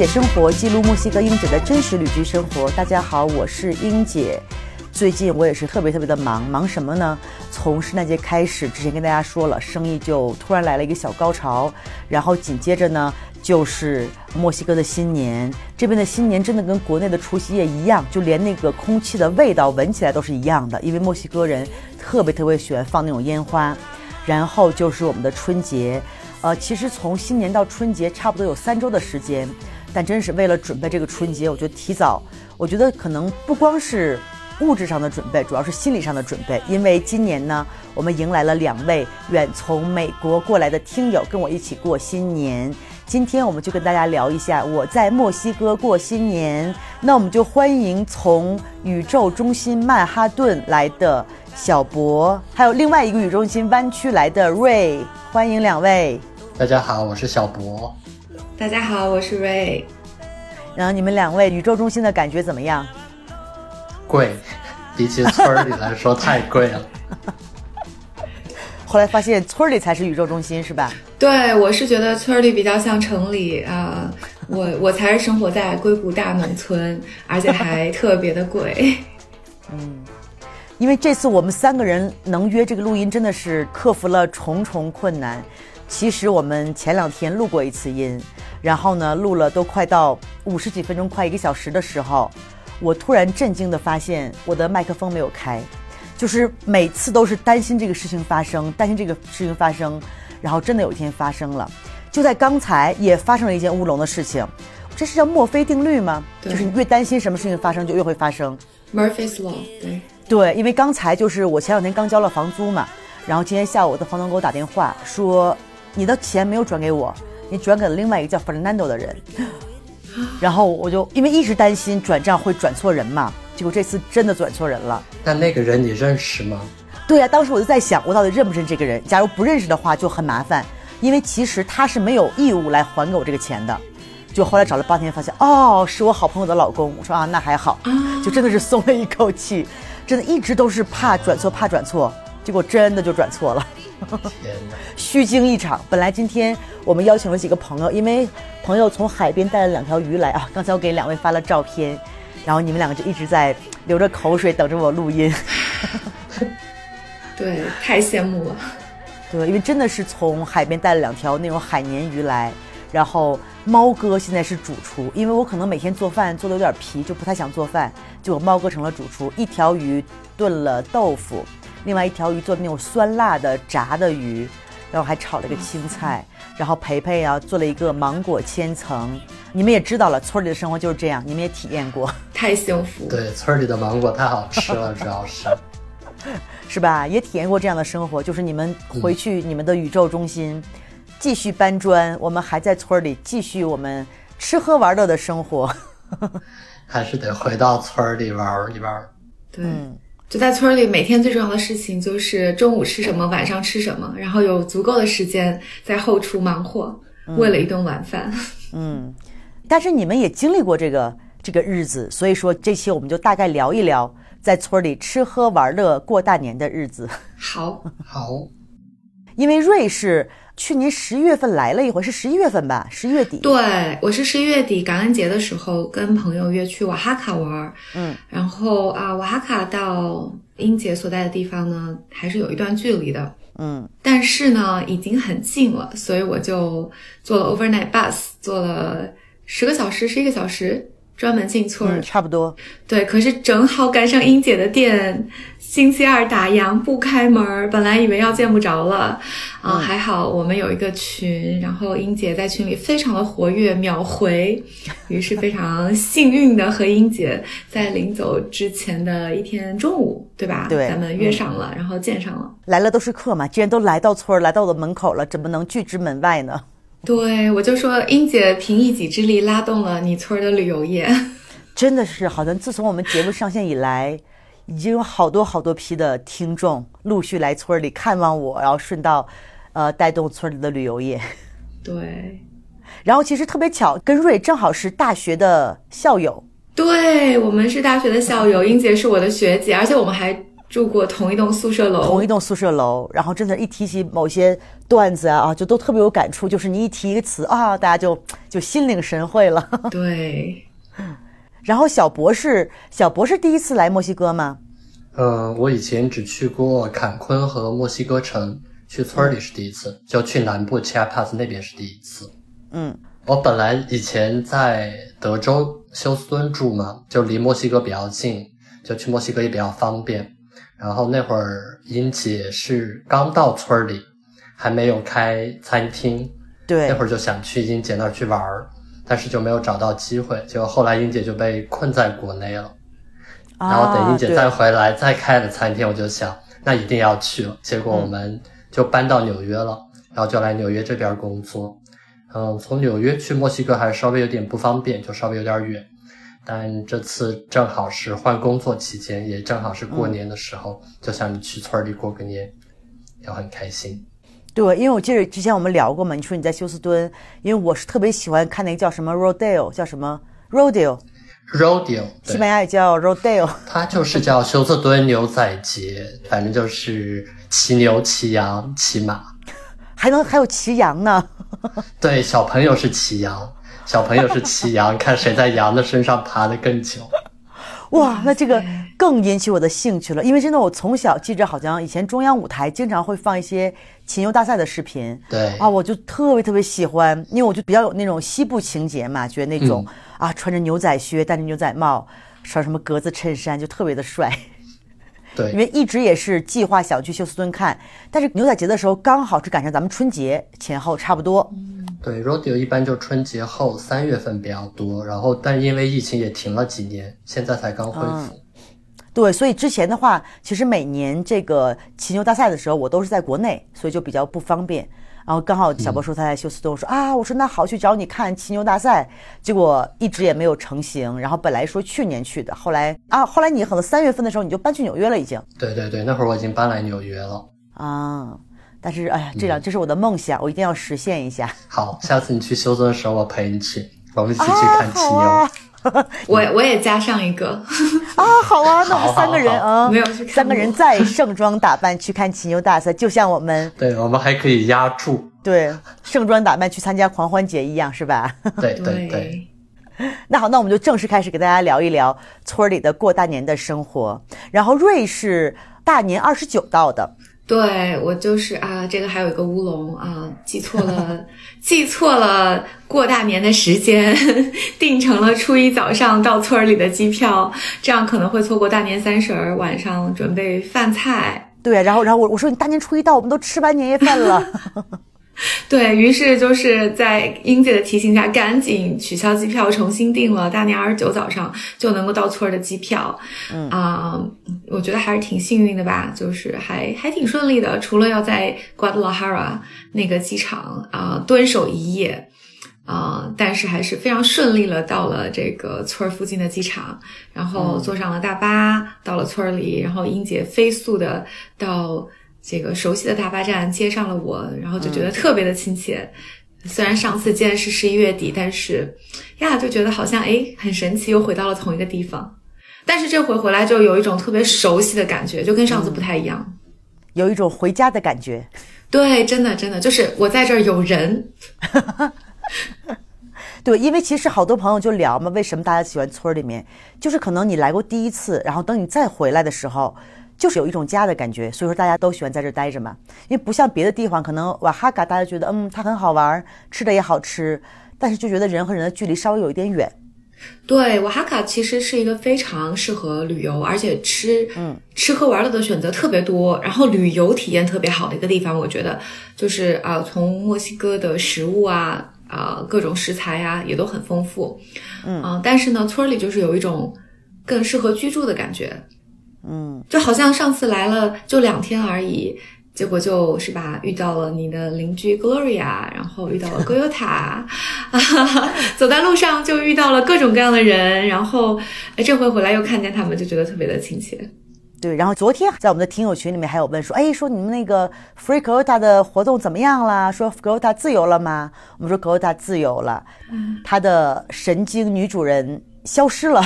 姐生活记录墨西哥英姐的真实旅居生活。大家好，我是英姐。最近我也是特别特别的忙，忙什么呢？从圣诞节开始，之前跟大家说了，生意就突然来了一个小高潮，然后紧接着呢，就是墨西哥的新年。这边的新年真的跟国内的除夕夜一样，就连那个空气的味道闻起来都是一样的，因为墨西哥人特别特别喜欢放那种烟花。然后就是我们的春节，呃，其实从新年到春节差不多有三周的时间，但真是为了准备这个春节，我就提早，我觉得可能不光是物质上的准备，主要是心理上的准备，因为今年呢，我们迎来了两位远从美国过来的听友，跟我一起过新年。今天我们就跟大家聊一下我在墨西哥过新年。那我们就欢迎从宇宙中心曼哈顿来的。小博，还有另外一个宇宙中心湾区来的瑞，欢迎两位。大家好，我是小博。大家好，我是瑞。然后你们两位宇宙中心的感觉怎么样？贵，比起村里来说太贵了。后来发现村里才是宇宙中心，是吧？对，我是觉得村里比较像城里啊。我 我才是生活在硅谷大农村，而且还特别的贵。嗯。因为这次我们三个人能约这个录音，真的是克服了重重困难。其实我们前两天录过一次音，然后呢，录了都快到五十几分钟，快一个小时的时候，我突然震惊的发现我的麦克风没有开，就是每次都是担心这个事情发生，担心这个事情发生，然后真的有一天发生了。就在刚才也发生了一件乌龙的事情，这是叫墨菲定律吗？就是你越担心什么事情发生，就越会发生。Murphy's Law，对。对，因为刚才就是我前两天刚交了房租嘛，然后今天下午我的房东给我打电话说，你的钱没有转给我，你转给了另外一个叫 Fernando 的人，然后我就因为一直担心转账会转错人嘛，结果这次真的转错人了。但那个人你认识吗？对呀，当时我就在想，我到底认不认这个人？假如不认识的话就很麻烦，因为其实他是没有义务来还给我这个钱的。就后来找了半天，发现哦，是我好朋友的老公。我说啊，那还好，就真的是松了一口气。真的一直都是怕转错，怕转错，结果真的就转错了，天哪，虚惊一场。本来今天我们邀请了几个朋友，因为朋友从海边带了两条鱼来啊。刚才我给两位发了照片，然后你们两个就一直在流着口水等着我录音。对，太羡慕了。对，因为真的是从海边带了两条那种海鲶鱼来，然后。猫哥现在是主厨，因为我可能每天做饭做的有点皮，就不太想做饭，就猫哥成了主厨。一条鱼炖了豆腐，另外一条鱼做的那种酸辣的炸的鱼，然后还炒了个青菜，然后培培啊做了一个芒果千层。你们也知道了，村里的生活就是这样，你们也体验过，太幸福。对，村里的芒果太好吃了，主要是，是吧？也体验过这样的生活，就是你们回去你们的宇宙中心。继续搬砖，我们还在村里继续我们吃喝玩乐的生活，还是得回到村里玩一玩。对，就在村里，每天最重要的事情就是中午吃什么，晚上吃什么，然后有足够的时间在后厨忙活，为了一顿晚饭。嗯，但是你们也经历过这个这个日子，所以说这期我们就大概聊一聊在村里吃喝玩乐过大年的日子。好，好，因为瑞士。去年十一月份来了一回，是十一月份吧？十一月底。对，我是十一月底感恩节的时候跟朋友约去瓦哈卡玩。嗯，然后啊，瓦哈卡到英姐所在的地方呢，还是有一段距离的。嗯，但是呢，已经很近了，所以我就坐了 overnight bus，坐了十个小时，十一个小时。专门进村儿，差不多。对，可是正好赶上英姐的店星期二打烊不开门，本来以为要见不着了，啊，还好我们有一个群，然后英姐在群里非常的活跃，秒回，于是非常幸运的和英姐在临走之前的一天中午，对吧？对，咱们约上了，然后见上了。来了都是客嘛，既然都来到村儿，来到我的门口了，怎么能拒之门外呢？对，我就说英姐凭一己之力拉动了你村儿的旅游业，真的是好像自从我们节目上线以来，已经有好多好多批的听众陆续来村里看望我，然后顺道，呃，带动村里的旅游业。对，然后其实特别巧，跟瑞正好是大学的校友。对我们是大学的校友，英姐是我的学姐，而且我们还住过同一栋宿舍楼，同一栋宿舍楼，然后真的，一提起某些段子啊啊，就都特别有感触。就是你一提一个词啊，大家就就心领神会了。对。然后小博士，小博士第一次来墨西哥吗？嗯，我以前只去过坎昆和墨西哥城，去村里是第一次，就去南部 Chiapas 那边是第一次。嗯。我本来以前在德州休斯敦住嘛，就离墨西哥比较近，就去墨西哥也比较方便。然后那会儿英姐是刚到村里，还没有开餐厅，对，那会儿就想去英姐那儿去玩儿，但是就没有找到机会。结果后来英姐就被困在国内了，然后等英姐再回来再开了餐厅，我就想那一定要去了。结果我们就搬到纽约了，然后就来纽约这边工作。嗯，从纽约去墨西哥还是稍微有点不方便，就稍微有点远。但这次正好是换工作期间，也正好是过年的时候，就想你去村里过个年，也很开心。对，因为我记得之前我们聊过嘛，你说你在休斯敦，因为我是特别喜欢看那个叫什么 Rodeo，叫什么 Rodeo，Rodeo，西班牙也叫 Rodeo，它就是叫休斯敦牛仔节，反正就是骑牛、骑羊、骑马。还能还有骑羊呢？对，小朋友是骑羊，小朋友是骑羊，看谁在羊的身上爬得更久。哇，那这个更引起我的兴趣了，因为真的，我从小记着，好像以前中央舞台经常会放一些骑牛大赛的视频。对啊，我就特别特别喜欢，因为我就比较有那种西部情节嘛，觉得那种啊，穿着牛仔靴，戴着牛仔帽，穿什么格子衬衫，就特别的帅。对，因为一直也是计划想去休斯敦看，但是牛仔节的时候刚好是赶上咱们春节前后，差不多。对，Rodeo 一般就春节后三月份比较多，然后但因为疫情也停了几年，现在才刚恢复。对，所以之前的话，其实每年这个骑牛大赛的时候，我都是在国内，所以就比较不方便。然后刚好小波说他在休斯顿，我说啊，我说那好去找你看骑牛大赛，结果一直也没有成型。然后本来说去年去的，后来啊，后来你可能三月份的时候你就搬去纽约了，已经。对对对，那会儿我已经搬来纽约了。啊，但是哎呀，这样这是我的梦想，我一定要实现一下。好，下次你去休斯顿的时候，我陪你去，我们一起去看骑牛。我我也加上一个 啊，好啊，那我们三个人啊，没有去三个人再盛装打扮去看骑牛大赛，就像我们 对，我们还可以压住，对，盛装打扮去参加狂欢节一样，是吧？对对对。那好，那我们就正式开始给大家聊一聊村里的过大年的生活。然后瑞是大年二十九到的。对我就是啊，这个还有一个乌龙啊，记错了，记错了过大年的时间，定成了初一早上到村里的机票，这样可能会错过大年三十儿晚上准备饭菜。对，然后然后我我说你大年初一到，我们都吃完年夜饭了。对于是，就是在英姐的提醒下，赶紧取消机票，重新订了大年二十九早上就能够到村儿的机票。嗯啊，我觉得还是挺幸运的吧，就是还还挺顺利的。除了要在 Guadalajara 那个机场啊蹲守一夜啊，但是还是非常顺利了，到了这个村儿附近的机场，然后坐上了大巴到了村儿里，然后英姐飞速的到。这个熟悉的大巴站接上了我，然后就觉得特别的亲切。虽然上次见是十一月底，但是呀，就觉得好像哎很神奇，又回到了同一个地方。但是这回回来就有一种特别熟悉的感觉，就跟上次不太一样，有一种回家的感觉。对，真的真的就是我在这儿有人。对，因为其实好多朋友就聊嘛，为什么大家喜欢村里面？就是可能你来过第一次，然后等你再回来的时候。就是有一种家的感觉，所以说大家都喜欢在这待着嘛。因为不像别的地方，可能瓦哈卡大家觉得嗯它很好玩，吃的也好吃，但是就觉得人和人的距离稍微有一点远。对，瓦哈卡其实是一个非常适合旅游，而且吃嗯吃喝玩乐的选择特别多，然后旅游体验特别好的一个地方。我觉得就是啊，从墨西哥的食物啊啊各种食材呀也都很丰富，嗯，但是呢村里就是有一种更适合居住的感觉。嗯，就好像上次来了就两天而已，结果就是吧，遇到了你的邻居 Gloria，然后遇到了 Goyota，走在路上就遇到了各种各样的人，然后哎，这回回来又看见他们，就觉得特别的亲切。对，然后昨天在我们的听友群里面还有问说，哎，说你们那个 Free Goyota 的活动怎么样啦？说 Goyota 自由了吗？我们说 Goyota 自由了，他的神经女主人消失了。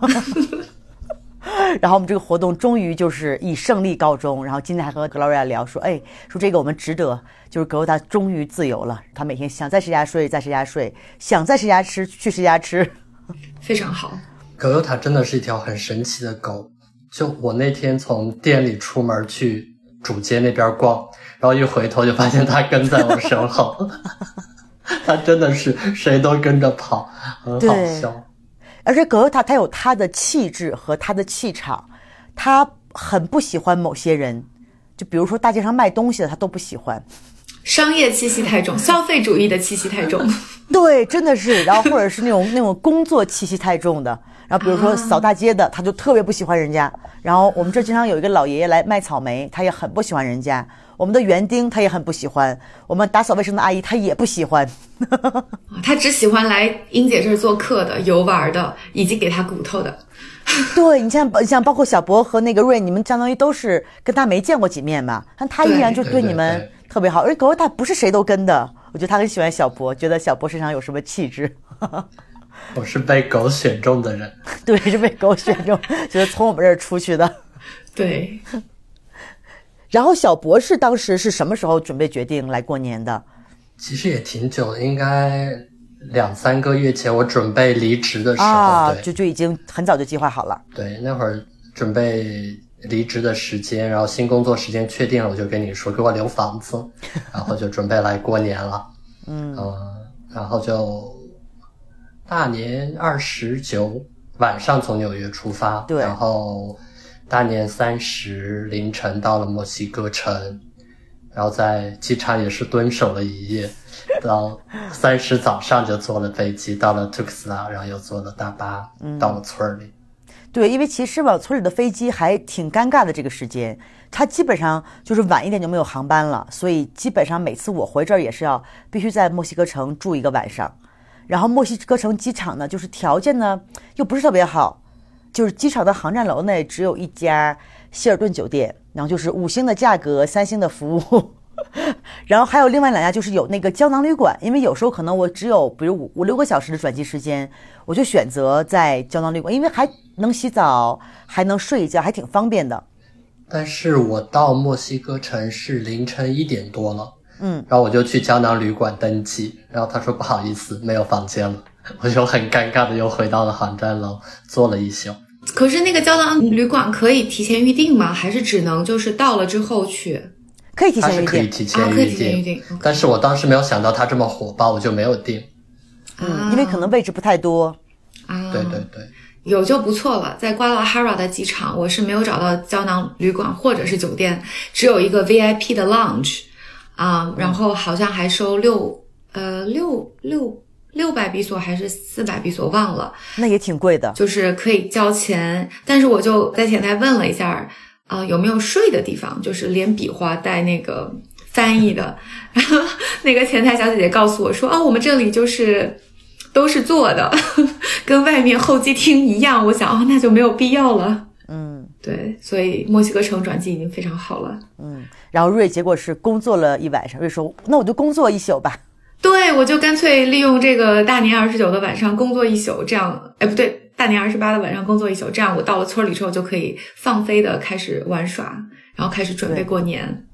然后我们这个活动终于就是以胜利告终。然后今天还和 Gloria 聊说，哎，说这个我们值得，就是格罗塔终于自由了。他每天想在谁家睡在谁家睡，想在谁家吃去谁家吃，非常好。格罗塔真的是一条很神奇的狗。就我那天从店里出门去主街那边逛，然后一回头就发现它跟在我身后。它真的是谁都跟着跑，很好笑。而且格罗塔他有他的气质和他的气场，他很不喜欢某些人，就比如说大街上卖东西的，他都不喜欢。商业气息太重，消费主义的气息太重。对，真的是。然后或者是那种 那种工作气息太重的，然后比如说扫大街的，他就特别不喜欢人家。然后我们这经常有一个老爷爷来卖草莓，他也很不喜欢人家。我们的园丁他也很不喜欢，我们打扫卫生的阿姨她也不喜欢，他只喜欢来英姐这儿做客的、游玩的，以及给他骨头的。对你像像包括小博和那个瑞，你们相当于都是跟他没见过几面嘛，但他依然就对你们特别好。而狗他不是谁都跟的，我觉得他很喜欢小博，觉得小博身上有什么气质。我是被狗选中的人，对，是被狗选中，就是从我们这儿出去的，对。然后小博士当时是什么时候准备决定来过年的？其实也挺久的，应该两三个月前，我准备离职的时候，啊，就就已经很早就计划好了。对，那会儿准备离职的时间，然后新工作时间确定了，我就跟你说给我留房子，然后就准备来过年了。嗯，然后就大年二十九晚上从纽约出发，对，然后。大年三十凌晨到了墨西哥城，然后在机场也是蹲守了一夜，到三十早上就坐了飞机到了图克斯拉，然后又坐了大巴到了村里。对，因为其实往村里的飞机还挺尴尬的，这个时间它基本上就是晚一点就没有航班了，所以基本上每次我回这儿也是要必须在墨西哥城住一个晚上，然后墨西哥城机场呢，就是条件呢又不是特别好。就是机场的航站楼内只有一家希尔顿酒店，然后就是五星的价格、三星的服务，然后还有另外两家就是有那个胶囊旅馆。因为有时候可能我只有比如五五六个小时的转机时间，我就选择在胶囊旅馆，因为还能洗澡，还能睡一觉，还挺方便的。但是我到墨西哥城是凌晨一点多了，嗯，然后我就去胶囊旅馆登记，然后他说不好意思，没有房间了，我就很尴尬的又回到了航站楼坐了一宿。可是那个胶囊旅馆可以提前预定吗？还是只能就是到了之后去？可以提前预定，可以提前预定。但是我当时没有想到它这么火爆，我就没有订。嗯，因为可能位置不太多。啊，对对对，有就不错了。在瓜拉哈拉的机场，我是没有找到胶囊旅馆或者是酒店，只有一个 VIP 的 lounge 啊，然后好像还收六呃六六。六百比索还是四百比索，忘了。那也挺贵的，就是可以交钱。但是我就在前台问了一下，啊，有没有睡的地方？就是连比划带那个翻译的。然后那个前台小姐姐告诉我说，哦，我们这里就是都是坐的，跟外面候机厅一样。我想，哦，那就没有必要了。嗯，对，所以墨西哥城转机已经非常好了。嗯，然后瑞结果是工作了一晚上。瑞说，那我就工作一宿吧。对，我就干脆利用这个大年二十九的晚上工作一宿，这样，哎，不对，大年二十八的晚上工作一宿，这样我到了村里之后就可以放飞的开始玩耍，然后开始准备过年。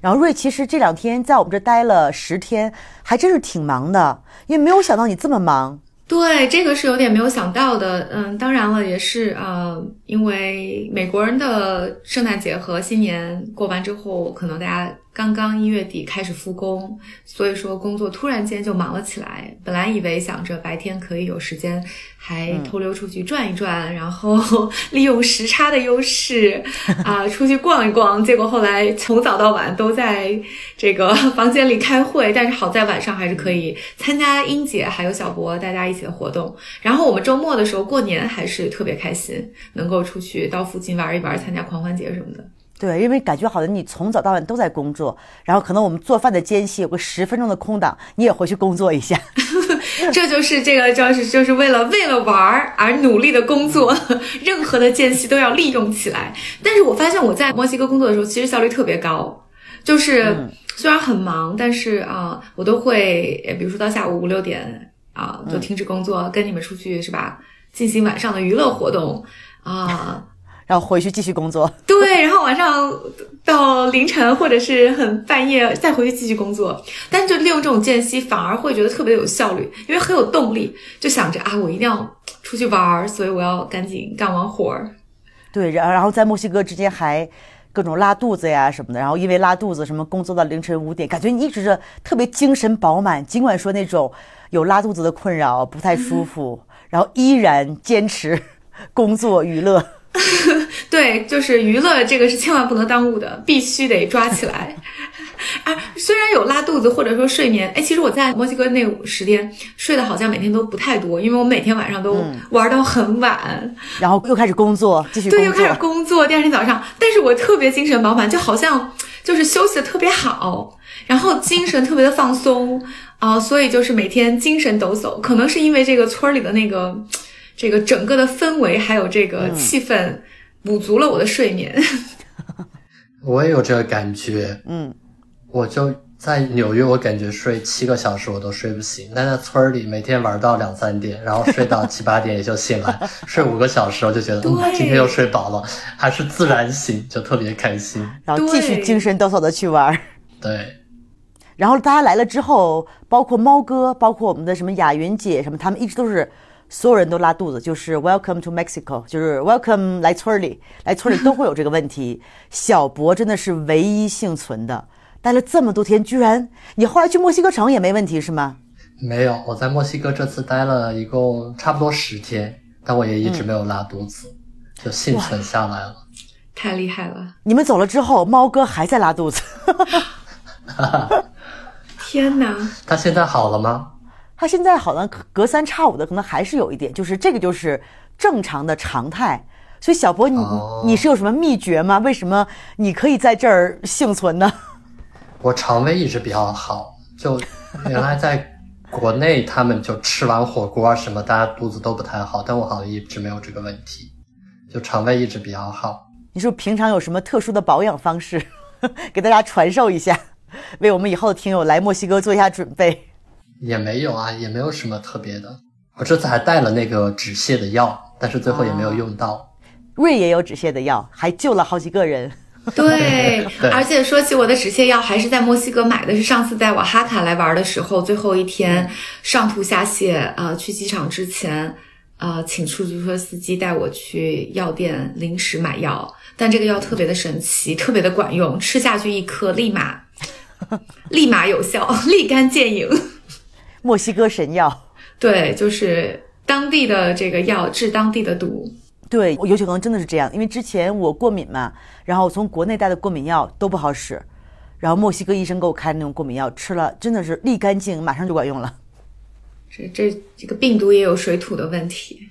然后瑞其实这两天在我们这待了十天，还真是挺忙的，因为没有想到你这么忙。对，这个是有点没有想到的。嗯，当然了，也是呃，因为美国人的圣诞节和新年过完之后，可能大家。刚刚一月底开始复工，所以说工作突然间就忙了起来。本来以为想着白天可以有时间，还偷溜出去转一转，然后 利用时差的优势啊 出去逛一逛。结果后来从早到晚都在这个房间里开会，但是好在晚上还是可以参加英姐还有小博大家一起的活动。然后我们周末的时候过年还是特别开心，能够出去到附近玩一玩，参加狂欢节什么的。对，因为感觉好像你从早到晚都在工作，然后可能我们做饭的间隙有个十分钟的空档，你也回去工作一下。这就是这个，就是就是为了为了玩而努力的工作，任何的间隙都要利用起来。但是我发现我在墨西哥工作的时候，其实效率特别高，就是虽然很忙，但是啊，我都会，比如说到下午五六点啊，就停止工作，跟你们出去是吧，进行晚上的娱乐活动啊。然后回去继续工作。对，然后晚上到凌晨或者是很半夜再回去继续工作。但是就利用这种间隙，反而会觉得特别有效率，因为很有动力，就想着啊，我一定要出去玩儿，所以我要赶紧干完活儿。对，然然后在墨西哥之间还各种拉肚子呀什么的，然后因为拉肚子什么工作到凌晨五点，感觉你一直是特别精神饱满，尽管说那种有拉肚子的困扰不太舒服，然后依然坚持工作娱乐。对，就是娱乐这个是千万不能耽误的，必须得抓起来。啊，虽然有拉肚子或者说睡眠，哎，其实我在墨西哥那十天睡的好像每天都不太多，因为我每天晚上都玩到很晚，然后又开始工作，继续对，又开始工作。第二天早上，但是我特别精神饱满，就好像就是休息的特别好，然后精神特别的放松啊，所以就是每天精神抖擞。可能是因为这个村里的那个这个整个的氛围还有这个气氛补足了我的睡眠。我也有这个感觉，嗯。我就在纽约，我感觉睡七个小时我都睡不醒。但在村儿里，每天玩到两三点，然后睡到 七八点也就醒来，睡五个小时我就觉得，嗯，今天又睡饱了，还是自然醒，就特别开心。然后继续精神抖擞的去玩。对。然后大家来了之后，包括猫哥，包括我们的什么雅云姐什么，他们一直都是所有人都拉肚子，就是 Welcome to Mexico，就是 Welcome 来村里，来村里都会有这个问题。小博真的是唯一幸存的。待了这么多天，居然你后来去墨西哥城也没问题是吗？没有，我在墨西哥这次待了一共差不多十天，但我也一直没有拉肚子，就幸存下来了。太厉害了！你们走了之后，猫哥还在拉肚子。天哪！他现在好了吗？他现在好像隔三差五的，可能还是有一点，就是这个就是正常的常态。所以小博，你你是有什么秘诀吗？为什么你可以在这儿幸存呢？我肠胃一直比较好，就原来在国内，他们就吃完火锅啊什么，大家肚子都不太好，但我好像一直没有这个问题，就肠胃一直比较好。你说平常有什么特殊的保养方式，给大家传授一下，为我们以后的听友来墨西哥做一下准备？也没有啊，也没有什么特别的。我这次还带了那个止泻的药，但是最后也没有用到。瑞也有止泻的药，还救了好几个人。对，而且说起我的止泻药，还是在墨西哥买的，是上次在瓦哈卡来玩的时候，最后一天上吐下泻啊，去机场之前啊，请出租车司机带我去药店临时买药，但这个药特别的神奇，特别的管用，吃下去一颗立马 立马有效，立竿见影。墨西哥神药，对，就是当地的这个药治当地的毒。对，尤其可能真的是这样，因为之前我过敏嘛，然后从国内带的过敏药都不好使，然后墨西哥医生给我开那种过敏药，吃了真的是立竿见影，马上就管用了。这这这个病毒也有水土的问题，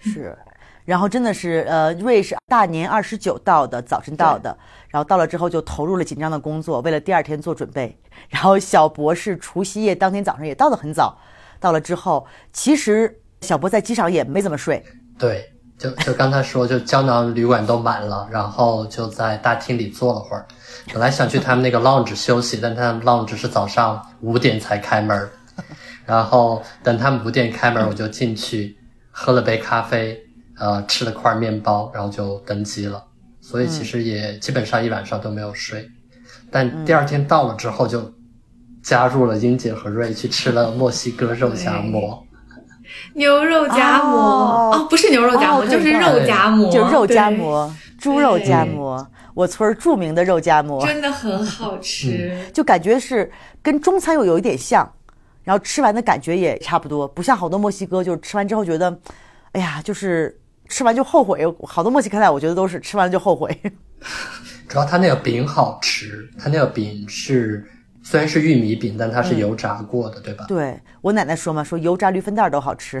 是，然后真的是呃，瑞士大年二十九到的，早晨到的，然后到了之后就投入了紧张的工作，为了第二天做准备。然后小博士除夕夜当天早上也到的很早，到了之后，其实小博在机场也没怎么睡。对。就就刚才说，就胶囊旅馆都满了，然后就在大厅里坐了会儿。本来想去他们那个 lounge 休息，但他们 lounge 是早上五点才开门。然后等他们五点开门，我就进去喝了杯咖啡，呃，吃了块面包，然后就登机了。所以其实也基本上一晚上都没有睡。但第二天到了之后，就加入了英姐和瑞去吃了墨西哥肉夹馍。牛肉夹馍哦，不是牛肉夹馍，就是肉夹馍，就肉夹馍，猪肉夹馍，我村儿著名的肉夹馍，真的很好吃，就感觉是跟中餐又有一点像，然后吃完的感觉也差不多，不像好多墨西哥，就是吃完之后觉得，哎呀，就是吃完就后悔，好多墨西哥菜我觉得都是吃完了就后悔。主要它那个饼好吃，它那个饼是。虽然是玉米饼，但它是油炸过的，对吧？对我奶奶说嘛，说油炸驴粪蛋都好吃。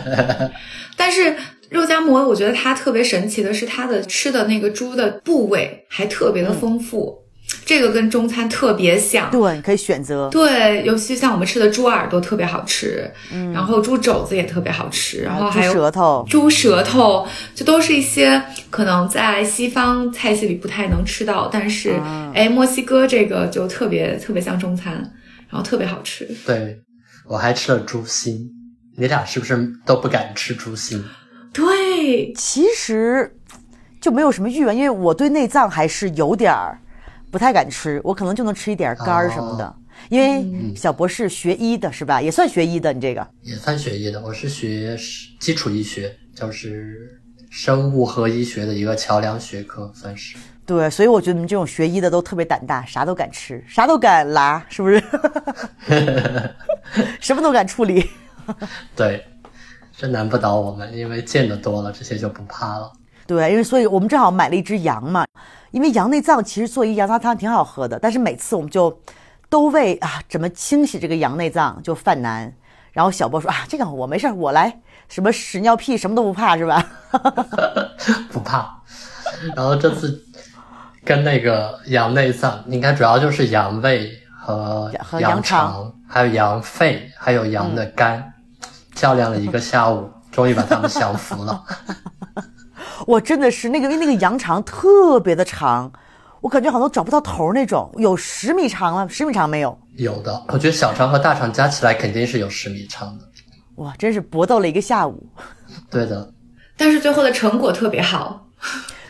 但是肉夹馍，我觉得它特别神奇的是，它的吃的那个猪的部位还特别的丰富。这个跟中餐特别像，对，可以选择。对，尤其像我们吃的猪耳朵特别好吃，嗯，然后猪肘子也特别好吃，然后还有猪舌头，猪舌头，就都是一些可能在西方菜系里不太能吃到，但是哎，墨西哥这个就特别特别像中餐，然后特别好吃。对，我还吃了猪心，你俩是不是都不敢吃猪心？对，其实。就没有什么欲望，因为我对内脏还是有点儿不太敢吃，我可能就能吃一点肝儿什么的。因为小博士学医的是吧？也算学医的，你这个也算学医的。我是学基础医学，就是生物和医学的一个桥梁学科，算是。对，所以我觉得你们这种学医的都特别胆大，啥都敢吃，啥都敢拉，是不是？什么都敢处理。对，这难不倒我们，因为见得多了，这些就不怕了。对，因为所以我们正好买了一只羊嘛，因为羊内脏其实做一羊杂汤挺好喝的，但是每次我们就都为啊怎么清洗这个羊内脏就犯难。然后小波说啊，这个我没事儿，我来，什么屎尿屁什么都不怕是吧？不怕。然后这次。跟那个羊内脏，应该主要就是羊胃和羊肠，还有羊肺，还有羊的肝，较量了一个下午，终于把它们降服了。我真的是那个，因为那个羊肠特别的长，我感觉好像找不到头那种，有十米长了，十米长没有？有的，我觉得小肠和大肠加起来肯定是有十米长的。哇，真是搏斗了一个下午。对的，但是最后的成果特别好。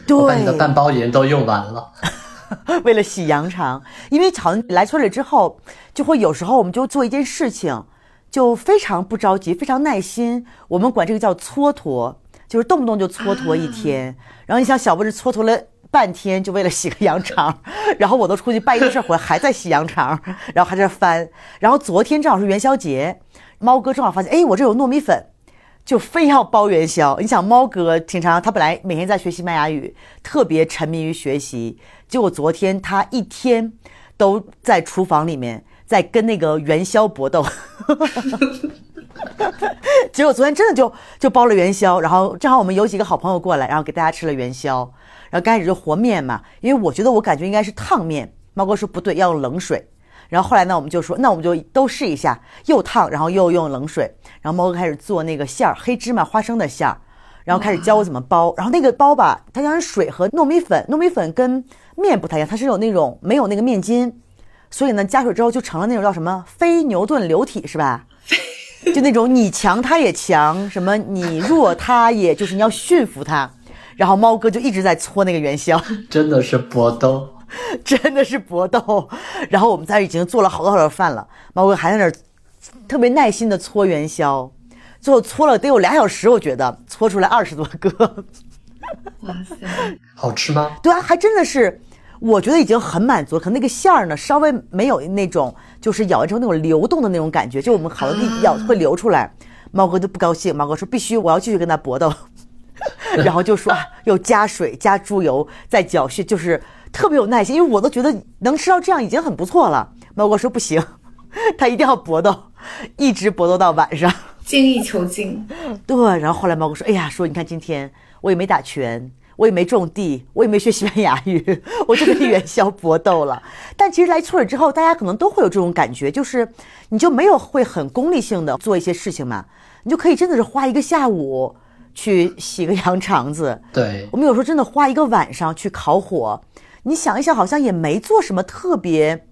我把你的半包盐都用完了，为了洗羊肠。因为好像来村里之后，就会有时候我们就做一件事情，就非常不着急，非常耐心。我们管这个叫蹉跎，就是动不动就蹉跎一天。然后你想，小布是蹉跎了半天，就为了洗个羊肠。然后我都出去办一个事儿回来，还在洗羊肠，然后还在翻。然后昨天正好是元宵节，猫哥正好发现，哎，我这有糯米粉。就非要包元宵，你想猫哥平常他本来每天在学西班牙语，特别沉迷于学习，结果昨天他一天都在厨房里面在跟那个元宵搏斗，结果昨天真的就就包了元宵，然后正好我们有几个好朋友过来，然后给大家吃了元宵，然后开始就和面嘛，因为我觉得我感觉应该是烫面，猫哥说不对，要用冷水。然后后来呢，我们就说，那我们就都试一下，又烫，然后又用冷水。然后猫哥开始做那个馅儿，黑芝麻花生的馅儿，然后开始教我怎么包。然后那个包吧，它像是水和糯米粉，糯米粉跟面不太一样，它是有那种没有那个面筋，所以呢，加水之后就成了那种叫什么非牛顿流体，是吧？就那种你强他也强，什么你弱他也就是你要驯服他。然后猫哥就一直在搓那个元宵，真的是搏斗。真的是搏斗，然后我们在已经做了好多好多饭了，猫哥还在那儿特别耐心的搓元宵，最后搓了得有俩小时，我觉得搓出来二十多个。哇塞，好吃吗？对啊，还真的是，我觉得已经很满足。可那个馅儿呢，稍微没有那种就是咬完之后那种流动的那种感觉，就我们好多地咬会流出来。猫哥就不高兴，猫哥说必须我要继续跟他搏斗，然后就说又加水加猪油再搅续，就是。特别有耐心，因为我都觉得能吃到这样已经很不错了。猫哥说不行，他一定要搏斗，一直搏斗到晚上，精益求精。对，然后后来猫哥说：“哎呀，说你看今天我也没打拳，我也没种地，我也没学西班牙语，我就跟元宵搏斗了。”但其实来村里之后，大家可能都会有这种感觉，就是你就没有会很功利性的做一些事情嘛，你就可以真的是花一个下午去洗个羊肠子。对，我们有时候真的花一个晚上去烤火。你想一想，好像也没做什么特别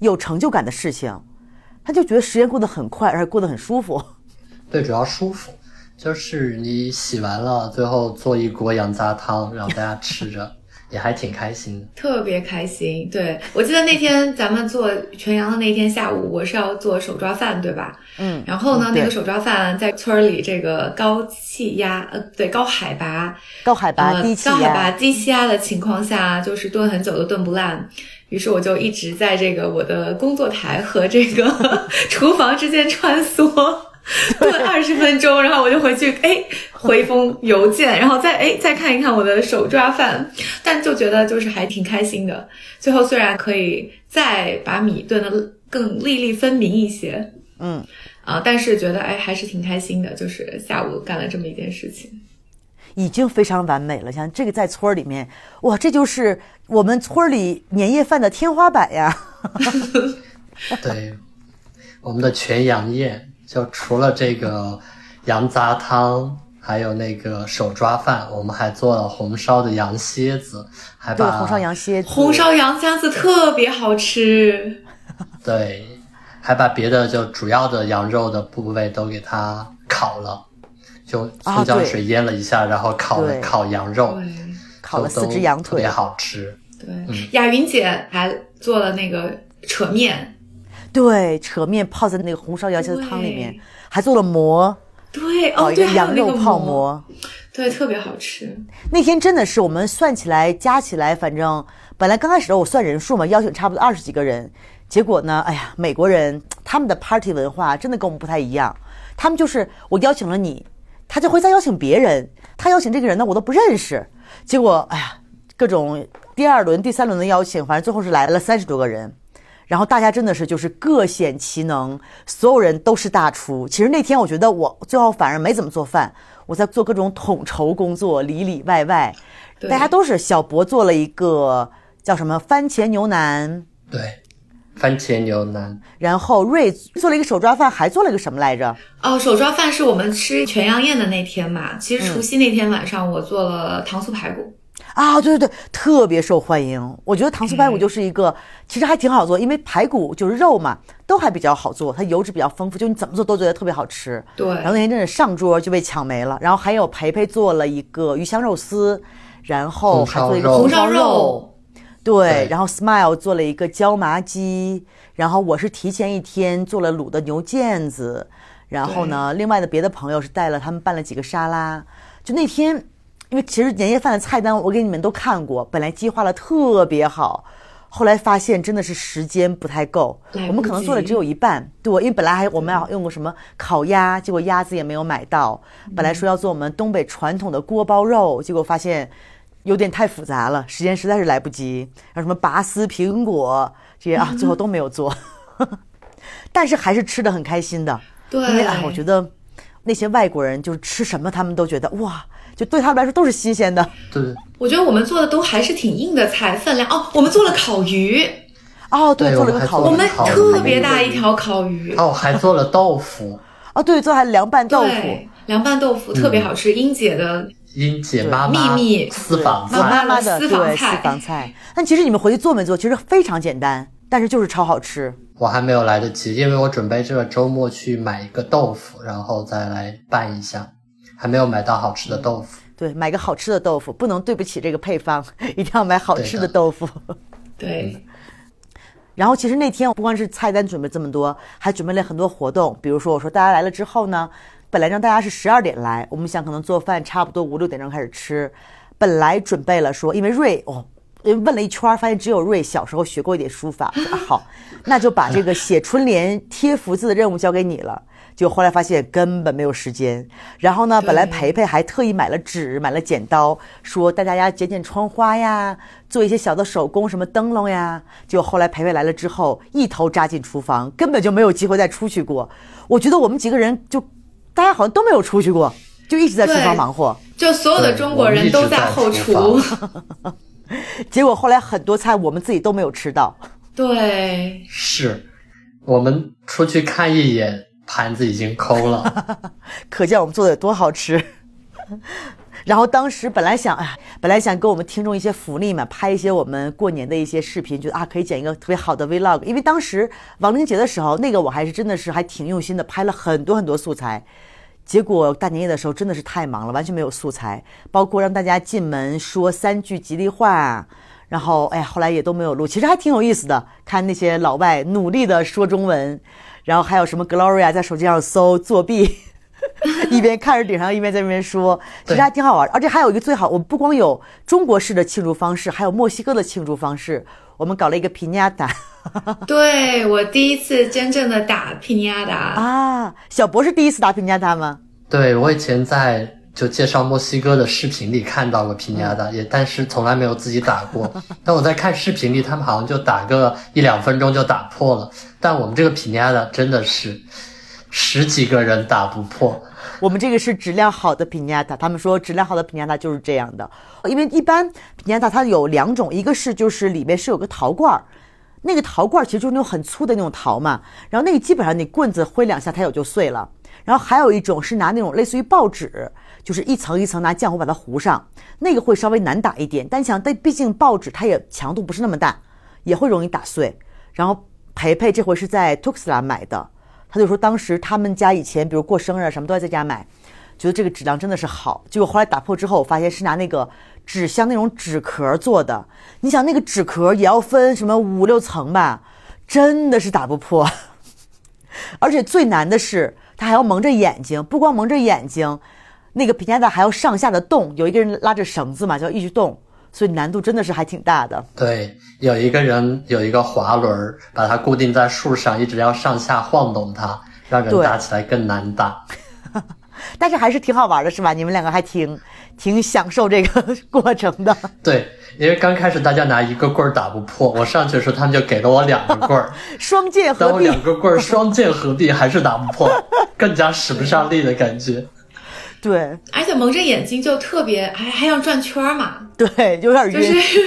有成就感的事情，他就觉得时间过得很快，而且过得很舒服。对，主要舒服，就是你洗完了，最后做一锅羊杂汤，然后大家吃着。也还挺开心的，特别开心。对我记得那天咱们做全羊的那天下午，我是要做手抓饭，对吧？嗯。然后呢，那个手抓饭在村里这个高气压，呃，对，高海拔、高海拔、低气压、高海拔低气压的情况下，就是炖很久都炖不烂。于是我就一直在这个我的工作台和这个 厨房之间穿梭。炖二十分钟，然后我就回去，哎，回一封邮件，然后再哎再看一看我的手抓饭，但就觉得就是还挺开心的。最后虽然可以再把米炖得更粒粒分明一些，嗯，啊，但是觉得哎还是挺开心的，就是下午干了这么一件事情，已经非常完美了。像这个在村儿里面，哇，这就是我们村里年夜饭的天花板呀。对，我们的全羊宴。就除了这个羊杂汤，还有那个手抓饭，我们还做了红烧的羊蝎子，还把红烧羊蝎子，红烧羊蝎子特别好吃。对，还把别的就主要的羊肉的部位都给它烤了，就葱姜水腌了一下，然后烤了烤羊肉，烤了四只羊腿，特别好吃。对，雅云姐还做了那个扯面，对，扯面泡在那个红烧羊蝎子汤里面，还做了馍，对，哦，对，羊肉泡馍，对，特别好吃。那天真的是我们算起来加起来，反正本来刚开始我算人数嘛，邀请差不多二十几个人，结果呢，哎呀，美国人他们的 party 文化真的跟我们不太一样，他们就是我邀请了你，他就会再邀请别人，他邀请这个人呢，我都不认识，结果哎呀，各种。第二轮、第三轮的邀请，反正最后是来了三十多个人，然后大家真的是就是各显其能，所有人都是大厨。其实那天我觉得我最后反而没怎么做饭，我在做各种统筹工作，里里外外，大家都是小博做了一个叫什么番茄牛腩，对，番茄牛腩。然后瑞做了一个手抓饭，还做了一个什么来着？哦，手抓饭是我们吃全羊宴的那天嘛。其实除夕那天晚上，我做了糖醋排骨。啊，对对对，特别受欢迎。我觉得糖醋排骨就是一个，其实还挺好做，因为排骨就是肉嘛，都还比较好做，它油脂比较丰富，就你怎么做都觉得特别好吃。对。然后那天真是上桌就被抢没了。然后还有培培做了一个鱼香肉丝，然后还做一个红烧肉。对。然后 Smile 做了一个椒麻鸡，然后我是提前一天做了卤的牛腱子，然后呢，另外的别的朋友是带了他们拌了几个沙拉，就那天。因为其实年夜饭的菜单我给你们都看过，本来计划了特别好，后来发现真的是时间不太够，我们可能做的只有一半。对，因为本来还我们要用过什么烤鸭，结果鸭子也没有买到。本来说要做我们东北传统的锅包肉，结果发现有点太复杂了，时间实在是来不及。然后什么拔丝苹果这些啊，最后都没有做。但是还是吃的很开心的，对，因为啊，我觉得那些外国人就是吃什么他们都觉得哇。就对他们来说都是新鲜的。对，我觉得我们做的都还是挺硬的菜，分量哦。我们做了烤鱼，哦，对，做了个烤鱼，我们特别大一条烤鱼。哦，还做了豆腐。哦，对，做还凉拌豆腐，凉拌豆腐特别好吃。英姐的，英姐妈妈秘密私房菜，妈妈的私房菜。私房菜。但其实你们回去做没做？其实非常简单，但是就是超好吃。我还没有来得及，因为我准备这个周末去买一个豆腐，然后再来拌一下。还没有买到好吃的豆腐，对，买个好吃的豆腐，不能对不起这个配方，一定要买好吃的豆腐。对。然后其实那天不光是菜单准备这么多，还准备了很多活动。比如说，我说大家来了之后呢，本来让大家是十二点来，我们想可能做饭差不多五六点钟开始吃。本来准备了说，因为瑞哦，问了一圈，发现只有瑞小时候学过一点书法。好，那就把这个写春联、贴福字的任务交给你了。就后来发现根本没有时间，然后呢，本来培培还特意买了纸，买了剪刀，说带大家剪剪窗花呀，做一些小的手工，什么灯笼呀。就后来培培来了之后，一头扎进厨房，根本就没有机会再出去过。我觉得我们几个人就，大家好像都没有出去过，就一直在厨房忙活。就所有的中国人都在后厨，结果后来很多菜我们自己都没有吃到。对，是我们出去看一眼。盘子已经抠了，可见我们做的有多好吃。然后当时本来想，哎，本来想给我们听众一些福利嘛，拍一些我们过年的一些视频，觉得啊可以剪一个特别好的 vlog。因为当时亡灵节的时候，那个我还是真的是还挺用心的，拍了很多很多素材。结果大年夜的时候真的是太忙了，完全没有素材，包括让大家进门说三句吉利话，然后哎，后来也都没有录。其实还挺有意思的，看那些老外努力的说中文。然后还有什么 Gloria 在手机上搜作弊，一边看着顶上，一边在那边说，其实还挺好玩。而且还有一个最好，我们不光有中国式的庆祝方式，还有墨西哥的庆祝方式。我们搞了一个皮尼亚达。对我第一次真正的打皮尼亚达啊！小博是第一次打皮尼亚达吗？对我以前在。就介绍墨西哥的视频里看到过皮尼亚达，也但是从来没有自己打过。但我在看视频里，他们好像就打个一两分钟就打破了。但我们这个皮尼亚达真的是十几个人打不破。我们这个是质量好的皮尼亚达，他们说质量好的皮尼亚达就是这样的。因为一般皮尼亚达它有两种，一个是就是里面是有个陶罐儿，那个陶罐儿其实就是那种很粗的那种陶嘛，然后那个基本上你棍子挥两下它也就碎了。然后还有一种是拿那种类似于报纸。就是一层一层拿浆糊把它糊上，那个会稍微难打一点。但想，但毕竟报纸它也强度不是那么大，也会容易打碎。然后培培这回是在 Tuxla 买的，他就说当时他们家以前比如过生日什么都要在家买，觉得这个质量真的是好。结果后来打破之后，我发现是拿那个纸箱那种纸壳做的。你想那个纸壳也要分什么五六层吧，真的是打不破。而且最难的是，他还要蒙着眼睛，不光蒙着眼睛，那个皮夹子还要上下的动，有一个人拉着绳子嘛，就要一直动，所以难度真的是还挺大的。对，有一个人有一个滑轮，把它固定在树上，一直要上下晃动它，让人打起来更难打。但是还是挺好玩的，是吧？你们两个还挺挺享受这个过程的。对，因为刚开始大家拿一个棍儿打不破，我上去的时候他们就给了我两个棍儿，双剑合璧。当我两个棍儿双剑合璧，还是打不破，更加使不上力的感觉。对，而且蒙着眼睛就特别，还还要转圈嘛。对，有点晕。就 是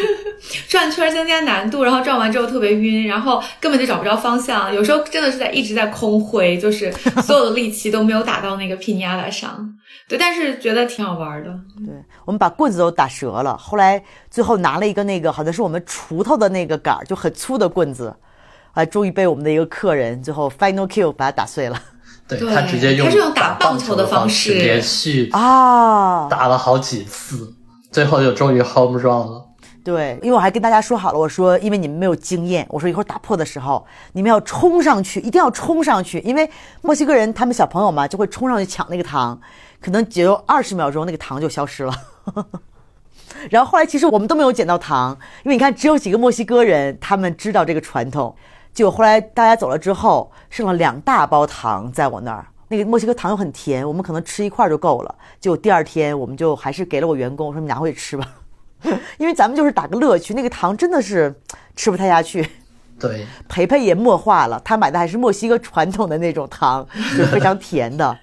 转圈增加难度，然后转完之后特别晕，然后根本就找不着方向。有时候真的是在一直在空挥，就是所有的力气都没有打到那个皮尼亚达上。对，但是觉得挺好玩的。对，我们把棍子都打折了，后来最后拿了一个那个好像是我们锄头的那个杆儿，就很粗的棍子，啊，终于被我们的一个客人最后 final kill 把它打碎了。对他直接用他是用打棒球的方式连续啊打了好几次，最后就终于 home run 了。对，因为我还跟大家说好了，我说因为你们没有经验，我说一会儿打破的时候你们要冲上去，一定要冲上去，因为墨西哥人他们小朋友嘛就会冲上去抢那个糖，可能只有二十秒钟那个糖就消失了。然后后来其实我们都没有捡到糖，因为你看只有几个墨西哥人他们知道这个传统。结果后来大家走了之后，剩了两大包糖在我那儿。那个墨西哥糖又很甜，我们可能吃一块就够了。结果第二天我们就还是给了我员工，我说你拿回去吃吧，因为咱们就是打个乐趣。那个糖真的是吃不太下去。对，培培也默化了，他买的还是墨西哥传统的那种糖，就非常甜的。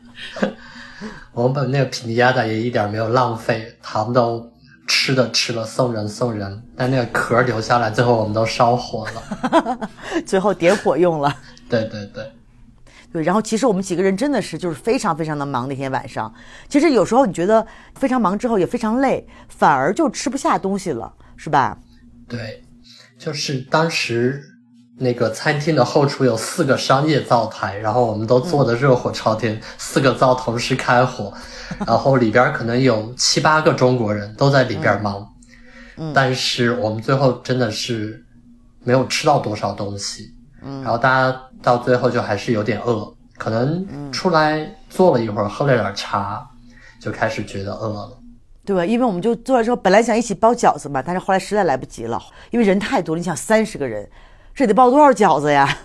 我们把那个皮尼亚的也一点没有浪费，糖都。吃的吃了，送人送人，但那个壳留下来，最后我们都烧火了，最后点火用了。对对对，对。然后其实我们几个人真的是就是非常非常的忙那天晚上。其实有时候你觉得非常忙之后也非常累，反而就吃不下东西了，是吧？对，就是当时。那个餐厅的后厨有四个商业灶台，然后我们都做的热火朝天，四个灶同时开火，然后里边可能有七八个中国人都在里边忙，嗯，但是我们最后真的是没有吃到多少东西，嗯，然后大家到最后就还是有点饿，可能出来坐了一会儿，喝了点茶，就开始觉得饿了，对，因为我们就做了之后，本来想一起包饺子嘛，但是后来实在来不及了，因为人太多了，你想三十个人。这得包多少饺子呀？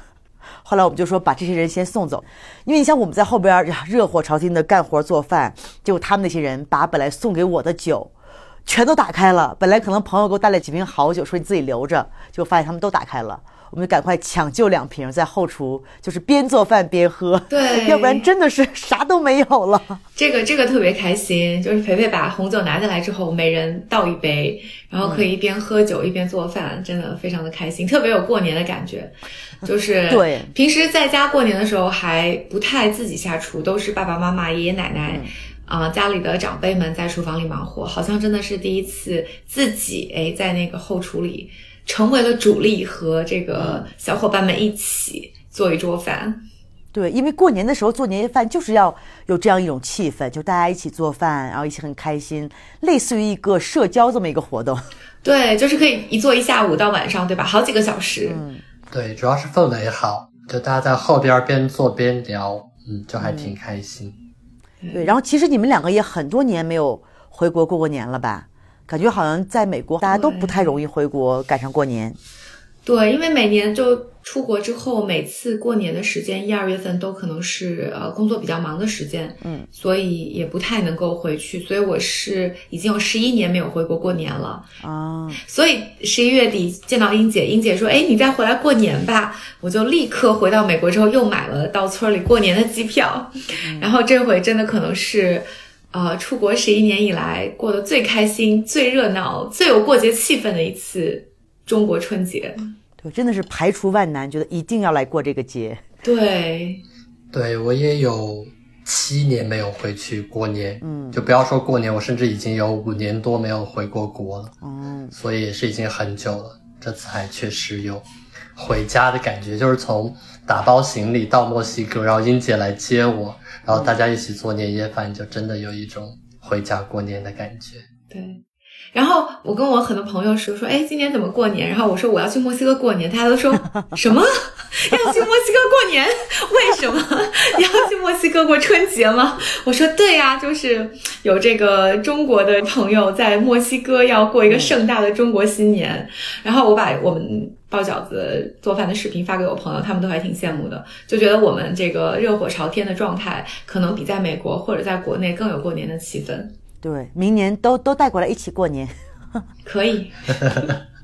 后来我们就说把这些人先送走，因为你像我们在后边呀热火朝天的干活做饭，结果他们那些人把本来送给我的酒全都打开了。本来可能朋友给我带了几瓶好酒，说你自己留着，结果发现他们都打开了。我们就赶快抢救两瓶，在后厨就是边做饭边喝，对，要不然真的是啥都没有了。这个这个特别开心，就是培培把红酒拿进来之后，每人倒一杯，然后可以一边喝酒一边做饭，真的非常的开心，特别有过年的感觉。就是对平时在家过年的时候还不太自己下厨，都是爸爸妈妈、爷爷奶奶啊家里的长辈们在厨房里忙活，好像真的是第一次自己哎在那个后厨里。成为了主力，和这个小伙伴们一起做一桌饭。对，因为过年的时候做年夜饭就是要有这样一种气氛，就大家一起做饭，然后一起很开心，类似于一个社交这么一个活动。对，就是可以一坐一下午到晚上，对吧？好几个小时。嗯，对，主要是氛围好，就大家在后边边做边聊，嗯，就还挺开心。对，然后其实你们两个也很多年没有回国过过年了吧？感觉好像在美国，大家都不太容易回国赶上过年。对，因为每年就出国之后，每次过年的时间一二月份都可能是呃工作比较忙的时间，嗯，所以也不太能够回去。所以我是已经有十一年没有回国过年了啊。所以十一月底见到英姐，英姐说：“哎，你再回来过年吧。”我就立刻回到美国之后，又买了到村里过年的机票。然后这回真的可能是。呃，出国十一年以来过得最开心、最热闹、最有过节气氛的一次中国春节，对，真的是排除万难，觉得一定要来过这个节。对，对我也有七年没有回去过年，嗯，就不要说过年，我甚至已经有五年多没有回过国了，嗯，所以也是已经很久了，这次还确实有回家的感觉，就是从打包行李到墨西哥，然后英姐来接我。然后大家一起做年夜饭，就真的有一种回家过年的感觉。对，然后我跟我很多朋友说说，哎，今年怎么过年？然后我说我要去墨西哥过年，大家都说 什么 要去墨西哥过年？为什么要去墨西哥过春节吗？我说对呀，就是有这个中国的朋友在墨西哥要过一个盛大的中国新年。然后我把我们包饺子做饭的视频发给我朋友，他们都还挺羡慕的，就觉得我们这个热火朝天的状态，可能比在美国或者在国内更有过年的气氛。对，明年都都带过来一起过年，可以。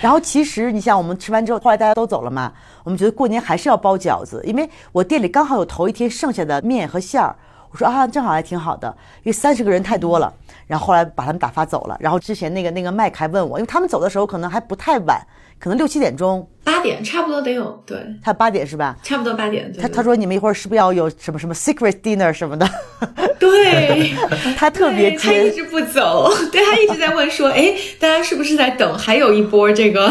然后其实你像，我们吃完之后，后来大家都走了嘛，我们觉得过年还是要包饺子，因为我店里刚好有头一天剩下的面和馅儿，我说啊，正好还挺好的，因为三十个人太多了。然后后来把他们打发走了。然后之前那个那个麦克还问我，因为他们走的时候可能还不太晚，可能六七点钟，八点差不多得有，对，他八点是吧？差不多八点。他他说你们一会儿是不是要有什么什么 secret dinner 什么的？对，他特别他一直不走，对他一直在问说，哎，大家是不是在等还有一波这个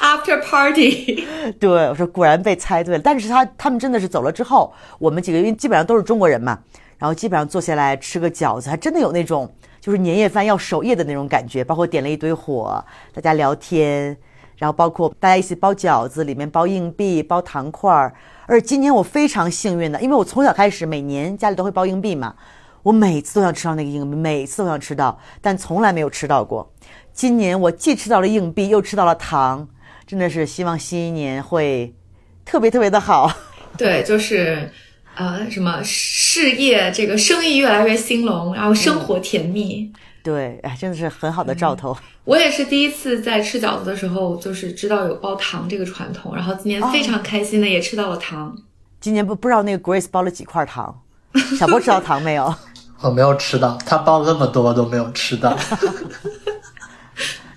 after party？对，我说果然被猜对了。但是他他们真的是走了之后，我们几个因为基本上都是中国人嘛，然后基本上坐下来吃个饺子，还真的有那种。就是年夜饭要守夜的那种感觉，包括点了一堆火，大家聊天，然后包括大家一起包饺子，里面包硬币、包糖块儿。而今年我非常幸运的，因为我从小开始每年家里都会包硬币嘛，我每次都想吃到那个硬币，每次都想吃到，但从来没有吃到过。今年我既吃到了硬币，又吃到了糖，真的是希望新一年会特别特别的好。对，就是。呃，什么事业这个生意越来越兴隆，然后生活甜蜜，对，哎，真的是很好的兆头。我也是第一次在吃饺子的时候，就是知道有包糖这个传统，然后今年非常开心的也吃到了糖。今年不不知道那个 Grace 包了几块糖，小波吃到糖没有？我没有吃到，他包了那么多都没有吃到。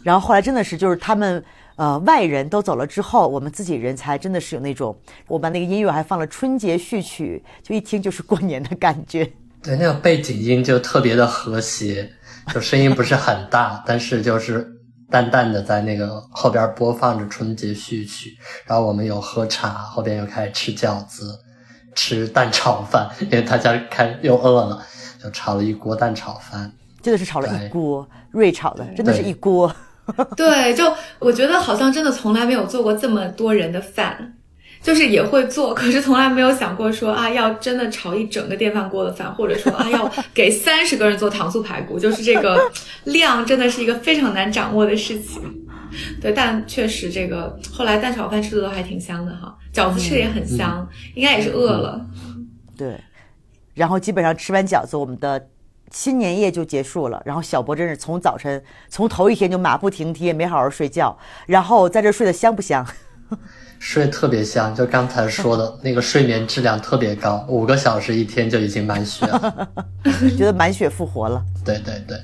然后后来真的是就是他们。呃，外人都走了之后，我们自己人才真的是有那种，我把那个音乐还放了春节序曲，就一听就是过年的感觉。对，那个背景音就特别的和谐，就声音不是很大，但是就是淡淡的在那个后边播放着春节序曲。然后我们有喝茶，后边又开始吃饺子，吃蛋炒饭，因为大家开又饿了，就炒了一锅蛋炒饭。真的是炒了一锅，瑞炒的，真的是一锅。对，就我觉得好像真的从来没有做过这么多人的饭，就是也会做，可是从来没有想过说啊，要真的炒一整个电饭锅的饭，或者说啊，要给三十个人做糖醋排骨，就是这个量真的是一个非常难掌握的事情。对，但确实这个后来蛋炒饭吃的都还挺香的哈，饺子吃的也很香，应该也是饿了。对，然后基本上吃完饺子，我们的。新年夜就结束了，然后小博真是从早晨从头一天就马不停蹄，没好好睡觉，然后在这睡得香不香？睡特别香，就刚才说的 那个睡眠质量特别高，五个小时一天就已经满血了，觉得满血复活了。对对对，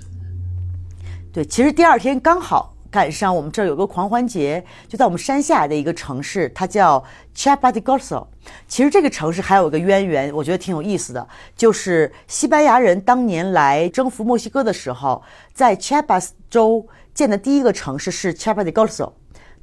对，其实第二天刚好。赶上我们这儿有个狂欢节，就在我们山下的一个城市，它叫 Corzo。其实这个城市还有一个渊源，我觉得挺有意思的，就是西班牙人当年来征服墨西哥的时候，在 Chiapas 州建的第一个城市是 Corzo。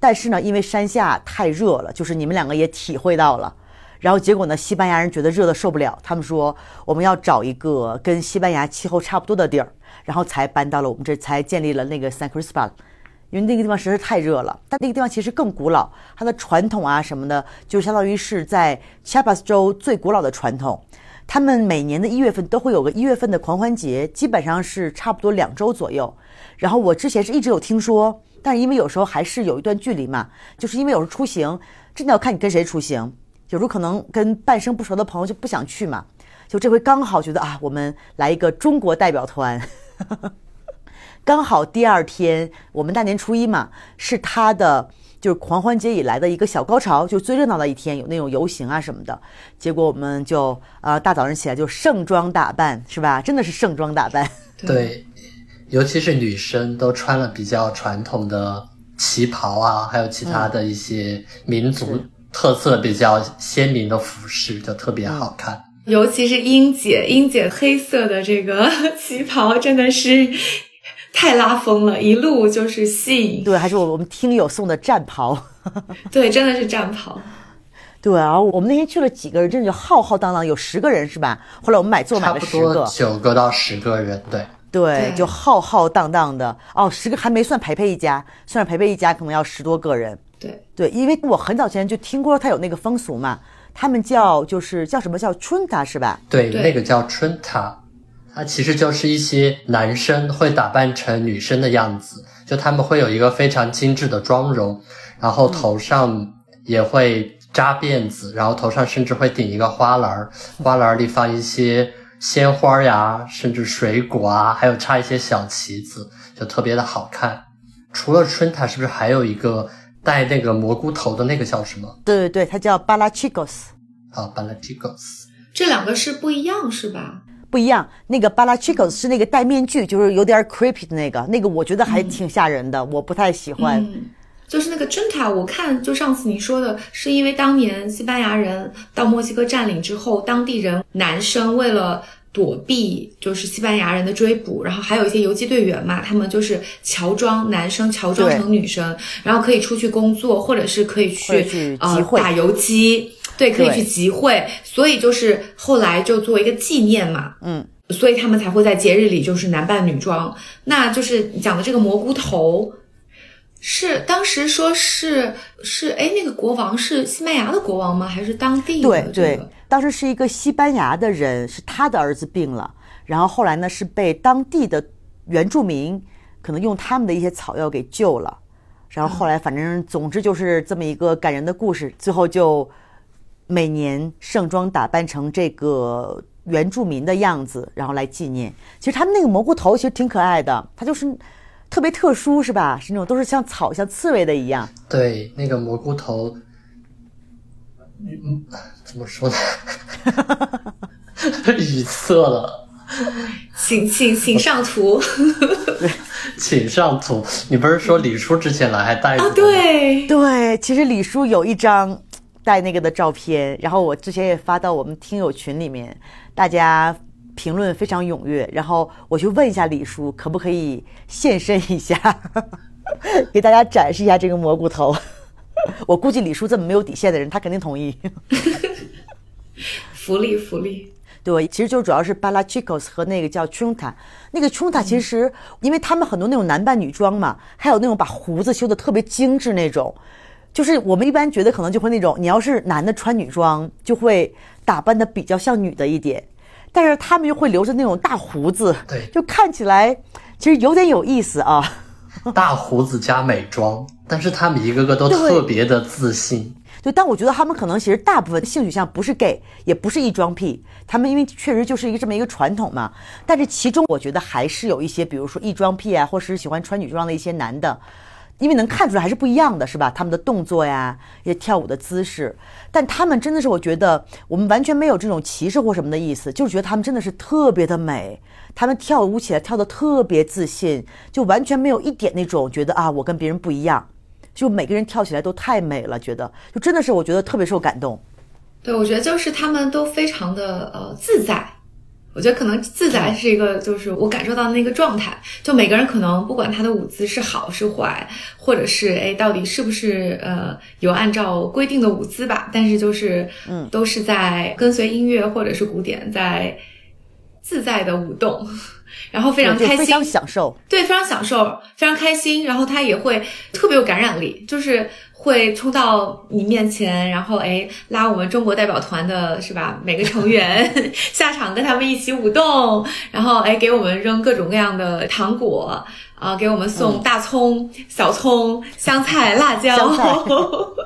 但是呢，因为山下太热了，就是你们两个也体会到了。然后结果呢，西班牙人觉得热的受不了，他们说我们要找一个跟西班牙气候差不多的地儿，然后才搬到了我们这，才建立了那个 San Cristobal。因为那个地方实在太热了，但那个地方其实更古老，它的传统啊什么的，就相当于是在 Chapas 州最古老的传统。他们每年的一月份都会有个一月份的狂欢节，基本上是差不多两周左右。然后我之前是一直有听说，但是因为有时候还是有一段距离嘛，就是因为有时候出行真的要看你跟谁出行，有时候可能跟半生不熟的朋友就不想去嘛。就这回刚好觉得啊，我们来一个中国代表团。刚好第二天，我们大年初一嘛，是他的就是狂欢节以来的一个小高潮，就最热闹的一天，有那种游行啊什么的。结果我们就呃大早上起来就盛装打扮，是吧？真的是盛装打扮。对，尤其是女生都穿了比较传统的旗袍啊，还有其他的一些民族特色比较鲜明的服饰，就特别好看。尤其是英姐，英姐黑色的这个 旗袍真的是。太拉风了，一路就是吸引。对，还是我我们听友送的战袍。对，真的是战袍。对啊，我们那天去了几个人，真的就浩浩荡荡，有十个人是吧？后来我们买座买了十个，九个到十个人。对，对，就浩浩荡荡的哦，十个还没算培培一家，算上培培一家可能要十多个人。对对，因为我很早前就听过他有那个风俗嘛，他们叫就是叫什么叫春塔是吧？对，那个叫春塔，它其实就是一些男生会打扮成女生的样子，就他们会有一个非常精致的妆容，然后头上也会扎辫子，然后头上甚至会顶一个花篮儿，花篮里放一些。鲜花呀，甚至水果啊，还有插一些小旗子，就特别的好看。除了春塔，是不是还有一个带那个蘑菇头的那个叫什么？对对对，它叫巴拉奇戈斯。啊，巴拉奇戈斯。这两个是不一样是吧？不一样。那个巴拉奇戈斯是那个戴面具，就是有点 creepy 的那个，那个我觉得还挺吓人的，我不太喜欢。就是那个春塔，我看就上次你说的，是因为当年西班牙人到墨西哥占领之后，当地人男生为了躲避就是西班牙人的追捕，然后还有一些游击队员嘛，他们就是乔装男生，乔装成女生，然后可以出去工作，或者是可以去呃打游击，对，可以去集会，所以就是后来就作为一个纪念嘛，嗯，所以他们才会在节日里就是男扮女装，那就是讲的这个蘑菇头。是当时说是是哎，那个国王是西班牙的国王吗？还是当地的？对对，当时是一个西班牙的人，是他的儿子病了，然后后来呢是被当地的原住民可能用他们的一些草药给救了，然后后来反正总之就是这么一个感人的故事，最后就每年盛装打扮成这个原住民的样子，然后来纪念。其实他们那个蘑菇头其实挺可爱的，它就是。特别特殊是吧？是那种都是像草、像刺猬的一样。对，那个蘑菇头，嗯，怎么说呢？语塞了。请请请上图。请上图。你不是说李叔之前来还带啊？对对，其实李叔有一张带那个的照片，然后我之前也发到我们听友群里面，大家。评论非常踊跃，然后我去问一下李叔，可不可以现身一下，给大家展示一下这个蘑菇头。我估计李叔这么没有底线的人，他肯定同意。福利福利，对，其实就主要是巴拉奇科斯和那个叫 Chunta，那个 Chunta 其实因为他们很多那种男扮女装嘛，还有那种把胡子修的特别精致那种，就是我们一般觉得可能就会那种，你要是男的穿女装，就会打扮的比较像女的一点。但是他们又会留着那种大胡子，对，就看起来其实有点有意思啊。大胡子加美妆，但是他们一个个都特别的自信。对，但我觉得他们可能其实大部分性取向不是 gay，也不是异装癖，他们因为确实就是一个这么一个传统嘛。但是其中我觉得还是有一些，比如说异装癖啊，或是喜欢穿女装的一些男的。因为能看出来还是不一样的，是吧？他们的动作呀，也跳舞的姿势，但他们真的是，我觉得我们完全没有这种歧视或什么的意思，就是觉得他们真的是特别的美，他们跳舞起来跳得特别自信，就完全没有一点那种觉得啊，我跟别人不一样，就每个人跳起来都太美了，觉得就真的是我觉得特别受感动。对，我觉得就是他们都非常的呃自在。我觉得可能自在是一个，就是我感受到的那个状态。就每个人可能不管他的舞姿是好是坏，或者是哎到底是不是呃有按照规定的舞姿吧，但是就是嗯都是在跟随音乐或者是鼓点在自在的舞动，然后非常开心，非常享受，对，非常享受，非常开心。然后他也会特别有感染力，就是。会冲到你面前，然后哎拉我们中国代表团的是吧？每个成员 下场跟他们一起舞动，然后哎给我们扔各种各样的糖果啊，给我们送大葱、小葱、香菜、辣椒。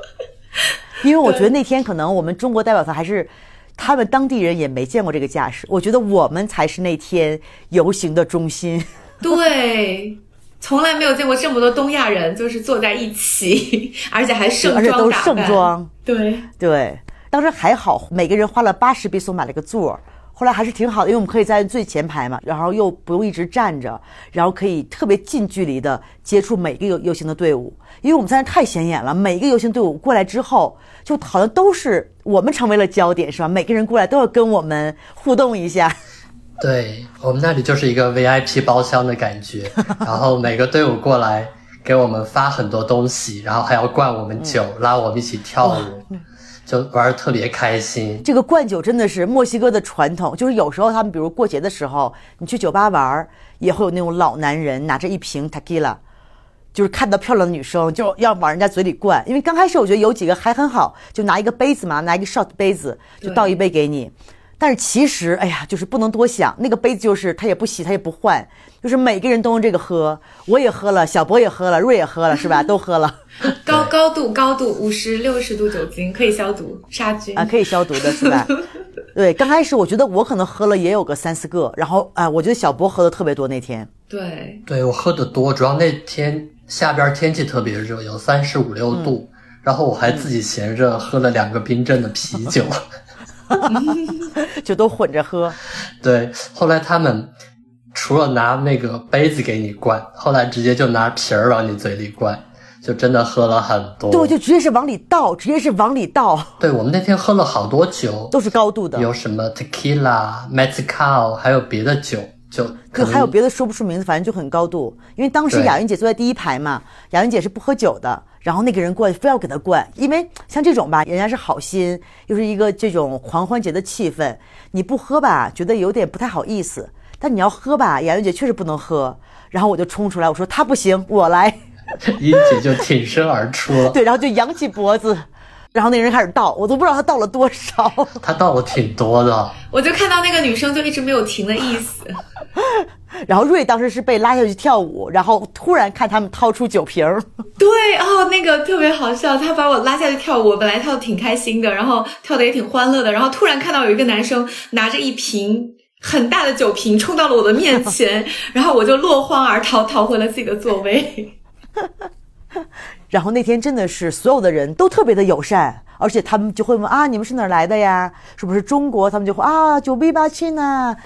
因为我觉得那天可能我们中国代表团还是他们当地人也没见过这个架势，我觉得我们才是那天游行的中心。对。从来没有见过这么多东亚人，就是坐在一起，而且还盛装，而且都盛装。对对，当时还好，每个人花了八十比索买了个座，后来还是挺好的，因为我们可以在最前排嘛，然后又不用一直站着，然后可以特别近距离的接触每个游游行的队伍，因为我们在那太显眼了，每一个游行队伍过来之后，就好像都是我们成为了焦点，是吧？每个人过来都要跟我们互动一下。对我们那里就是一个 VIP 包厢的感觉，然后每个队伍过来给我们发很多东西，然后还要灌我们酒，拉我们一起跳舞，就玩的特别开心。这个灌酒真的是墨西哥的传统，就是有时候他们比如过节的时候，你去酒吧玩，也会有那种老男人拿着一瓶 tequila，就是看到漂亮的女生就要往人家嘴里灌。因为刚开始我觉得有几个还很好，就拿一个杯子嘛，拿一个 shot 杯子就倒一杯给你。但是其实，哎呀，就是不能多想，那个杯子就是他也不洗，他也不换，就是每个人都用这个喝。我也喝了，小博也喝了，瑞也喝了，是吧？都喝了。高高度高度五十六十度酒精可以消毒杀菌啊，可以消毒的是吧？对，刚开始我觉得我可能喝了也有个三四个，然后啊，我觉得小博喝的特别多那天。对，对我喝的多，主要那天下边天气特别热，有三十五六度，然后我还自己闲着喝了两个冰镇的啤酒。就都混着喝，对。后来他们除了拿那个杯子给你灌，后来直接就拿瓶儿往你嘴里灌，就真的喝了很多。对，就直接是往里倒，直接是往里倒。对我们那天喝了好多酒，都是高度的，有什么 tequila、mezcal，还有别的酒。就可还有别的说不出名字，反正就很高度。因为当时雅云姐坐在第一排嘛，雅云姐是不喝酒的，然后那个人过来非要给他灌，因为像这种吧，人家是好心，又是一个这种狂欢节的气氛，你不喝吧，觉得有点不太好意思；但你要喝吧，雅云姐确实不能喝。然后我就冲出来，我说她不行，我来。英姐就挺身而出了，对，然后就扬起脖子。然后那人开始倒，我都不知道他倒了多少。他倒了挺多的。我就看到那个女生就一直没有停的意思。然后瑞当时是被拉下去跳舞，然后突然看他们掏出酒瓶儿。对哦，那个特别好笑，他把我拉下去跳舞，本来跳的挺开心的，然后跳的也挺欢乐的，然后突然看到有一个男生拿着一瓶很大的酒瓶冲到了我的面前，然后我就落荒而逃，逃回了自己的座位。然后那天真的是所有的人都特别的友善，而且他们就会问啊，你们是哪儿来的呀？是不是中国？他们就会啊，九 V 八七呢，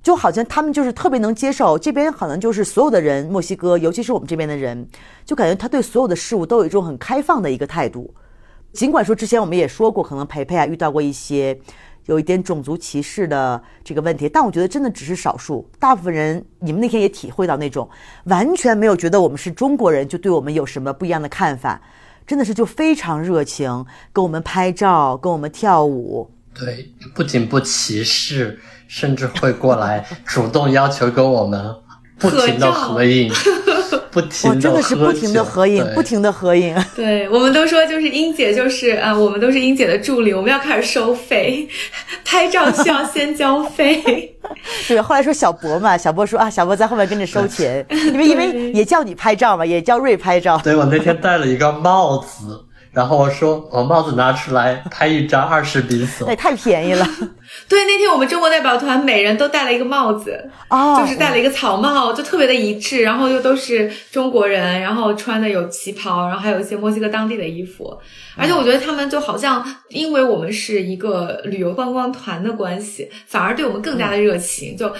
就好像他们就是特别能接受这边，可能就是所有的人，墨西哥，尤其是我们这边的人，就感觉他对所有的事物都有一种很开放的一个态度。尽管说之前我们也说过，可能培培啊遇到过一些。有一点种族歧视的这个问题，但我觉得真的只是少数，大部分人，你们那天也体会到那种完全没有觉得我们是中国人就对我们有什么不一样的看法，真的是就非常热情，跟我们拍照，跟我们跳舞。对，不仅不歧视，甚至会过来主动要求跟我们不停的合影。不停的真的是不停的合影，不停的合影。对我们都说，就是英姐，就是啊，我们都是英姐的助理，我们要开始收费，拍照需要先交费。对，后来说小博嘛，小博说啊，小博在后面跟着收钱，因为因为也叫你拍照嘛，也叫瑞拍照。对我那天戴了一个帽子。然后我说，我帽子拿出来拍一张二十比索，那也太便宜了。对，那天我们中国代表团每人都戴了一个帽子，哦，就是戴了一个草帽，就特别的一致。然后又都是中国人，然后穿的有旗袍，然后还有一些墨西哥当地的衣服。而且我觉得他们就好像，因为我们是一个旅游观光团的关系，反而对我们更加的热情。就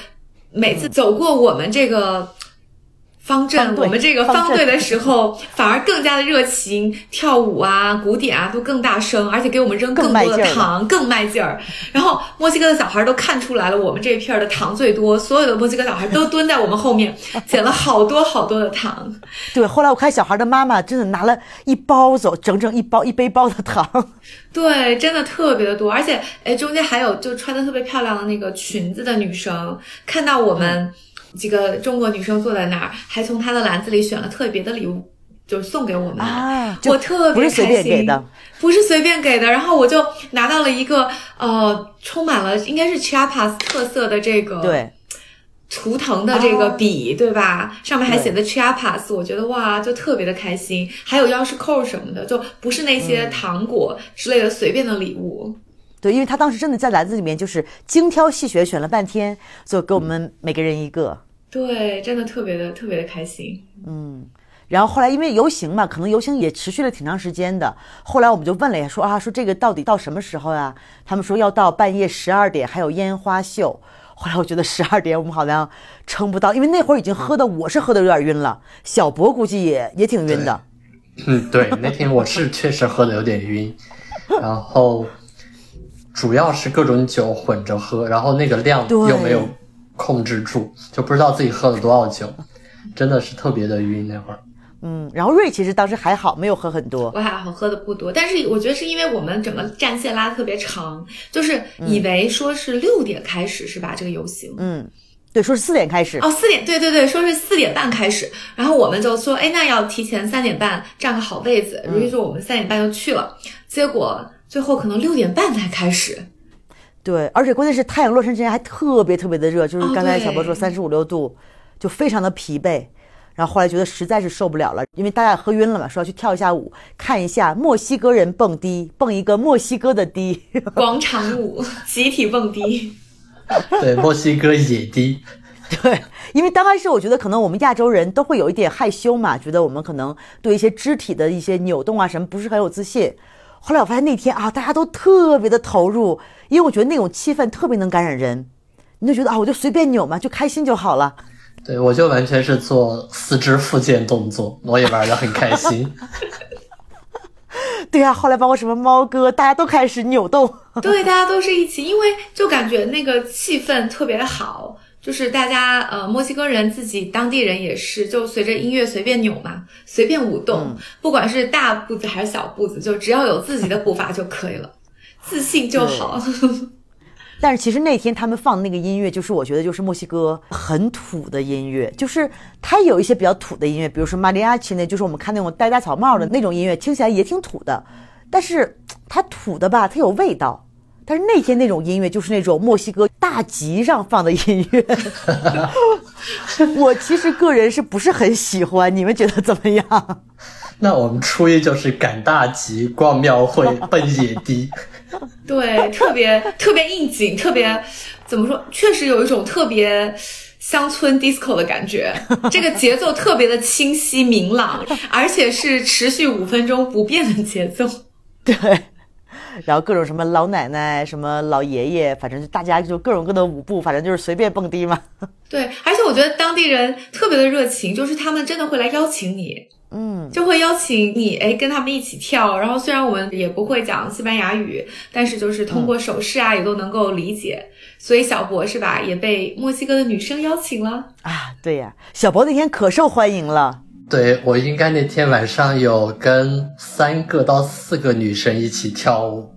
每次走过我们这个。方阵，我们这个方队的时候，反而更加的热情，跳舞啊、鼓点啊都更大声，而且给我们扔更多的糖，更卖劲儿。然后墨西哥的小孩都看出来了，我们这一片的糖最多，所有的墨西哥小孩都蹲在我们后面，捡了好多好多的糖。对，后来我看小孩的妈妈真的拿了一包走，整整一包一背包的糖。对，真的特别的多，而且哎，中间还有就穿的特别漂亮的那个裙子的女生，看到我们。几个中国女生坐在那儿，还从她的篮子里选了特别的礼物，就送给我们。啊，我特别开心，不是随便给的，不是随便给的。然后我就拿到了一个呃，充满了应该是 Chiapas 特色的这个对图腾的这个笔，对吧？上面还写的 Chiapas，我觉得哇，就特别的开心。还有钥匙扣什么的，就不是那些糖果之类的随便的礼物。对，因为他当时真的在篮子里面就是精挑细选，选了半天，就给我们每个人一个。对，真的特别的特别的开心。嗯，然后后来因为游行嘛，可能游行也持续了挺长时间的。后来我们就问了一下，说啊，说这个到底到什么时候呀？他们说要到半夜十二点，还有烟花秀。后来我觉得十二点我们好像撑不到，因为那会儿已经喝的，我是喝的有点晕了。小博估计也也挺晕的。嗯，对，那天我是确实喝的有点晕，然后主要是各种酒混着喝，然后那个量又没有。控制住，就不知道自己喝了多少酒，真的是特别的晕那会儿。嗯，然后瑞其实当时还好，没有喝很多。我还好，喝的不多，但是我觉得是因为我们整个战线拉的特别长，就是以为说是六点开始是吧？这个游行，嗯，对，说是四点开始。哦，四点，对对对，说是四点半开始，然后我们就说，哎，那要提前三点半占个好位子，于是说我们三点半就去了，结果最后可能六点半才开始。对，而且关键是太阳落山之前还特别特别的热，就是刚才小波说三十五六度，就非常的疲惫。然后后来觉得实在是受不了了，因为大家喝晕了嘛，说要去跳一下舞，看一下墨西哥人蹦迪，蹦一个墨西哥的迪，广场舞，集体蹦迪，对，墨西哥野迪，对，因为刚开始我觉得可能我们亚洲人都会有一点害羞嘛，觉得我们可能对一些肢体的一些扭动啊什么不是很有自信。后来我发现那天啊，大家都特别的投入，因为我觉得那种气氛特别能感染人，你就觉得啊，我就随便扭嘛，就开心就好了。对，我就完全是做四肢复健动作，我也玩的很开心。对呀，后来包括什么猫哥，大家都开始扭动。对，大家都是一起，因为就感觉那个气氛特别好，就是大家呃，墨西哥人自己当地人也是，就随着音乐随便扭嘛，随便舞动，不管是大步子还是小步子，就只要有自己的步伐就可以了，自信就好。但是其实那天他们放的那个音乐，就是我觉得就是墨西哥很土的音乐，就是它有一些比较土的音乐，比如说玛利亚奇那，就是我们看那种戴大草帽的那种音乐，听起来也挺土的。但是它土的吧，它有味道。但是那天那种音乐就是那种墨西哥大集上放的音乐，我其实个人是不是很喜欢？你们觉得怎么样？那我们初一就是赶大集、逛庙会、奔野迪。对，特别特别应景，特别怎么说？确实有一种特别乡村 disco 的感觉。这个节奏特别的清晰明朗，而且是持续五分钟不变的节奏。对，然后各种什么老奶奶、什么老爷爷，反正就大家就各种各的舞步，反正就是随便蹦迪嘛。对，而且我觉得当地人特别的热情，就是他们真的会来邀请你。嗯，就会邀请你，哎，跟他们一起跳。然后虽然我们也不会讲西班牙语，但是就是通过手势啊，也都能够理解。所以小博是吧，也被墨西哥的女生邀请了啊。对呀，小博那天可受欢迎了。对我应该那天晚上有跟三个到四个女生一起跳舞，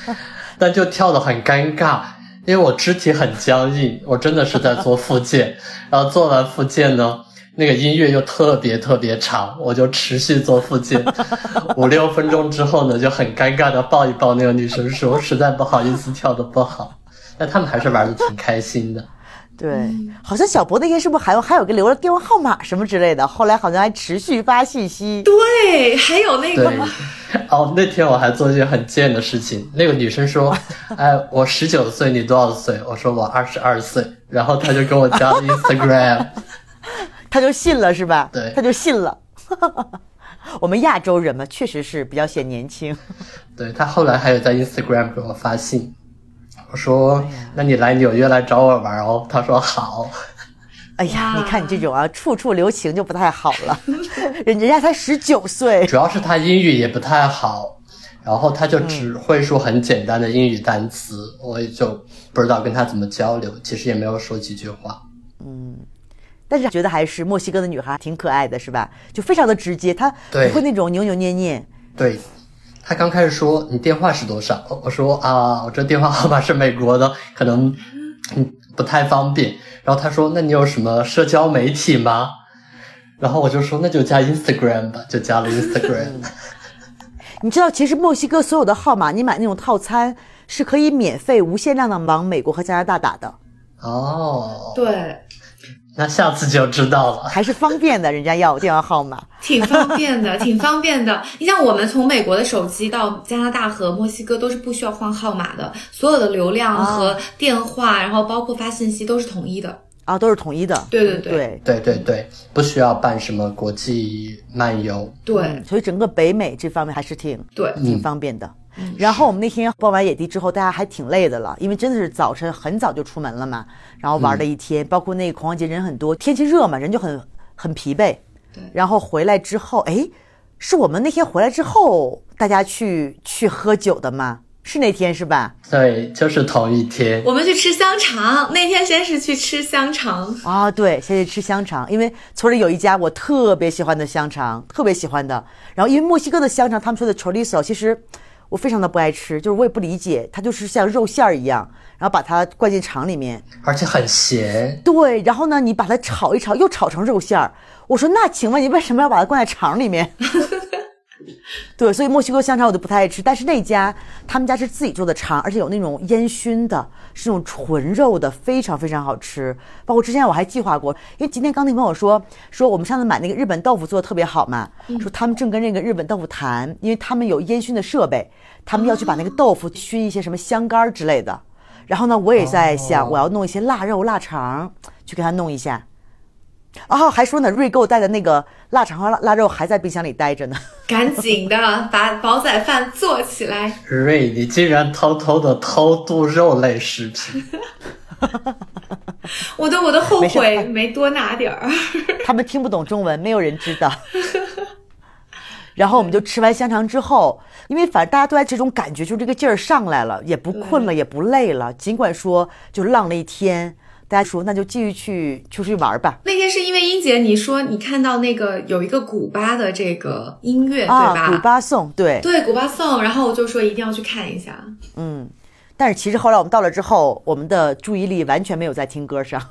但就跳得很尴尬，因为我肢体很僵硬，我真的是在做复健。然后做完复健呢。那个音乐又特别特别长，我就持续做复健，五六分钟之后呢，就很尴尬的抱一抱那个女生说，实在不好意思跳的不好，但他们还是玩的挺开心的。对，好像小博那天是不是还有还有个留了电话号码什么之类的，后来好像还持续发信息。对，还有那个。哦，那天我还做一件很贱的事情，那个女生说，哎，我十九岁，你多少岁？我说我二十二岁，然后她就跟我加了 Instagram。他就信了是吧？对，他就信了。我们亚洲人嘛，确实是比较显年轻。对他后来还有在 Instagram 给我发信，我说：“那你来纽约来找我玩哦。”他说：“好。”哎呀，你看你这种啊，处处留情就不太好了。人 人家才十九岁，主要是他英语也不太好，然后他就只会说很简单的英语单词，我也就不知道跟他怎么交流。其实也没有说几句话。嗯。但是觉得还是墨西哥的女孩挺可爱的，是吧？就非常的直接，她不会那种扭扭捏捏。对，她刚开始说你电话是多少？我说啊，我这电话号码是美国的，可能嗯不太方便。然后他说，那你有什么社交媒体吗？然后我就说那就加 Instagram 吧，就加了 Instagram。你知道，其实墨西哥所有的号码，你买那种套餐是可以免费无限量的往美国和加拿大打的。哦，对。那下次就知道了，还是方便的，人家要电话号码，挺方便的，挺方便的。你像我们从美国的手机到加拿大和墨西哥都是不需要换号码的，所有的流量和电话，然后包括发信息都是统一的。啊，都是统一的。对对对。对。对对，不需要办什么国际漫游。对，所以整个北美这方面还是挺对。挺方便的。然后我们那天逛完野地之后，大家还挺累的了，因为真的是早晨很早就出门了嘛，然后玩了一天，包括那个狂欢节人很多，天气热嘛，人就很很疲惫。对。然后回来之后，哎，是我们那天回来之后，大家去去喝酒的吗？是那天是吧？对，就是同一天。我们去吃香肠，那天先是去吃香肠啊，对，先去吃香肠，因为村里有一家我特别喜欢的香肠，特别喜欢的。然后因为墨西哥的香肠，他们说的 chorizo，其实我非常的不爱吃，就是我也不理解，它就是像肉馅儿一样，然后把它灌进肠里面，而且很咸。对，然后呢，你把它炒一炒，又炒成肉馅儿。我说那请问你为什么要把它灌在肠里面？对，所以墨西哥香肠我就不太爱吃，但是那家他们家是自己做的肠，而且有那种烟熏的，是那种纯肉的，非常非常好吃。包括之前我还计划过，因为今天刚听朋友说，说我们上次买那个日本豆腐做的特别好嘛，说他们正跟那个日本豆腐谈，因为他们有烟熏的设备，他们要去把那个豆腐熏一些什么香干之类的。然后呢，我也在想，我要弄一些腊肉、腊肠去给他弄一下。哦，还说呢，瑞购带的那个腊肠和腊腊肉还在冰箱里待着呢。赶紧的，把煲仔饭做起来。瑞，你竟然偷偷的偷渡肉类食品。我都我都后悔没多拿点儿。他们听不懂中文，没有人知道。然后我们就吃完香肠之后，因为反正大家都在这种感觉，就这个劲儿上来了，也不困了，也不累了。尽管说就浪了一天。大家说，那就继续去出去玩吧。那天是因为英姐你说你看到那个有一个古巴的这个音乐，对吧？古巴颂，对对，古巴颂。然后我就说一定要去看一下。嗯，但是其实后来我们到了之后，我们的注意力完全没有在听歌上。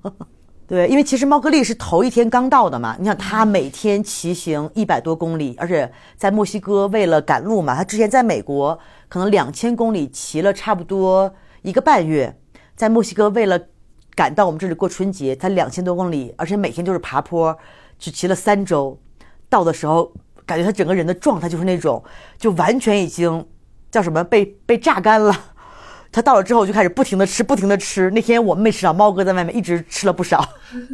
对，因为其实猫格利是头一天刚到的嘛。你想他每天骑行一百多公里，而且在墨西哥为了赶路嘛，他之前在美国可能两千公里骑了差不多一个半月，在墨西哥为了。赶到我们这里过春节，才两千多公里，而且每天都是爬坡，只骑了三周。到的时候，感觉他整个人的状态就是那种，就完全已经叫什么被被榨干了。他到了之后就开始不停的吃，不停的吃。那天我们没吃上，猫哥在外面一直吃了不少。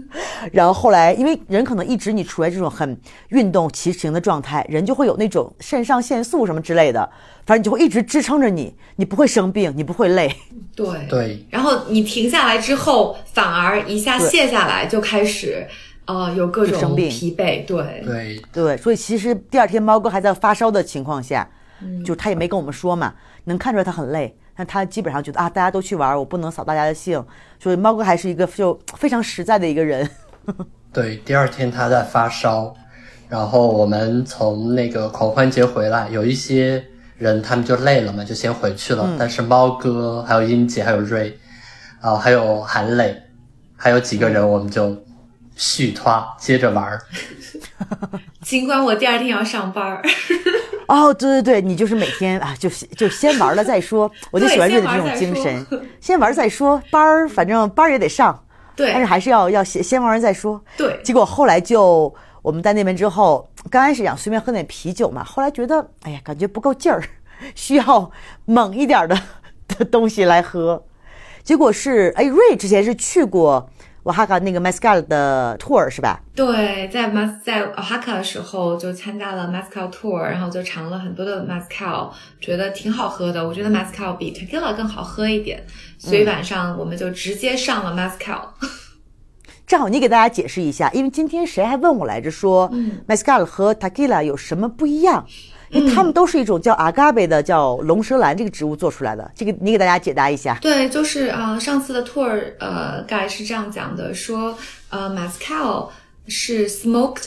然后后来，因为人可能一直你处在这种很运动骑行的状态，人就会有那种肾上腺素什么之类的，反正你就会一直支撑着你，你不会生病，你不会累。对对。然后你停下来之后，反而一下卸下来，就开始呃有各种疲惫。对对对。所以其实第二天猫哥还在发烧的情况下，就他也没跟我们说嘛，能看出来他很累。但他基本上觉得啊，大家都去玩，我不能扫大家的兴，所以猫哥还是一个就非常实在的一个人。对，第二天他在发烧，然后我们从那个狂欢节回来，有一些人他们就累了嘛，就先回去了。但是猫哥还有英姐还有瑞，啊，还有韩磊，还有几个人，我们就续他接着玩。尽管我第二天要上班。哦，对对对，你就是每天啊，就就先玩了再说。我就喜欢瑞的这种精神，先玩再说。班儿反正班儿也得上，对，但是还是要要先先玩完再说。对。结果后来就我们在那边之后，刚开始想随便喝点啤酒嘛，后来觉得哎呀，感觉不够劲儿，需要猛一点的的东西来喝。结果是哎，瑞之前是去过。瓦哈卡那个 Mascal 的 tour 是吧？对，在 Mas 在瓦哈卡的时候就参加了 Mascal tour，然后就尝了很多的 Mascal，觉得挺好喝的。我觉得 Mascal 比 Tequila 更好喝一点，所以晚上我们就直接上了 Mascal。正好你给大家解释一下，因为今天谁还问我来着，说 Mascal 和 Tequila 有什么不一样？因为它们都是一种叫 agave 的叫龙舌兰这个植物做出来的，这个你给大家解答一下。对，就是啊，上次的 tour 呃，guide 是这样讲的，说呃，mezcal 是 smoked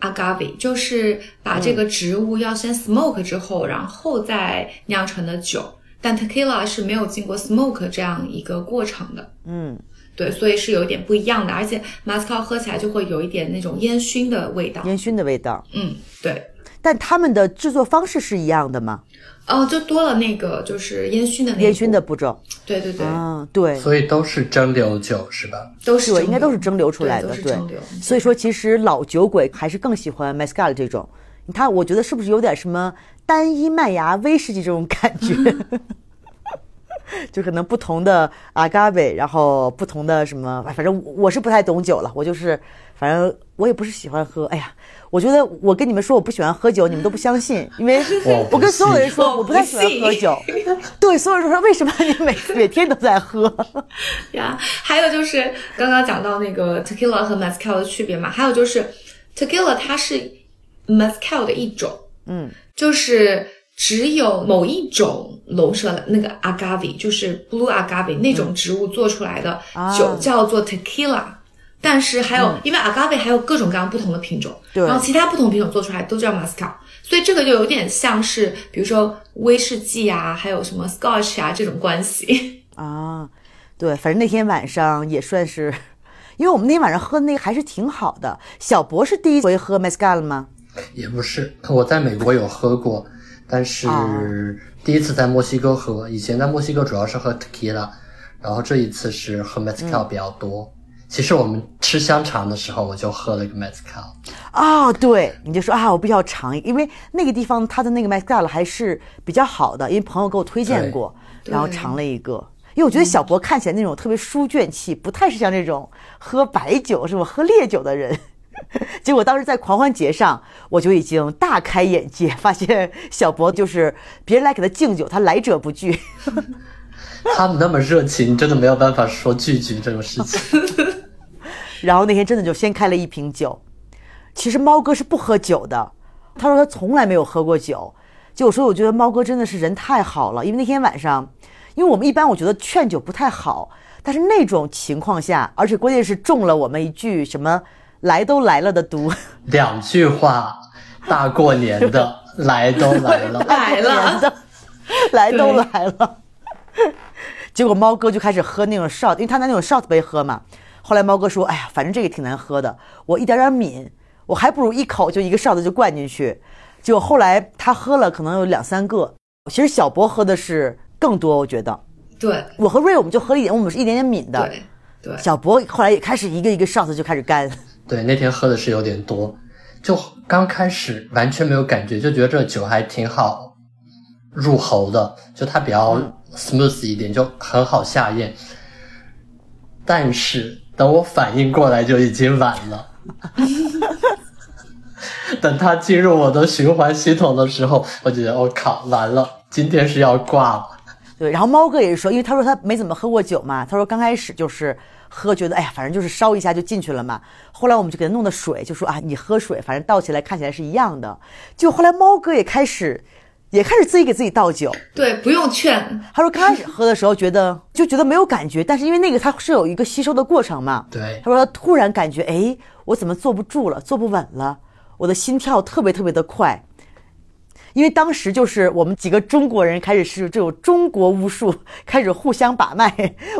agave，就是把这个植物要先 smoke 之后，然后再酿成的酒。但 tequila 是没有经过 smoke 这样一个过程的。嗯，对，所以是有一点不一样的，而且 mezcal 喝起来就会有一点那种烟熏的味道。烟熏的味道。嗯，对。但他们的制作方式是一样的吗？哦，就多了那个就是烟熏的烟熏的步骤。对对对，嗯对。所以都是蒸馏酒是吧？都是，应该都是蒸馏出来的。对，所以说其实老酒鬼还是更喜欢 Mescal 这种。你看，我觉得是不是有点什么单一麦芽威士忌这种感觉？就可能不同的 agave，然后不同的什么，反正我是不太懂酒了。我就是，反正我也不是喜欢喝。哎呀。我觉得我跟你们说我不喜欢喝酒，你们都不相信，因为我跟所有人说我不太喜欢喝酒。对，所有人说为什么你每每天都在喝？呀，还有就是刚刚讲到那个 tequila 和 mezcal 的区别嘛，还有就是 tequila 它是 mezcal 的一种，嗯，就是只有某一种龙舌那个 agave，就是 blue agave 那种植物做出来的酒叫做 tequila，但是还有因为 agave 还有各种各样不同的品种，然后其他不同品种做出来都叫 Mescal，所以这个就有点像是比如说威士忌啊，还有什么 scotch 啊这种关系 啊。对，反正那天晚上也算是，因为我们那天晚上喝的那个还是挺好的。小博是第一回喝 Mescal 吗？也不是，我在美国有喝过。但是第一次在墨西哥喝，以前在墨西哥主要是喝 tequila，然后这一次是喝 Mescal 比较多。其实我们吃香肠的时候，我就喝了一个 mezcal。哦，对，你就说啊，我必须要尝，因为那个地方它的那个 mezcal 还是比较好的，因为朋友给我推荐过，然后尝了一个。因为我觉得小博看起来那种特别书卷气，不太是像那种喝白酒是吧？喝烈酒的人。结果当时在狂欢节上，我就已经大开眼界，发现小博就是别人来给他敬酒，他来者不拒。他们那么热情，真的没有办法说拒绝这种事情。然后那天真的就先开了一瓶酒。其实猫哥是不喝酒的，他说他从来没有喝过酒。就我说，我觉得猫哥真的是人太好了，因为那天晚上，因为我们一般我觉得劝酒不太好，但是那种情况下，而且关键是中了我们一句什么。来都来了的毒，两句话，大过年的来都来了，来了，来都来了。结果猫哥就开始喝那种 shot，因为他拿那种 shot 杯喝嘛。后来猫哥说：“哎呀，反正这个挺难喝的，我一点点抿，我还不如一口就一个 shot 就灌进去。”结果后来他喝了可能有两三个。其实小博喝的是更多，我觉得。对，我和瑞我们就喝了一点，我们是一点点抿的。对对。小博后来也开始一个一个 shot 就开始干。对，那天喝的是有点多，就刚开始完全没有感觉，就觉得这酒还挺好入喉的，就它比较 smooth 一点，就很好下咽。但是等我反应过来，就已经晚了。等它进入我的循环系统的时候，我觉得我靠，完了，今天是要挂了。对，然后猫哥也是说，因为他说他没怎么喝过酒嘛，他说刚开始就是。喝觉得哎呀，反正就是烧一下就进去了嘛。后来我们就给他弄的水，就说啊，你喝水，反正倒起来看起来是一样的。就后来猫哥也开始，也开始自己给自己倒酒。对，不用劝。他说刚开始喝的时候觉得就觉得没有感觉，但是因为那个它是有一个吸收的过程嘛。对。他说他突然感觉哎，我怎么坐不住了，坐不稳了，我的心跳特别特别的快。因为当时就是我们几个中国人开始是这种中国巫术，开始互相把脉，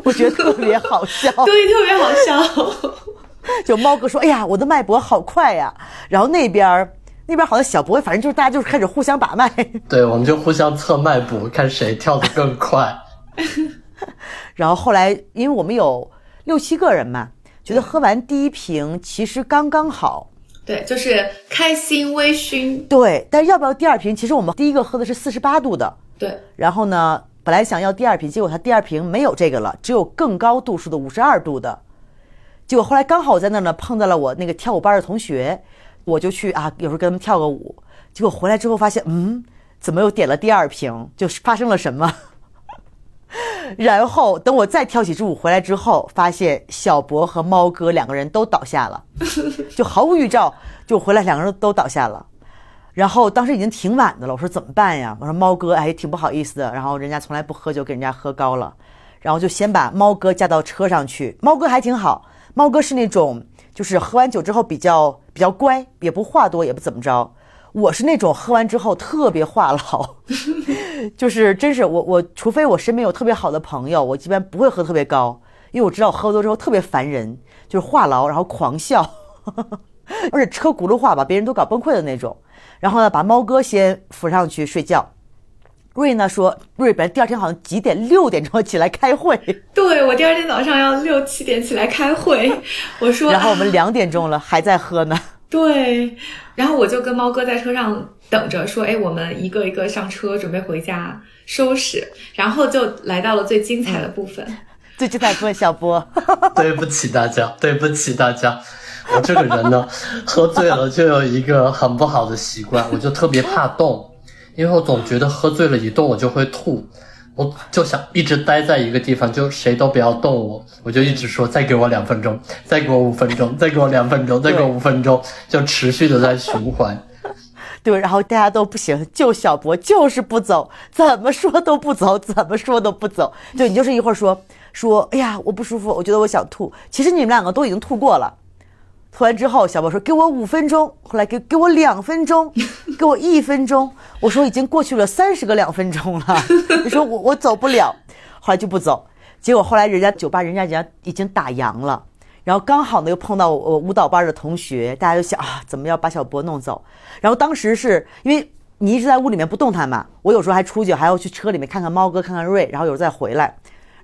我觉得特别好笑。对，特别好笑。就猫哥说：“哎呀，我的脉搏好快呀！”然后那边那边好像小博，反正就是大家就是开始互相把脉。对，我们就互相测脉搏，看谁跳得更快。然后后来，因为我们有六七个人嘛，觉得喝完第一瓶其实刚刚好。对，就是开心微醺。对，但是要不要第二瓶？其实我们第一个喝的是四十八度的。对。然后呢，本来想要第二瓶，结果他第二瓶没有这个了，只有更高度数的五十二度的。结果后来刚好我在那儿呢，碰到了我那个跳舞班的同学，我就去啊，有时候跟他们跳个舞。结果回来之后发现，嗯，怎么又点了第二瓶？就是发生了什么？然后等我再跳起支舞回来之后，发现小博和猫哥两个人都倒下了，就毫无预兆就回来，两个人都倒下了。然后当时已经挺晚的了，我说怎么办呀？我说猫哥哎，挺不好意思的。然后人家从来不喝酒，给人家喝高了，然后就先把猫哥架到车上去。猫哥还挺好，猫哥是那种就是喝完酒之后比较比较乖，也不话多，也不怎么着。我是那种喝完之后特别话痨，就是真是我我除非我身边有特别好的朋友，我基本不会喝特别高，因为我知道我喝多之后特别烦人，就是话痨，然后狂笑，而且车轱辘话把别人都搞崩溃的那种。然后呢，把猫哥先扶上去睡觉。瑞呢说，瑞本来第二天好像几点六点钟起来开会，对我第二天早上要六七点起来开会。我说，然后我们两点钟了还在喝呢。对，然后我就跟猫哥在车上等着，说：“哎，我们一个一个上车，准备回家收拾。”然后就来到了最精彩的部分。最精彩部分，小波。对不起大家，对不起大家。我这个人呢，喝醉了就有一个很不好的习惯，我就特别怕动，因为我总觉得喝醉了一动我就会吐。我就想一直待在一个地方，就谁都不要动我，我就一直说再给我两分钟，再给我五分钟，再给我两分钟，再给我五分钟，就持续的在循环。对，然后大家都不行，就小博就是不走，怎么说都不走，怎么说都不走。对你就是一会儿说说，哎呀，我不舒服，我觉得我想吐。其实你们两个都已经吐过了。吐完之后，小博说给我五分钟，后来给给我两分钟，给我一分钟。我说已经过去了三十个两分钟了。你说我我走不了，后来就不走。结果后来人家酒吧人家人家已经打烊了。然后刚好呢，又碰到我舞蹈班的同学，大家就想啊，怎么要把小博弄走？然后当时是因为你一直在屋里面不动弹嘛，我有时候还出去，还要去车里面看看猫哥，看看瑞，然后有时候再回来。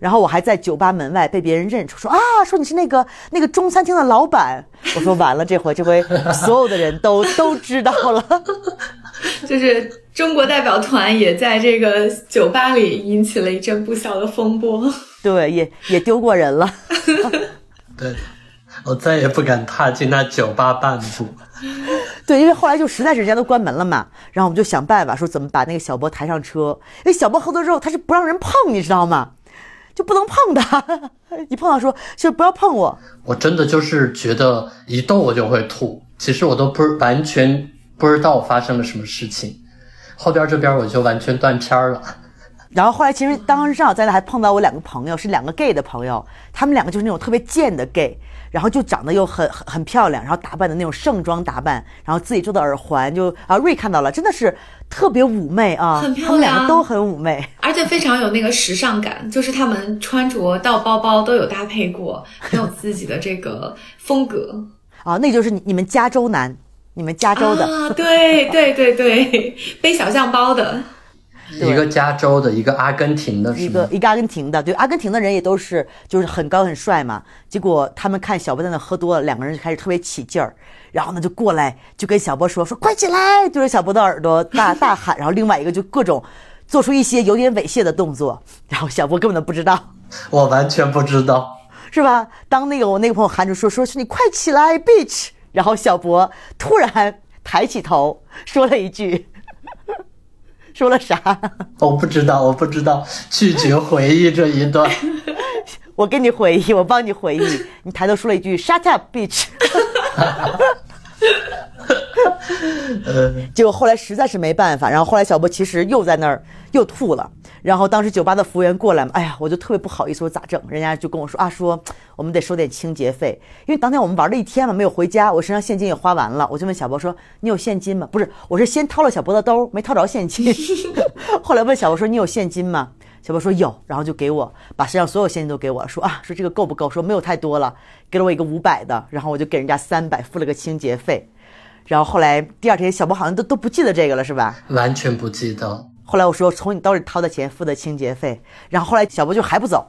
然后我还在酒吧门外被别人认出，说啊，说你是那个那个中餐厅的老板。我说完了，这回这回所有的人都 都知道了，就是中国代表团也在这个酒吧里引起了一阵不小的风波。对，也也丢过人了。对，我再也不敢踏进那酒吧半步。对，因为后来就实在是人家都关门了嘛，然后我们就想办法说怎么把那个小波抬上车。因为小波喝多之后他是不让人碰，你知道吗？就不能碰他，一碰到说就不要碰我。我真的就是觉得一动我就会吐，其实我都不是完全不知道发生了什么事情，后边这边我就完全断片了。然后后来其实当时正好在那还碰到我两个朋友，是两个 gay 的朋友，他们两个就是那种特别贱的 gay，然后就长得又很很很漂亮，然后打扮的那种盛装打扮，然后自己做的耳环就啊瑞看到了，真的是特别妩媚啊，很漂亮，他们两个都很妩媚，而且非常有那个时尚感，就是他们穿着到包包都有搭配过，很有自己的这个风格。啊，那就是你你们加州男，你们加州的。啊，对对对对，背小象包的。一个加州的，一个阿根廷的，一个一个阿根廷的，对，阿根廷的人也都是就是很高很帅嘛。结果他们看小波在那喝多了，两个人就开始特别起劲儿，然后呢就过来就跟小波说说快起来，对着小波的耳朵大大喊，然后另外一个就各种做出一些有点猥亵的动作，然后小波根本都不知道，我完全不知道，是吧？当那个我那个朋友喊着说说是你快起来，bitch，然后小博突然抬起头说了一句。说了啥？我不知道，我不知道，拒绝回忆这一段。我给你回忆，我帮你回忆。你抬头说了一句 “shut up, bitch”。结果后来实在是没办法，然后后来小波其实又在那儿又吐了。然后当时酒吧的服务员过来嘛，哎呀，我就特别不好意思，说咋整？人家就跟我说啊，说我们得收点清洁费，因为当天我们玩了一天嘛，没有回家，我身上现金也花完了。我就问小波说：“你有现金吗？”不是，我是先掏了小波的兜，没掏着现金。后来问小波说：“你有现金吗？”小波说有，然后就给我把身上所有现金都给我说啊，说这个够不够？说没有太多了，给了我一个五百的，然后我就给人家三百，付了个清洁费。然后后来第二天，小波好像都都不记得这个了，是吧？完全不记得。后来我说从你兜里掏的钱付的清洁费。然后后来小波就还不走，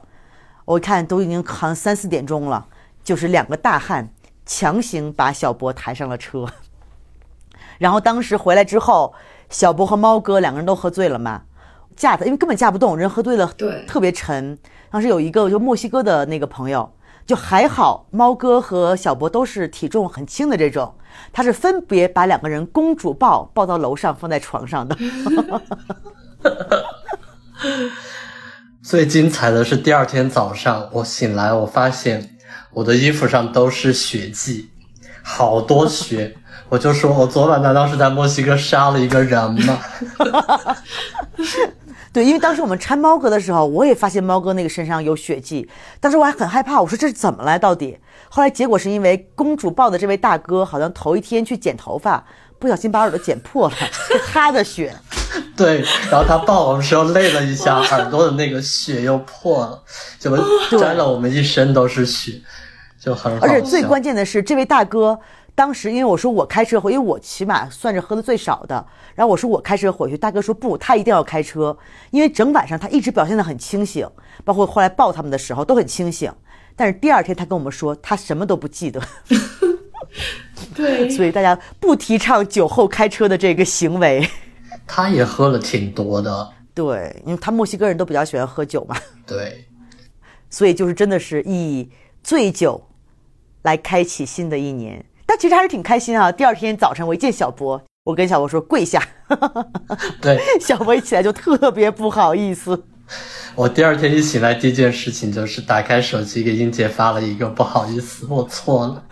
我一看都已经好像三四点钟了，就是两个大汉强行把小波抬上了车。然后当时回来之后，小波和猫哥两个人都喝醉了嘛，架他因为根本架不动，人喝醉了，对，特别沉。当时有一个就墨西哥的那个朋友。就还好，猫哥和小博都是体重很轻的这种，他是分别把两个人公主抱抱到楼上放在床上的。最精彩的是第二天早上，我醒来，我发现我的衣服上都是血迹，好多血。我就说，我昨晚难道是在墨西哥杀了一个人吗？对，因为当时我们搀猫哥的时候，我也发现猫哥那个身上有血迹，当时我还很害怕，我说这是怎么了到底？后来结果是因为公主抱的这位大哥好像头一天去剪头发，不小心把耳朵剪破了，是他的血。对，然后他抱我们时候累了一下，耳朵的那个血又破了，就沾了我们一身都是血，就很。而且最关键的是，这位大哥。当时因为我说我开车回，因为我起码算是喝的最少的。然后我说我开车回去，大哥说不，他一定要开车，因为整晚上他一直表现的很清醒，包括后来抱他们的时候都很清醒。但是第二天他跟我们说他什么都不记得。对，所以大家不提倡酒后开车的这个行为。他也喝了挺多的。对，因为他墨西哥人都比较喜欢喝酒嘛。对，所以就是真的是以醉酒来开启新的一年。但其实还是挺开心啊！第二天早晨我一见小博，我跟小博说跪下。对，小博一起来就特别不好意思。我第二天一醒来，第一件事情就是打开手机给英姐发了一个不好意思，我错了。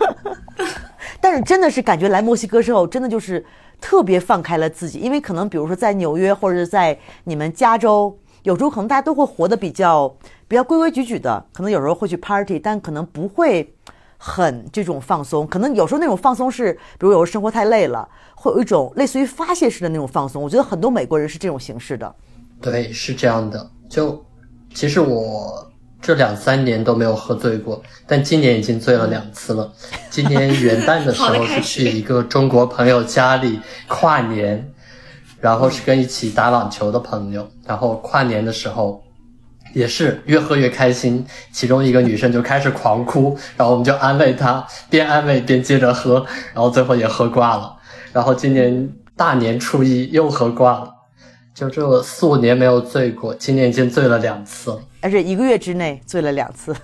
但是真的是感觉来墨西哥之后，真的就是特别放开了自己，因为可能比如说在纽约或者是在你们加州，有时候可能大家都会活得比较比较规规矩矩的，可能有时候会去 party，但可能不会很这种放松。可能有时候那种放松是，比如有时候生活太累了，会有一种类似于发泄式的那种放松。我觉得很多美国人是这种形式的。对，是这样的。就其实我。这两三年都没有喝醉过，但今年已经醉了两次了。今年元旦的时候 是去一个中国朋友家里跨年，然后是跟一起打网球的朋友，然后跨年的时候也是越喝越开心，其中一个女生就开始狂哭，然后我们就安慰她，边安慰边接着喝，然后最后也喝挂了。然后今年大年初一又喝挂了。就这四五年没有醉过，今年已经醉了两次了，而且一个月之内醉了两次。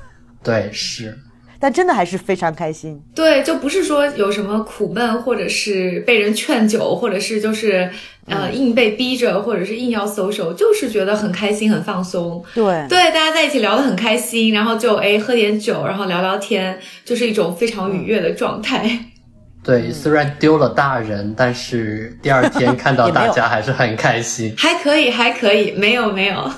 对，是，但真的还是非常开心。对，就不是说有什么苦闷，或者是被人劝酒，或者是就是呃硬被逼着，或者是硬要 social，就是觉得很开心、很放松。对，对，大家在一起聊得很开心，然后就哎喝点酒，然后聊聊天，就是一种非常愉悦的状态。对，虽然丢了大人，但是第二天看到 大家还是很开心。还可以，还可以，没有没有，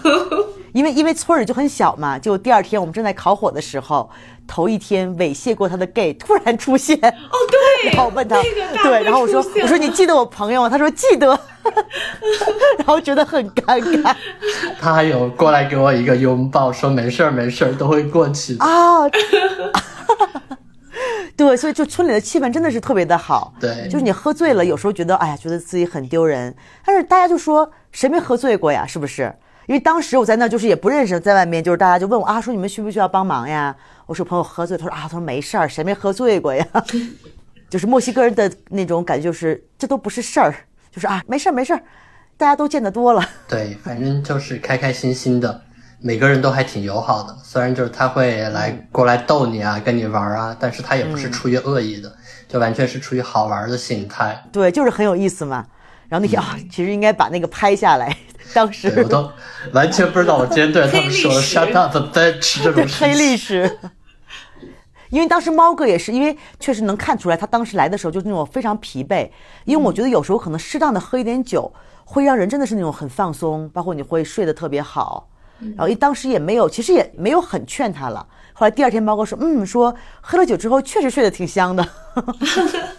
因为因为村里就很小嘛，就第二天我们正在烤火的时候，头一天猥亵过他的 gay 突然出现。哦，对，然后问他，对，然后我说我说你记得我朋友吗？他说记得，然后觉得很尴尬。他还有过来给我一个拥抱，说没事儿没事儿，都会过去的啊。对，所以就村里的气氛真的是特别的好。对，就是你喝醉了，有时候觉得哎呀，觉得自己很丢人，但是大家就说谁没喝醉过呀？是不是？因为当时我在那就是也不认识，在外面就是大家就问我啊，说你们需不需要帮忙呀？我说朋友喝醉，他说啊，他说没事儿，谁没喝醉过呀？就是墨西哥人的那种感觉，就是这都不是事儿，就是啊，没事儿没事儿，大家都见得多了。对，反正就是开开心心的。每个人都还挺友好的，虽然就是他会来过来逗你啊，跟你玩啊，但是他也不是出于恶意的，就完全是出于好玩的心态。对，就是很有意思嘛。然后那天啊，其实应该把那个拍下来。当时我都完全不知道，我今天对他们说 “shut up, bitch” 这种黑历史。因为当时猫哥也是，因为确实能看出来，他当时来的时候就是那种非常疲惫。因为我觉得有时候可能适当的喝一点酒，会让人真的是那种很放松，包括你会睡得特别好。然后一当时也没有，其实也没有很劝他了。后来第二天，猫哥说：“嗯，说喝了酒之后确实睡得挺香的。”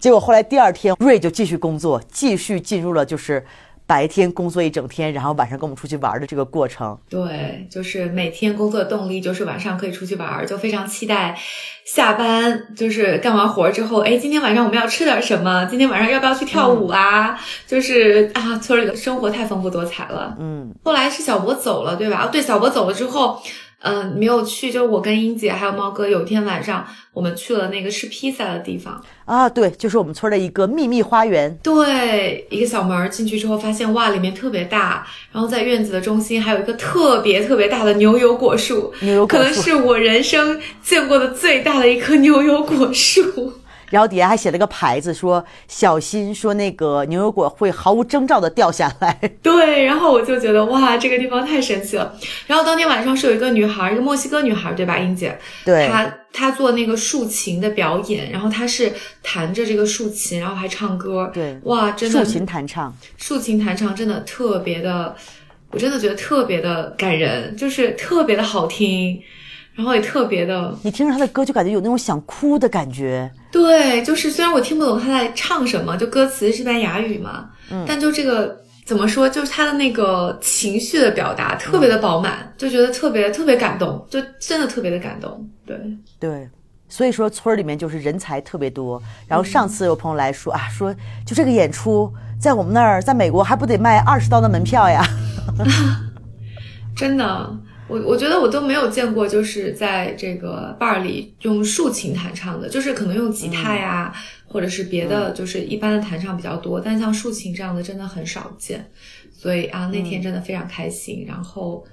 结果后来第二天，瑞就继续工作，继续进入了就是。白天工作一整天，然后晚上跟我们出去玩的这个过程，对，就是每天工作的动力就是晚上可以出去玩，就非常期待下班，就是干完活之后，哎，今天晚上我们要吃点什么？今天晚上要不要去跳舞啊？就是啊，村里的生活太丰富多彩了。嗯，后来是小博走了，对吧？哦，对，小博走了之后。嗯，没有去，就我跟英姐还有猫哥，有一天晚上我们去了那个吃披萨的地方啊，对，就是我们村的一个秘密花园，对，一个小门进去之后，发现哇，里面特别大，然后在院子的中心还有一个特别特别大的牛油果树，牛油果树可能是我人生见过的最大的一棵牛油果树。然后底下还写了个牌子，说小心，说那个牛油果会毫无征兆的掉下来。对，然后我就觉得哇，这个地方太神奇了。然后当天晚上是有一个女孩，一个墨西哥女孩，对吧，英姐？对。她她做那个竖琴的表演，然后她是弹着这个竖琴，然后还唱歌。对。哇，真的。竖琴弹唱。竖琴弹唱真的特别的，我真的觉得特别的感人，就是特别的好听。然后也特别的，你听着他的歌就感觉有那种想哭的感觉。对，就是虽然我听不懂他在唱什么，就歌词西班牙语嘛，嗯，但就这个怎么说，就是他的那个情绪的表达特别的饱满，就觉得特别特别感动，就真的特别的感动。对对，所以说村里面就是人才特别多。然后上次有朋友来说啊，说就这个演出在我们那儿，在美国还不得卖二十刀的门票呀？真的。我我觉得我都没有见过，就是在这个 bar 里用竖琴弹唱的，就是可能用吉他呀，或者是别的，就是一般的弹唱比较多，但像竖琴这样的真的很少见。所以啊，那天真的非常开心，然后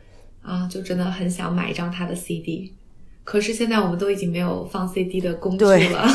啊，就真的很想买一张他的 CD。可是现在我们都已经没有放 CD 的工具了。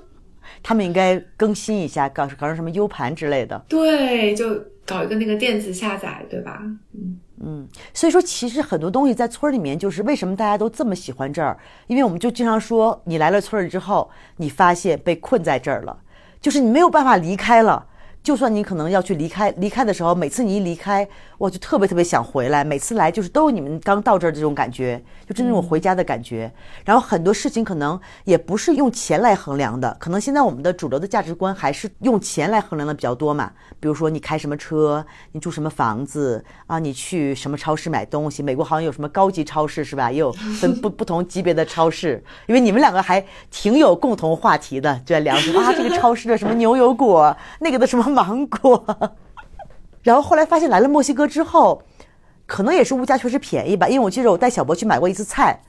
他们应该更新一下，搞搞成什么 U 盘之类的。对，就搞一个那个电子下载，对吧？嗯。嗯，所以说其实很多东西在村里面，就是为什么大家都这么喜欢这儿，因为我们就经常说，你来了村里之后，你发现被困在这儿了，就是你没有办法离开了。就算你可能要去离开，离开的时候，每次你一离开，我就特别特别想回来。每次来就是都有你们刚到这儿这种感觉，就真那种回家的感觉。然后很多事情可能也不是用钱来衡量的，可能现在我们的主流的价值观还是用钱来衡量的比较多嘛。比如说你开什么车，你住什么房子啊，你去什么超市买东西。美国好像有什么高级超市是吧？也有分不不同级别的超市。因为你们两个还挺有共同话题的，就在聊说啊，这个超市的什么牛油果，那个的什么。芒果，然后后来发现来了墨西哥之后，可能也是物价确实便宜吧。因为我记得我带小博去买过一次菜，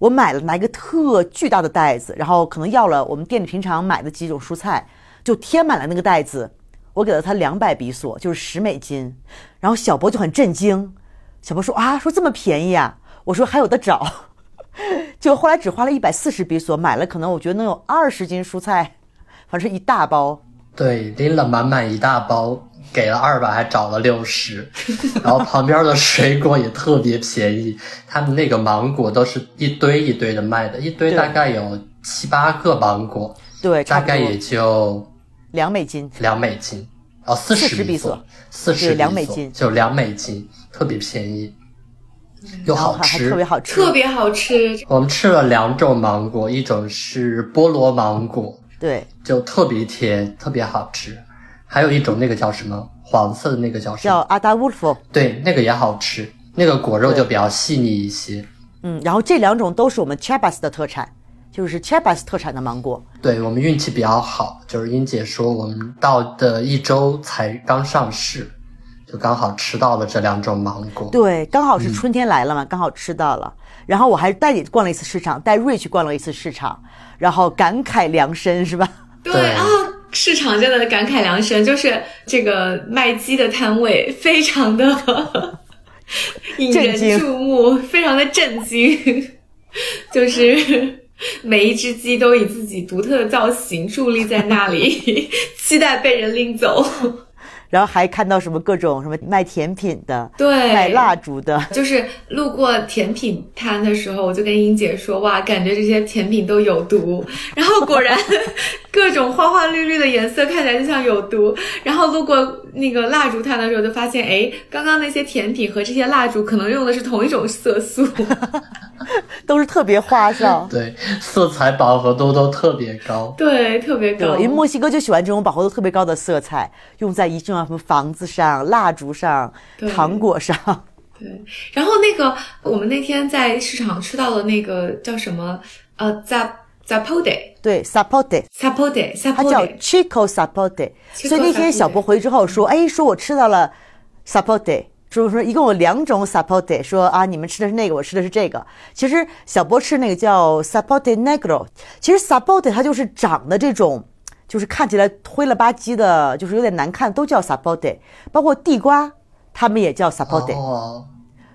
我买了拿一个特巨大的袋子，然后可能要了我们店里平常买的几种蔬菜，就填满了那个袋子。我给了他两百比索，就是十美金。然后小博就很震惊，小博说啊，说这么便宜啊？我说还有的找。就后来只花了一百四十比索，买了可能我觉得能有二十斤蔬菜，反正一大包。对，拎了满满一大包，给了二百，还找了六十，然后旁边的水果也特别便宜，他们那个芒果都是一堆一堆的卖的，一堆大概有七八个芒果，对，大概也就两美金，两美金，哦，四十比索，四十两美金，就两美金，特别便宜，又好吃，特别好吃，特别好吃。我们吃了两种芒果，一种是菠萝芒果。对，就特别甜，特别好吃。还有一种那个叫什么，黄色的那个叫什么？叫阿达乌夫。对，那个也好吃，那个果肉就比较细腻一些。嗯，然后这两种都是我们 Chabas 的特产，就是 Chabas 特产的芒果。对我们运气比较好，就是英姐说我们到的一周才刚上市，就刚好吃到了这两种芒果。对，刚好是春天来了嘛，刚好吃到了。然后我还带你逛了一次市场，带瑞去逛了一次市场。然后感慨良深是吧？对啊，市场真的感慨良深，就是这个卖鸡的摊位非常的 引人注目，非常的震惊，就是每一只鸡都以自己独特的造型伫立在那里，期待被人拎走。然后还看到什么各种什么卖甜品的，对，卖蜡烛的，就是路过甜品摊的时候，我就跟英姐说，哇，感觉这些甜品都有毒。然后果然，各种花花绿绿的颜色看起来就像有毒。然后路过那个蜡烛摊的时候，就发现，哎，刚刚那些甜品和这些蜡烛可能用的是同一种色素。都是特别花哨，对，色彩饱和度都特别高，对，特别高。因为墨西哥就喜欢这种饱和度特别高的色彩，用在一种什么房子上、蜡烛上、糖果上。对，然后那个我们那天在市场吃到的那个叫什么？呃，zap zapote，对，Sapote，Sapote，它叫 chico Sapote。所以那天小博回之后说，哎，说我吃到了 Sapote。就是说，一共有两种 sapote，说啊，你们吃的是那个，我吃的是这个。其实小波吃那个叫 sapote negro。其实 sapote 它就是长的这种，就是看起来灰了吧唧的，就是有点难看，都叫 sapote。包括地瓜，他们也叫 sapote。哦。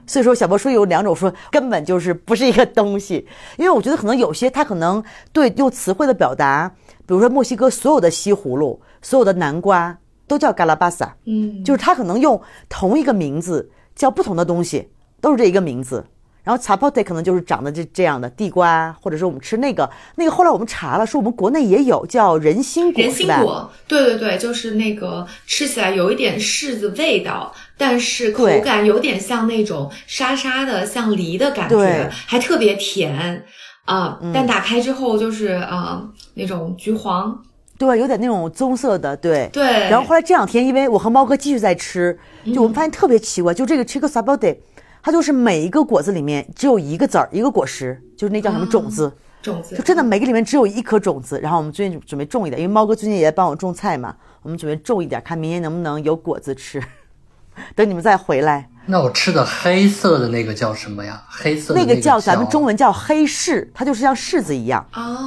所以说，小波说有两种，说根本就是不是一个东西。因为我觉得可能有些他可能对用词汇的表达，比如说墨西哥所有的西葫芦，所有的南瓜。都叫 Galabasa，嗯，就是他可能用同一个名字叫不同的东西，都是这一个名字。然后 Zapote 可能就是长得这这样的地瓜，或者说我们吃那个那个。后来我们查了，说我们国内也有叫人心果，人心果，对对对，就是那个吃起来有一点柿子味道，但是口感有点像那种沙沙的，像梨的感觉，还特别甜啊。但打开之后就是啊那种橘黄。对，有点那种棕色的，对对。然后后来这两天，因为我和猫哥继续在吃，就我们发现特别奇怪，就这个 Chico Sabote，它就是每一个果子里面只有一个籽儿，一个果实，就是那叫什么种子，种子，就真的每个里面只有一颗种子。然后我们最近准备种一点，因为猫哥最近也在帮我种菜嘛，我们准备种一点，看明年能不能有果子吃。等你们再回来。那我吃的黑色的那个叫什么呀？黑色那个叫咱们中文叫黑柿，它就是像柿子一样，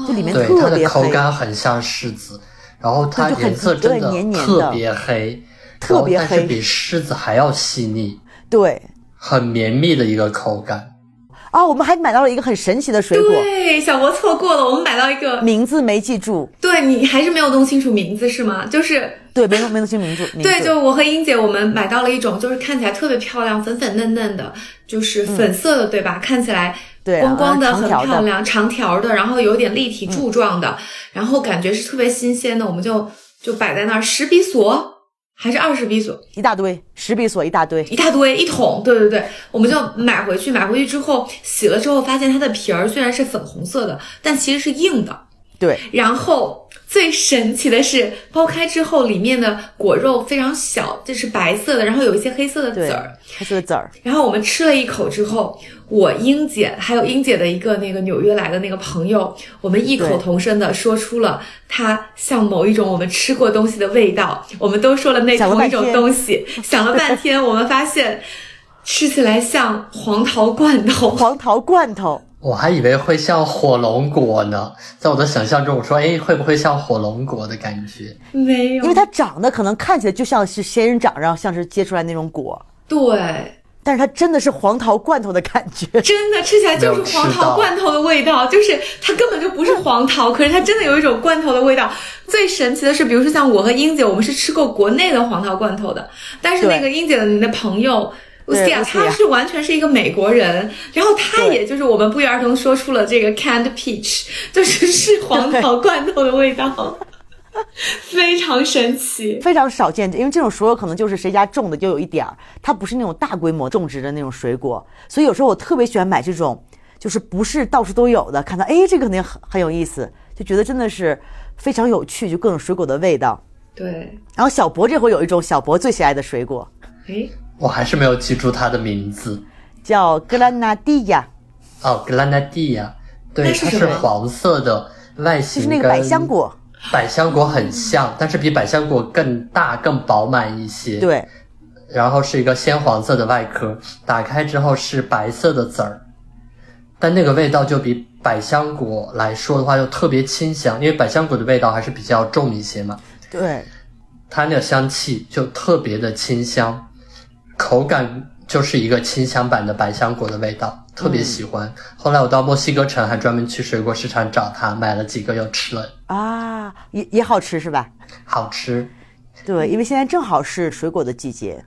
就里面特别黑。它的口感很像柿子，然后它颜色真的特别黑，特别黑，但是比柿子还要细腻，对，很绵密的一个口感。啊，我们还买到了一个很神奇的水果。对，小博错过了，我们买到一个名字没记住。对你还是没有弄清楚名字是吗？就是对，没弄没弄清名字。对，就我和英姐，我们买到了一种，就是看起来特别漂亮，粉粉嫩嫩的，就是粉色的，对吧？看起来光光的，很漂亮，长条的，然后有点立体柱状的，然后感觉是特别新鲜的，我们就就摆在那儿，十比索还是二十比索，一大堆，十比索一大堆，一大堆一桶，对对对，我们就买回去，买回去之后洗了之后，发现它的皮儿虽然是粉红色的，但其实是硬的。对，然后最神奇的是，剥开之后里面的果肉非常小，就是白色的，然后有一些黑色的籽儿，黑色的籽儿。然后我们吃了一口之后，我英姐还有英姐的一个那个纽约来的那个朋友，我们异口同声的说出了它像某一种我们吃过东西的味道，我们都说了那同一种东西，想了半天，我们发现吃起来像黄桃罐头，黄桃罐头。我还以为会像火龙果呢，在我的想象中，我说，哎，会不会像火龙果的感觉？没有，因为它长得可能看起来就像是仙人掌，然后像是结出来那种果。对，但是它真的是黄桃罐头的感觉，真的吃起来就是黄桃罐头的味道，就是它根本就不是黄桃，可是它真的有一种罐头的味道。最神奇的是，比如说像我和英姐，我们是吃过国内的黄桃罐头的，但是那个英姐的你的朋友。乌西亚，他是完全是一个美国人，然后他也就是我们不约而同说出了这个 canned peach，就是是黄桃罐头的味道，非常神奇，非常少见。因为这种水果可能就是谁家种的就有一点儿，它不是那种大规模种植的那种水果，所以有时候我特别喜欢买这种，就是不是到处都有的。看到哎，这个肯定很很有意思，就觉得真的是非常有趣，就各种水果的味道。对。然后小博这回有一种小博最喜爱的水果，哎。我还是没有记住它的名字，叫格兰纳蒂亚。哦，格兰纳蒂亚，对，它是黄色的外形，是那个百香果，百香果很像，但是比百香果更大、更饱满一些。对，然后是一个鲜黄色的外壳，打开之后是白色的籽儿，但那个味道就比百香果来说的话就特别清香，因为百香果的味道还是比较重一些嘛。对，它那个香气就特别的清香。口感就是一个清香版的百香果的味道，特别喜欢。后来我到墨西哥城，还专门去水果市场找它，买了几个又吃了。啊，也也好吃是吧？好吃。对，因为现在正好是水果的季节，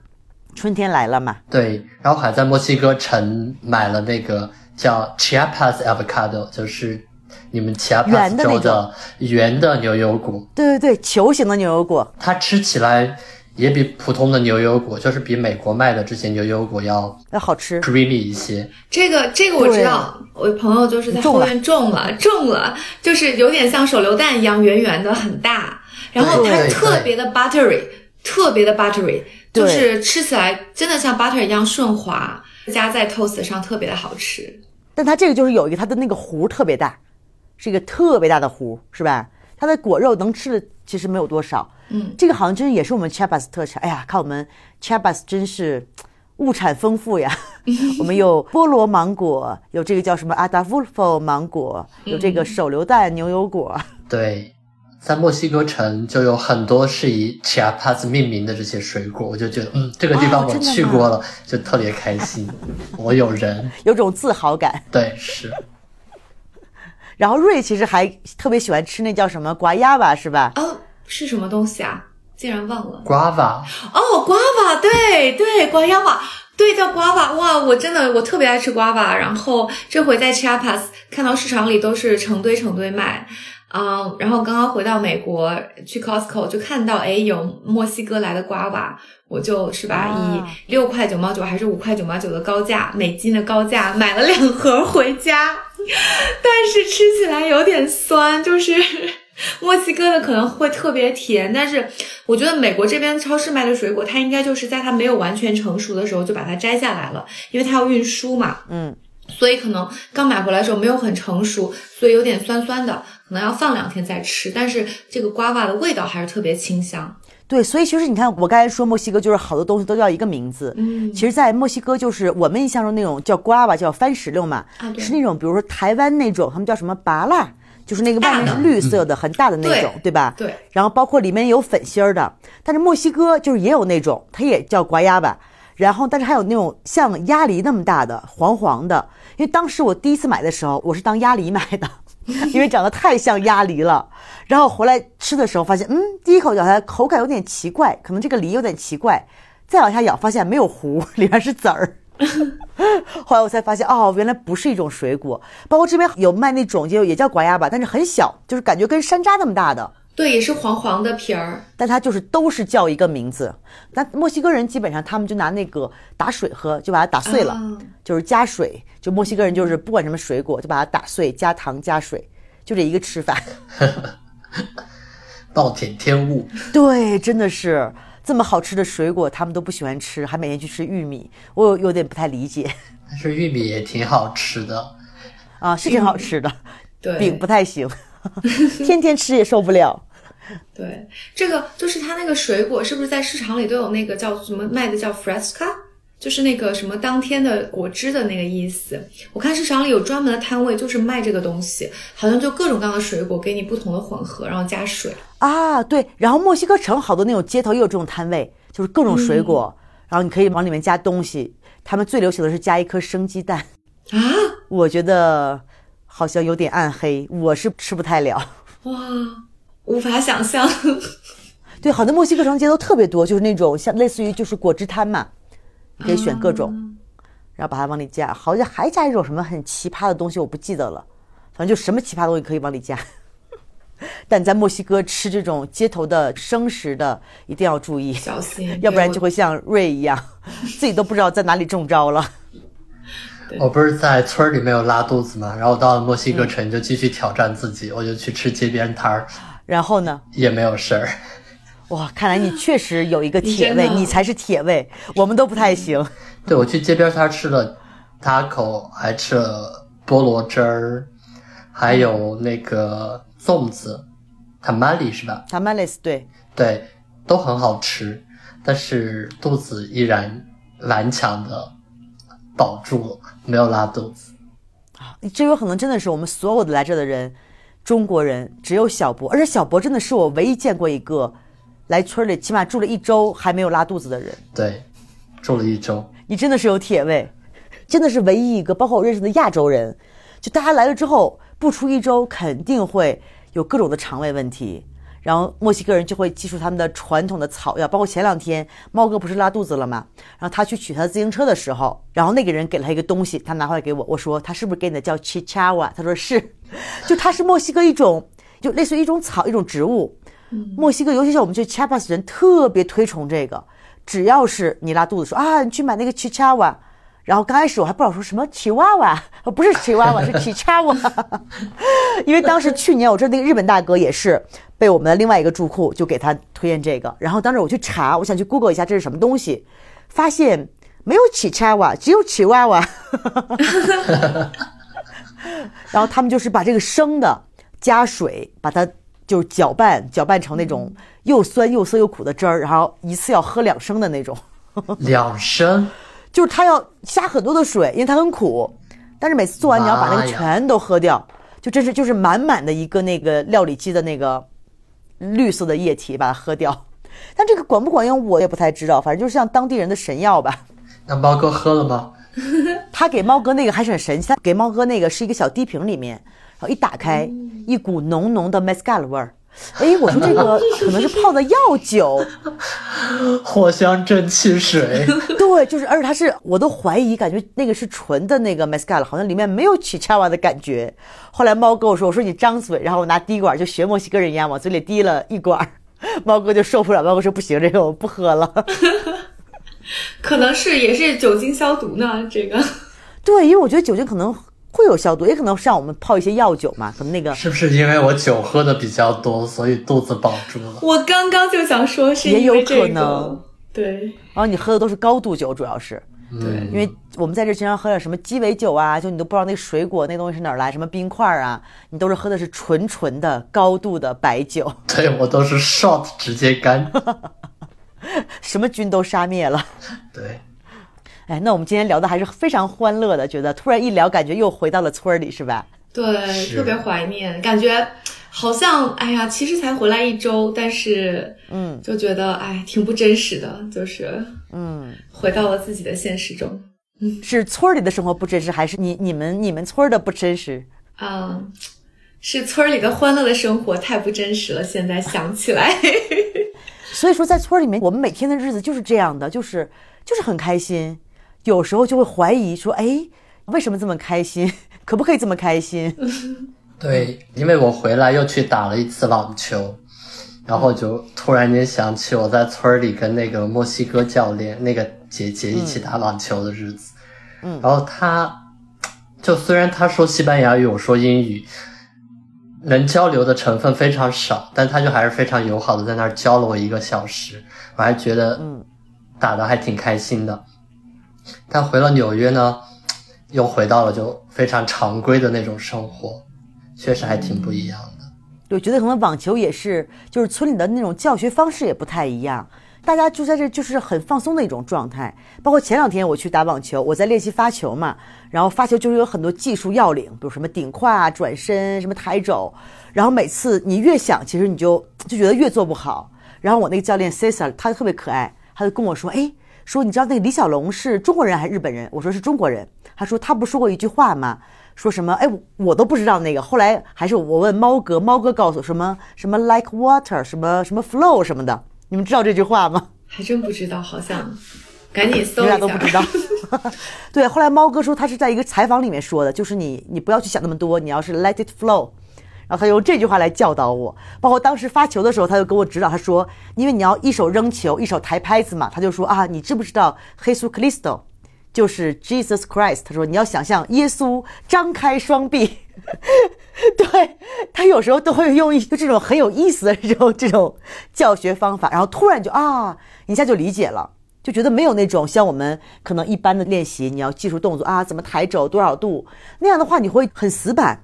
春天来了嘛。对，然后还在墨西哥城买了那个叫 Chiapas avocado，就是你们 Chiapas 州的圆的牛油果。对对对，球形的牛油果，它吃起来。也比普通的牛油果，就是比美国卖的这些牛油果要要好吃，creamy 一些。这个这个我知道，我朋友就是在后院种了，种了，就是有点像手榴弹一样圆圆的，很大。然后它特别的 buttery，特别的 buttery，就是吃起来真的像 butter 一样顺滑，加在 toast 上特别的好吃。但它这个就是有一个它的那个核特别大，是一个特别大的核，是吧？它的果肉能吃的其实没有多少。嗯，这个好像真也是我们 Chiapas 特产。哎呀，看我们 Chiapas 真是物产丰富呀。我们有菠萝芒果，有这个叫什么 Adafulfo 芒果，有这个手榴弹牛油果。对，在墨西哥城就有很多是以 Chiapas 命名的这些水果，我就觉得，嗯，这个地方我去过了，就特别开心。我有人，有种自豪感。对，是。然后瑞其实还特别喜欢吃那叫什么瓜亚吧，是吧？哦。是什么东西啊？竟然忘了。Guava。哦，Guava，对对，Guava，对叫 Guava。哇，我真的我特别爱吃 Guava。然后这回在 Chiapas 看到市场里都是成堆成堆卖，嗯，然后刚刚回到美国去 Costco 就看到，哎，有墨西哥来的 Guava，我就是吧，以六块九毛九还是五块九毛九的高价，美金的高价买了两盒回家，但是吃起来有点酸，就是。墨西哥的可能会特别甜，但是我觉得美国这边超市卖的水果，它应该就是在它没有完全成熟的时候就把它摘下来了，因为它要运输嘛，嗯，所以可能刚买回来的时候没有很成熟，所以有点酸酸的，可能要放两天再吃。但是这个瓜娃的味道还是特别清香。对，所以其实你看，我刚才说墨西哥就是好多东西都叫一个名字，嗯，其实，在墨西哥就是我们印象中那种叫瓜吧，叫番石榴嘛，啊，是那种比如说台湾那种，他们叫什么拔辣。就是那个外面是绿色的，很大的那种，对吧？对。然后包括里面有粉芯儿的，但是墨西哥就是也有那种，它也叫瓜鸭吧。然后，但是还有那种像鸭梨那么大的，黄黄的。因为当时我第一次买的时候，我是当鸭梨买的，因为长得太像鸭梨了。然后回来吃的时候发现，嗯，第一口咬下来口感有点奇怪，可能这个梨有点奇怪。再往下咬，发现没有核，里面是籽儿。后来我才发现，哦，原来不是一种水果。包括这边有卖那种，就也叫瓜亚吧，但是很小，就是感觉跟山楂那么大的。对，也是黄黄的皮儿，但它就是都是叫一个名字。那墨西哥人基本上他们就拿那个打水喝，就把它打碎了，就是加水。就墨西哥人就是不管什么水果，就把它打碎，加糖加水，就这一个吃法。暴殄天物。对，真的是这么好吃的水果，他们都不喜欢吃，还每天去吃玉米，我有有点不太理解。但是玉米也挺好吃的，啊，是挺好吃的，对，饼不太行。天天吃也受不了。对，这个就是它那个水果，是不是在市场里都有那个叫什么卖的叫 fresca，就是那个什么当天的果汁的那个意思。我看市场里有专门的摊位，就是卖这个东西，好像就各种各样的水果给你不同的混合，然后加水啊。对，然后墨西哥城好多那种街头也有这种摊位，就是各种水果，然后你可以往里面加东西。他们最流行的是加一颗生鸡蛋啊，我觉得。好像有点暗黑，我是吃不太了。哇，无法想象。对，好多墨西哥城街都特别多，就是那种像类似于就是果汁摊嘛，你可以选各种，然后把它往里加。好像还加一种什么很奇葩的东西，我不记得了。反正就什么奇葩东西可以往里加。但在墨西哥吃这种街头的生食的，一定要注意，小心，要不然就会像瑞一样，自己都不知道在哪里中招了。我不是在村里没有拉肚子嘛，然后到了墨西哥城就继续挑战自己，我就去吃街边摊儿，然后呢？也没有事儿。哇，看来你确实有一个铁胃，你才是铁胃，我们都不太行。对，我去街边摊吃了 taco，还吃了菠萝汁儿，还有那个粽子，tamales 是吧？tamales 对。对，都很好吃，但是肚子依然顽强的保住了。没有拉肚子啊！这有可能真的是我们所有的来这的人，中国人只有小博，而且小博真的是我唯一见过一个来村里起码住了一周还没有拉肚子的人。对，住了一周，你真的是有铁胃，真的是唯一一个。包括我认识的亚洲人，就大家来了之后不出一周，肯定会有各种的肠胃问题。然后墨西哥人就会记住他们的传统的草药，包括前两天猫哥不是拉肚子了吗？然后他去取他自行车的时候，然后那个人给了他一个东西，他拿回来给我，我说他是不是给你的叫 chichawa？他说是，就它是墨西哥一种，就类似于一种草一种植物。墨西哥尤其是我们去 Chiapas 人特别推崇这个，只要是你拉肚子说啊，你去买那个 chichawa。然后刚开始我还不知道说什么奇娃娃，不是奇娃娃，是奇叉娃。因为当时去年我知道那个日本大哥也是被我们的另外一个住户就给他推荐这个，然后当时我去查，我想去 Google 一下这是什么东西，发现没有奇叉娃，只有奇娃娃。然后他们就是把这个生的加水，把它就是搅拌，搅拌成那种又酸又涩又苦的汁儿，然后一次要喝两升的那种。两升。就是他要加很多的水，因为它很苦，但是每次做完你要把那个全都喝掉，就真是就是满满的一个那个料理机的那个绿色的液体把它喝掉。但这个管不管用我也不太知道，反正就是像当地人的神药吧。那猫哥喝了吗？他给猫哥那个还是很神奇，他给猫哥那个是一个小滴瓶里面，然后一打开，一股浓浓的 mescal 味儿。哎，我说这个 可能是泡的药酒，藿香正气水。对，就是，而且它是，我都怀疑，感觉那个是纯的那个 mescal，好像里面没有起叉瓦的感觉。后来猫跟我说，我说你张嘴，然后我拿滴管就学墨西哥人一样往嘴里滴了一管，猫哥就受不了，猫哥说不行，这个我不喝了。可能是也是酒精消毒呢，这个。对，因为我觉得酒精可能。会有消毒，也可能像我们泡一些药酒嘛，可能那个是不是因为我酒喝的比较多，所以肚子保住了？我刚刚就想说，是也有可能，对。然后你喝的都是高度酒，主要是，对，因为我们在这经常喝点什么鸡尾酒啊，就你都不知道那水果那东西是哪儿来，什么冰块啊，你都是喝的是纯纯的高度的白酒。对我都是 shot 直接干，什么菌都杀灭了。对。哎，那我们今天聊的还是非常欢乐的，觉得突然一聊，感觉又回到了村里，是吧？对，特别怀念，感觉好像哎呀，其实才回来一周，但是嗯，就觉得哎，挺不真实的，就是嗯，回到了自己的现实中。嗯，是村里的生活不真实，还是你你们你们村的不真实？嗯，是村里的欢乐的生活太不真实了，现在想起来。所以说，在村里面，我们每天的日子就是这样的，就是就是很开心。有时候就会怀疑说：“哎，为什么这么开心？可不可以这么开心？” 对，因为我回来又去打了一次网球，然后就突然间想起我在村里跟那个墨西哥教练那个姐姐一起打网球的日子。嗯，然后他，就虽然他说西班牙语，我说英语，能交流的成分非常少，但他就还是非常友好的在那儿教了我一个小时，我还觉得，嗯，打的还挺开心的。但回了纽约呢，又回到了就非常常规的那种生活，确实还挺不一样的。对，觉得可能网球也是，就是村里的那种教学方式也不太一样，大家就在这就是很放松的一种状态。包括前两天我去打网球，我在练习发球嘛，然后发球就是有很多技术要领，比如什么顶胯、转身、什么抬肘，然后每次你越想，其实你就就觉得越做不好。然后我那个教练 Cesar 他特别可爱，他就跟我说：“哎，说你知道那个李小龙是中国人还是日本人？”我说是中国人。他说他不说过一句话吗？说什么？哎，我都不知道那个。后来还是我问猫哥，猫哥告诉我什么什么 like water，什么什么 flow 什么的。你们知道这句话吗？还真不知道，好像赶紧搜一下。你俩都不知道。对，后来猫哥说他是在一个采访里面说的，就是你你不要去想那么多，你要是 let it flow。然后他用这句话来教导我。包括当时发球的时候，他就给我指导，他说，因为你要一手扔球，一手抬拍子嘛，他就说啊，你知不知道 Jesus Cristo？就是 Jesus Christ，他说你要想象耶稣张开双臂，对他有时候都会用一就这种很有意思的这种这种教学方法，然后突然就啊一下就理解了，就觉得没有那种像我们可能一般的练习，你要技术动作啊，怎么抬肘多少度那样的话，你会很死板。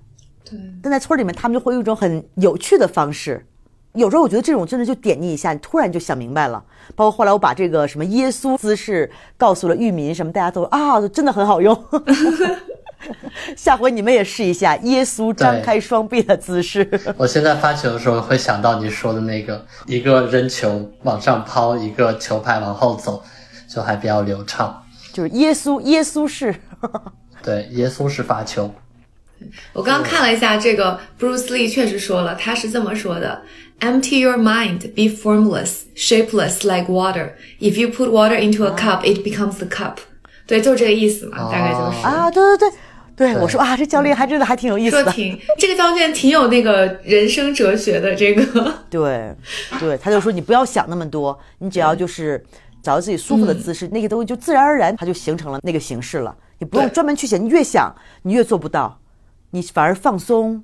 对，但在村里面，他们就会用一种很有趣的方式。有时候我觉得这种真的就点你一下，你突然就想明白了。包括后来我把这个什么耶稣姿势告诉了玉民，什么大家都啊，真的很好用。下回你们也试一下耶稣张开双臂的姿势。我现在发球的时候会想到你说的那个，一个扔球往上抛，一个球拍往后走，就还比较流畅。就是耶稣耶稣式。对，耶稣式发球。我刚刚看了一下这个，Bruce Lee 确实说了，他是这么说的。Empty your mind, be formless, shapeless like water. If you put water into a cup, it becomes the cup. 对，就这个意思嘛，大概就是啊，对对对，对我说啊，这教练还真的还挺有意思的，说挺这个教练挺有那个人生哲学的，这个。对对，他就说你不要想那么多，你只要就是找到自己舒服的姿势，那个东西就自然而然它就形成了那个形式了，你不用专门去想，你越想你越做不到，你反而放松，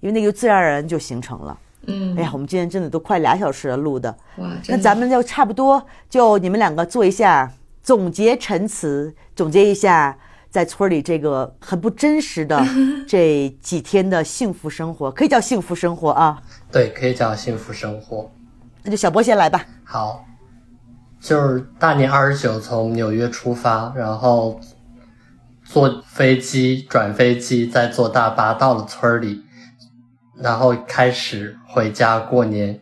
因为那个自然而然就形成了。嗯，哎呀，我们今天真的都快俩小时了录的，哇！那咱们就差不多，就你们两个做一下总结陈词，总结一下在村里这个很不真实的 这几天的幸福生活，可以叫幸福生活啊？对，可以叫幸福生活。那就小波先来吧。好，就是大年二十九从纽约出发，然后坐飞机转飞机，再坐大巴到了村里。然后开始回家过年，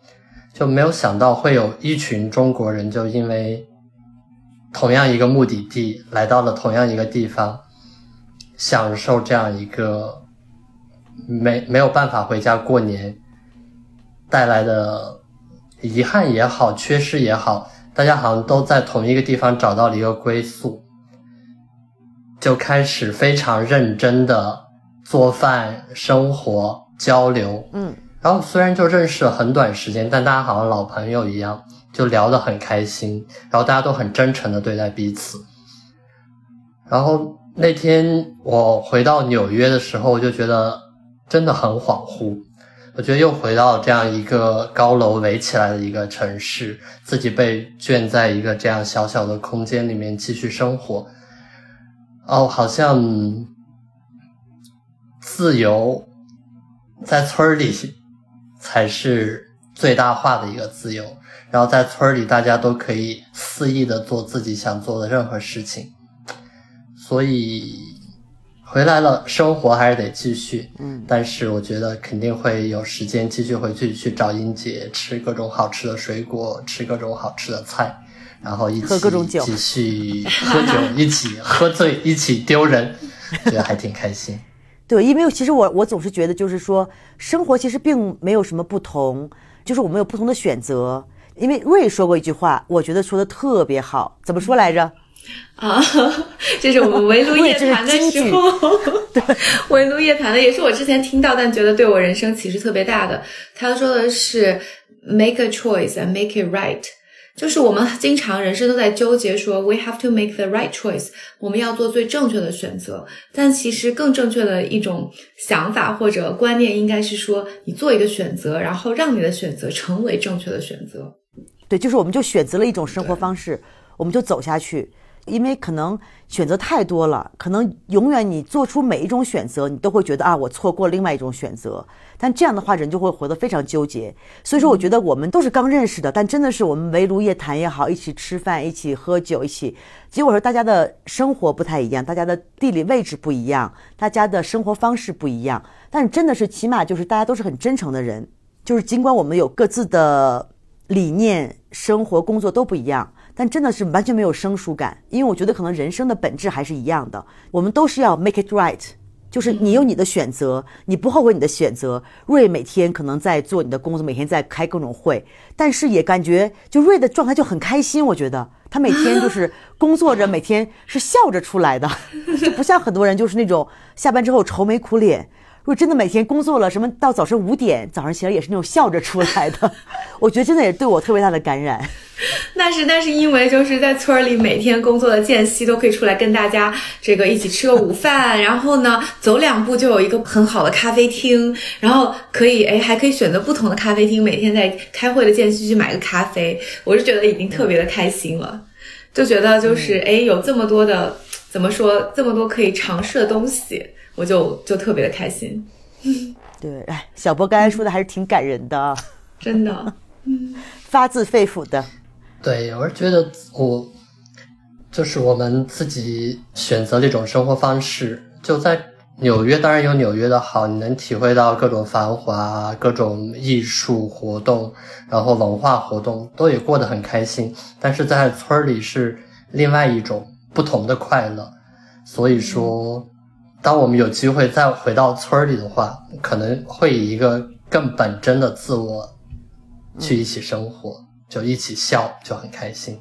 就没有想到会有一群中国人，就因为同样一个目的地来到了同样一个地方，享受这样一个没没有办法回家过年带来的遗憾也好，缺失也好，大家好像都在同一个地方找到了一个归宿，就开始非常认真的做饭生活。交流，嗯，然后虽然就认识了很短时间，但大家好像老朋友一样，就聊得很开心，然后大家都很真诚的对待彼此。然后那天我回到纽约的时候，我就觉得真的很恍惚，我觉得又回到这样一个高楼围起来的一个城市，自己被圈在一个这样小小的空间里面继续生活，哦，好像自由。在村里才是最大化的一个自由，然后在村里大家都可以肆意的做自己想做的任何事情，所以回来了，生活还是得继续。嗯，但是我觉得肯定会有时间继续回去去找英姐吃各种好吃的水果，吃各种好吃的菜，然后一起喝各种酒，继续喝酒，一起喝醉，一起丢人，觉得还挺开心。对，因为其实我我总是觉得，就是说生活其实并没有什么不同，就是我们有不同的选择。因为瑞说过一句话，我觉得说的特别好，怎么说来着？啊，这是我们围炉夜谈的时候，对，围炉夜谈的也是我之前听到，但觉得对我人生启示特别大的。他说的是，make a choice and make it right。就是我们经常人生都在纠结说，we have to make the right choice，我们要做最正确的选择。但其实更正确的一种想法或者观念应该是说，你做一个选择，然后让你的选择成为正确的选择。对，就是我们就选择了一种生活方式，我们就走下去。因为可能选择太多了，可能永远你做出每一种选择，你都会觉得啊，我错过另外一种选择。但这样的话，人就会活得非常纠结。所以说，我觉得我们都是刚认识的，但真的是我们围炉夜谈也好，一起吃饭，一起喝酒，一起。结果说大家的生活不太一样，大家的地理位置不一样，大家的生活方式不一样。但真的是起码就是大家都是很真诚的人，就是尽管我们有各自的理念、生活、工作都不一样。但真的是完全没有生疏感，因为我觉得可能人生的本质还是一样的，我们都是要 make it right，就是你有你的选择，你不后悔你的选择。瑞每天可能在做你的工作，每天在开各种会，但是也感觉就瑞的状态就很开心。我觉得他每天就是工作着，每天是笑着出来的，就不像很多人就是那种下班之后愁眉苦脸。如果真的每天工作了，什么到早上五点早上起来也是那种笑着出来的，我觉得真的也对我特别大的感染。那 是那是因为就是在村里每天工作的间隙都可以出来跟大家这个一起吃个午饭，然后呢走两步就有一个很好的咖啡厅，然后可以哎还可以选择不同的咖啡厅，每天在开会的间隙去买个咖啡，我是觉得已经特别的开心了，就觉得就是哎有这么多的怎么说这么多可以尝试的东西。我就就特别的开心，对，哎，小波刚才说的还是挺感人的，真的，发自肺腑的。对，我是觉得我就是我们自己选择这种生活方式，就在纽约，当然有纽约的好，你能体会到各种繁华、各种艺术活动，然后文化活动都也过得很开心。但是在村里是另外一种不同的快乐，所以说。当我们有机会再回到村里的话，可能会以一个更本真的自我去一起生活，就一起笑，就很开心。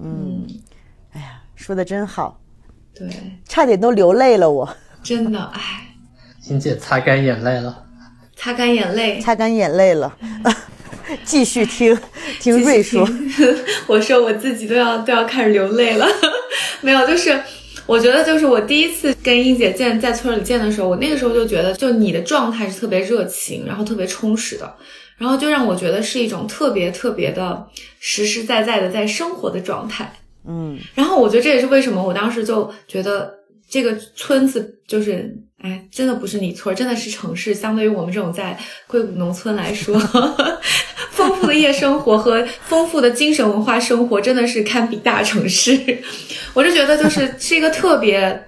嗯，哎呀，说的真好，对，差点都流泪了，我。真的，哎，英姐擦干眼泪了，擦干眼泪，擦干眼泪了，继续听 听瑞说，我说我自己都要都要开始流泪了，没有，就是。我觉得就是我第一次跟英姐见在村里见的时候，我那个时候就觉得，就你的状态是特别热情，然后特别充实的，然后就让我觉得是一种特别特别的实实在在的在生活的状态。嗯，然后我觉得这也是为什么我当时就觉得这个村子就是，哎，真的不是你村，真的是城市。相对于我们这种在硅谷农村来说。丰富的夜生活和丰富的精神文化生活真的是堪比大城市，我就觉得就是是一个特别，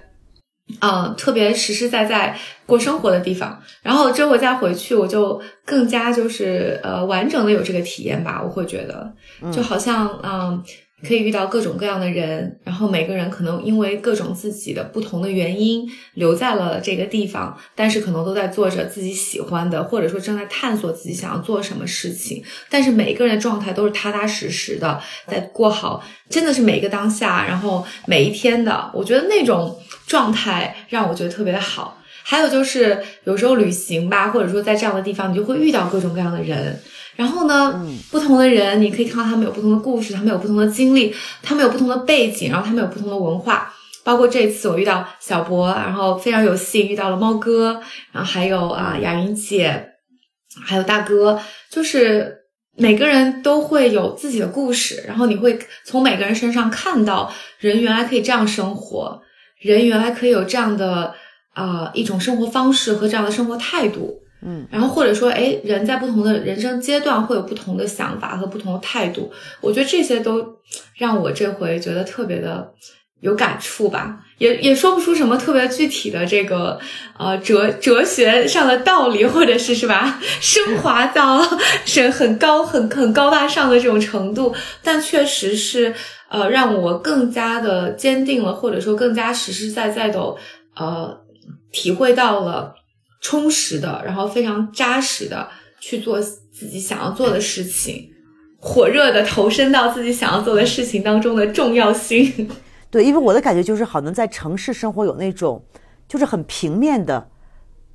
嗯，特别实实在在过生活的地方。然后之后再回去，我就更加就是呃完整的有这个体验吧。我会觉得，就好像嗯。可以遇到各种各样的人，然后每个人可能因为各种自己的不同的原因留在了这个地方，但是可能都在做着自己喜欢的，或者说正在探索自己想要做什么事情。但是每个人的状态都是踏踏实实的，在过好，真的是每一个当下，然后每一天的。我觉得那种状态让我觉得特别的好。还有就是有时候旅行吧，或者说在这样的地方，你就会遇到各种各样的人。然后呢，不同的人，你可以看到他们有不同的故事，他们有不同的经历，他们有不同的背景，然后他们有不同的文化。包括这次我遇到小博，然后非常有幸遇到了猫哥，然后还有啊雅云姐，还有大哥，就是每个人都会有自己的故事，然后你会从每个人身上看到人原来可以这样生活，人原来可以有这样的啊一种生活方式和这样的生活态度。嗯，然后或者说，哎，人在不同的人生阶段会有不同的想法和不同的态度，我觉得这些都让我这回觉得特别的有感触吧，也也说不出什么特别具体的这个呃哲哲学上的道理，或者是是吧，升华到是很高很很高大上的这种程度，但确实是呃让我更加的坚定了，或者说更加实实在在的呃体会到了。充实的，然后非常扎实的去做自己想要做的事情，火热的投身到自己想要做的事情当中的重要性。对，因为我的感觉就是，好能在城市生活有那种，就是很平面的、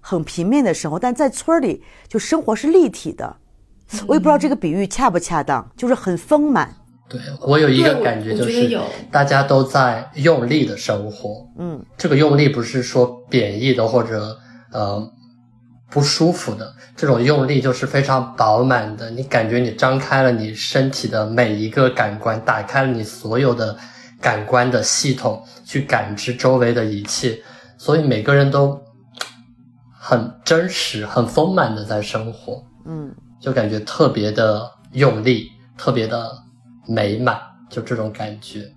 很平面的生活，但在村里就生活是立体的，我也不知道这个比喻恰不恰当，就是很丰满。对我有一个感觉，就是大家都在用力的生活。嗯，这个用力不是说贬义的或者呃不舒服的，这种用力就是非常饱满的。你感觉你张开了你身体的每一个感官，打开了你所有的感官的系统，去感知周围的一切。所以每个人都很真实、很丰满的在生活。嗯，就感觉特别的用力，特别的。美满，就这种感觉。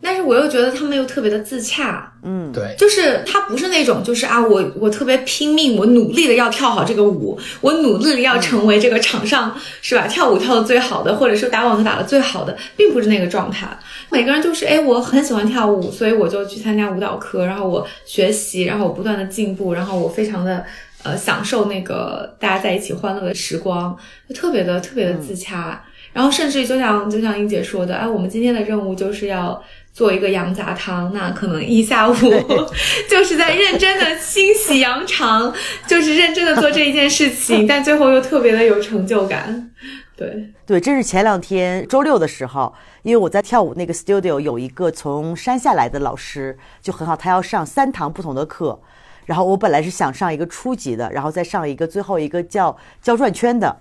但是我又觉得他们又特别的自洽，嗯，对，就是他不是那种，就是啊，我我特别拼命，我努力的要跳好这个舞，我努力的要成为这个场上是吧，跳舞跳的最好的，或者是打网球打的最好的，并不是那个状态。每个人就是，哎，我很喜欢跳舞，所以我就去参加舞蹈课，然后我学习，然后我不断的进步，然后我非常的呃享受那个大家在一起欢乐的时光，就特别的特别的自洽。然后甚至就像就像英姐说的，哎，我们今天的任务就是要做一个羊杂汤，那可能一下午 就是在认真的清洗羊肠，就是认真的做这一件事情，但最后又特别的有成就感。对对，这是前两天周六的时候，因为我在跳舞那个 studio 有一个从山下来的老师，就很好，他要上三堂不同的课，然后我本来是想上一个初级的，然后再上一个最后一个叫教转圈的。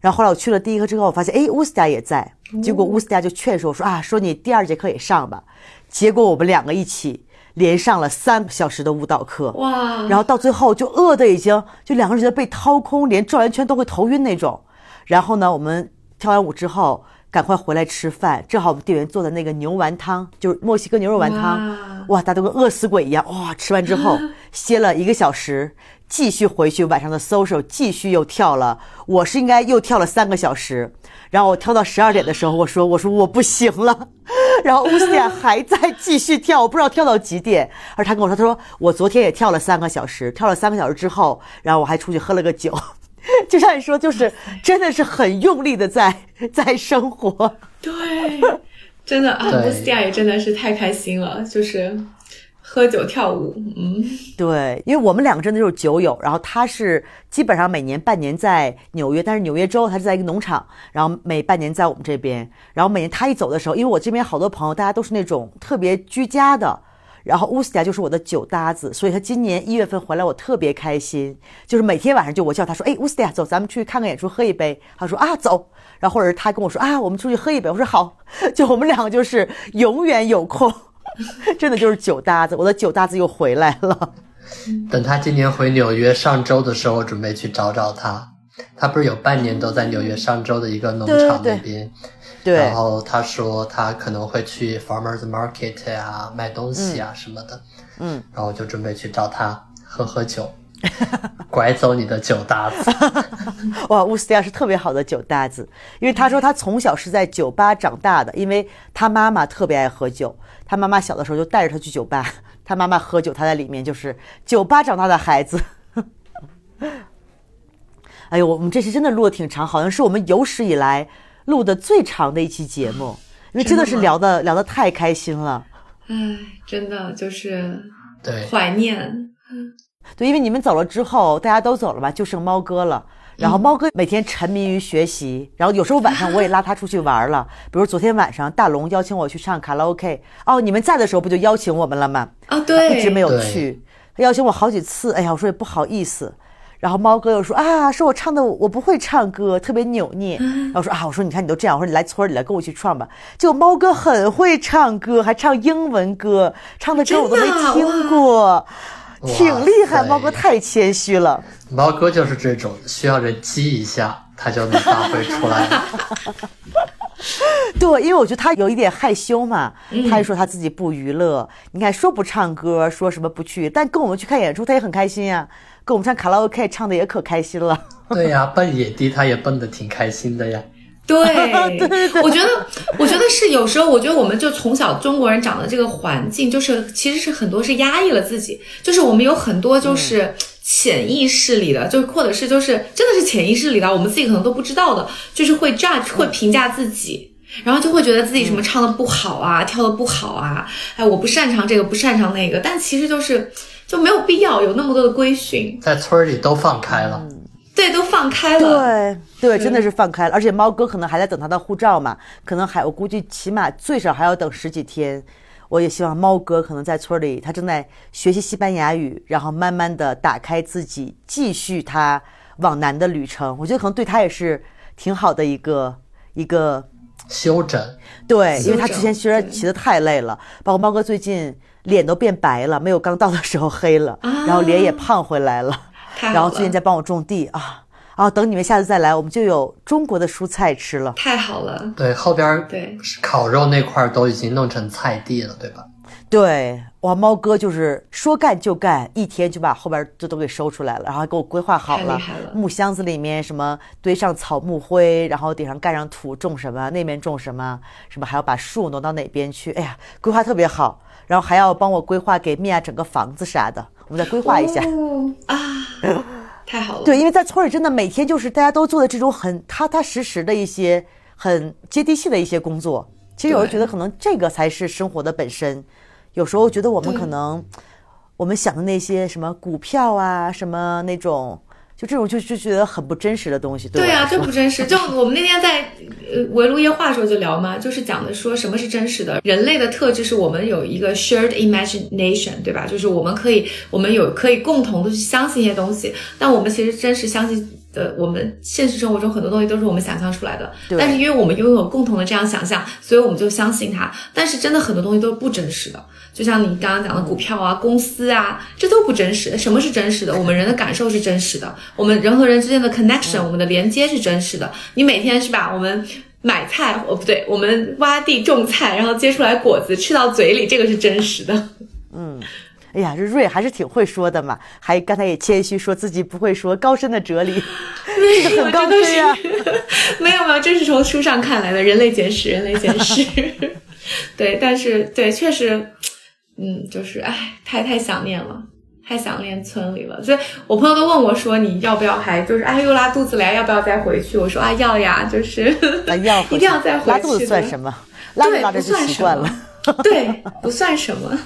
然后后来我去了第一课之后，我发现哎，乌斯达也在。结果乌斯达就劝说我说啊，说你第二节课也上吧。结果我们两个一起连上了三个小时的舞蹈课。哇！然后到最后就饿的已经就两个人觉得被掏空，连转完圈都会头晕那种。然后呢，我们跳完舞之后赶快回来吃饭，正好我们店员做的那个牛丸汤，就是墨西哥牛肉丸汤。哇！大家都跟饿死鬼一样。哇！吃完之后 歇了一个小时。继续回去晚上的 social，继续又跳了。我是应该又跳了三个小时，然后我跳到十二点的时候，我说我说我不行了，然后乌斯亚还在继续跳，我不知道跳到几点。而他跟我说，他说我昨天也跳了三个小时，跳了三个小时之后，然后我还出去喝了个酒。就像你说，就是真的是很用力的在 在生活。对，真的啊，乌斯亚也真的是太开心了，就是。喝酒跳舞，嗯，对，因为我们两个真的就是酒友。然后他是基本上每年半年在纽约，但是纽约州他是在一个农场，然后每半年在我们这边。然后每年他一走的时候，因为我这边好多朋友，大家都是那种特别居家的，然后乌斯亚就是我的酒搭子，所以他今年一月份回来，我特别开心。就是每天晚上就我叫他说，哎，乌斯亚走，咱们去看个演出，喝一杯。他说啊，走。然后或者是他跟我说啊，我们出去喝一杯。我说好。就我们两个就是永远有空。真的就是酒搭子，我的酒搭子又回来了。等他今年回纽约上周的时候，我准备去找找他。他不是有半年都在纽约上周的一个农场那边，对。然后他说他可能会去 farmers market 啊卖东西啊什么的，嗯。然后我就准备去找他喝喝酒。拐走你的酒搭子，哇！乌斯蒂亚是特别好的酒搭子，因为他说他从小是在酒吧长大的，因为他妈妈特别爱喝酒，他妈妈小的时候就带着他去酒吧，他妈妈喝酒，他在里面就是酒吧长大的孩子。哎呦，我们这期真的录的挺长，好像是我们有史以来录的最长的一期节目，因为真的是聊的聊的太开心了。哎，真的就是对怀念。对，因为你们走了之后，大家都走了嘛，就剩猫哥了。然后猫哥每天沉迷于学习，然后有时候晚上我也拉他出去玩了。比如昨天晚上，大龙邀请我去唱卡拉 OK。哦，你们在的时候不就邀请我们了吗？啊，对，一直没有去。他邀请我好几次，哎呀，我说也不好意思。然后猫哥又说啊，说我唱的我不会唱歌，特别扭捏。然后说啊，我说你看你都这样，我说你来村里来跟我去唱吧。结果猫哥很会唱歌，还唱英文歌，唱的歌我都没听过。挺厉害，猫哥太谦虚了。猫哥就是这种，需要人激一下，他就能发挥出来。对，因为我觉得他有一点害羞嘛，他就说他自己不娱乐。你看，说不唱歌，说什么不去，但跟我们去看演出，他也很开心呀。跟我们唱卡拉 OK，唱的也可开心了。对呀，蹦野迪他也蹦的挺开心的呀。对，我觉得，我觉得是有时候，我觉得我们就从小中国人长的这个环境，就是其实是很多是压抑了自己，就是我们有很多就是潜意识里的，就或者是就是真的是潜意识里的，我们自己可能都不知道的，就是会 judge 会评价自己，然后就会觉得自己什么唱的不好啊，跳的不好啊，哎，我不擅长这个，不擅长那个，但其实就是就没有必要有那么多的规训，在村里都放开了。对，都放开了。对对，真的是放开了。而且猫哥可能还在等他的护照嘛，可能还我估计起码最少还要等十几天。我也希望猫哥可能在村里，他正在学习西班牙语，然后慢慢的打开自己，继续他往南的旅程。我觉得可能对他也是挺好的一个一个休整。对，因为他之前其实骑的太累了，包括猫哥最近脸都变白了，没有刚到的时候黑了，然后脸也胖回来了。然后最近在帮我种地啊。然后等你们下次再来，我们就有中国的蔬菜吃了。太好了，对，后边对烤肉那块都已经弄成菜地了，对吧？对，哇，猫哥就是说干就干，一天就把后边这都给收出来了，然后还给我规划好了，木箱子里面什么堆上草木灰，然后顶上盖上土，种什么那边种什么，什么还要把树挪到哪边去，哎呀，规划特别好，然后还要帮我规划给米娅整个房子啥的，我们再规划一下啊。太好了，对，因为在村里真的每天就是大家都做的这种很踏踏实实的一些很接地气的一些工作。其实有人觉得可能这个才是生活的本身。有时候觉得我们可能我们想的那些什么股票啊，什么那种。就这种就就觉得很不真实的东西，对对啊，这不 真实。就我们那天在呃围炉夜话的时候就聊嘛，就是讲的说什么是真实的。人类的特质是我们有一个 shared imagination，对吧？就是我们可以我们有可以共同的去相信一些东西，但我们其实真实相信的，我们现实生活中很多东西都是我们想象出来的。但是因为我们拥有共同的这样想象，所以我们就相信它。但是真的很多东西都是不真实的。就像你刚刚讲的股票啊、公司啊，这都不真实。什么是真实的？我们人的感受是真实的，我们人和人之间的 connection，我们的连接是真实的。你每天是吧？我们买菜，哦不对，我们挖地种菜，然后结出来果子吃到嘴里，这个是真实的。嗯，哎呀，这瑞还是挺会说的嘛，还刚才也谦虚说自己不会说高深的哲理，这 个很高深呀。没有没有，这是从书上看来的《人类简史》，《人类简史》。对，但是对，确实。嗯，就是哎，太太想念了，太想念村里了。所以我朋友都问我说，你要不要还就是哎又拉肚子了，要不要再回去？我说啊要呀，就是要 一定要再回去。拉肚子算什么？拉着拉着就习惯了。对，不算什么。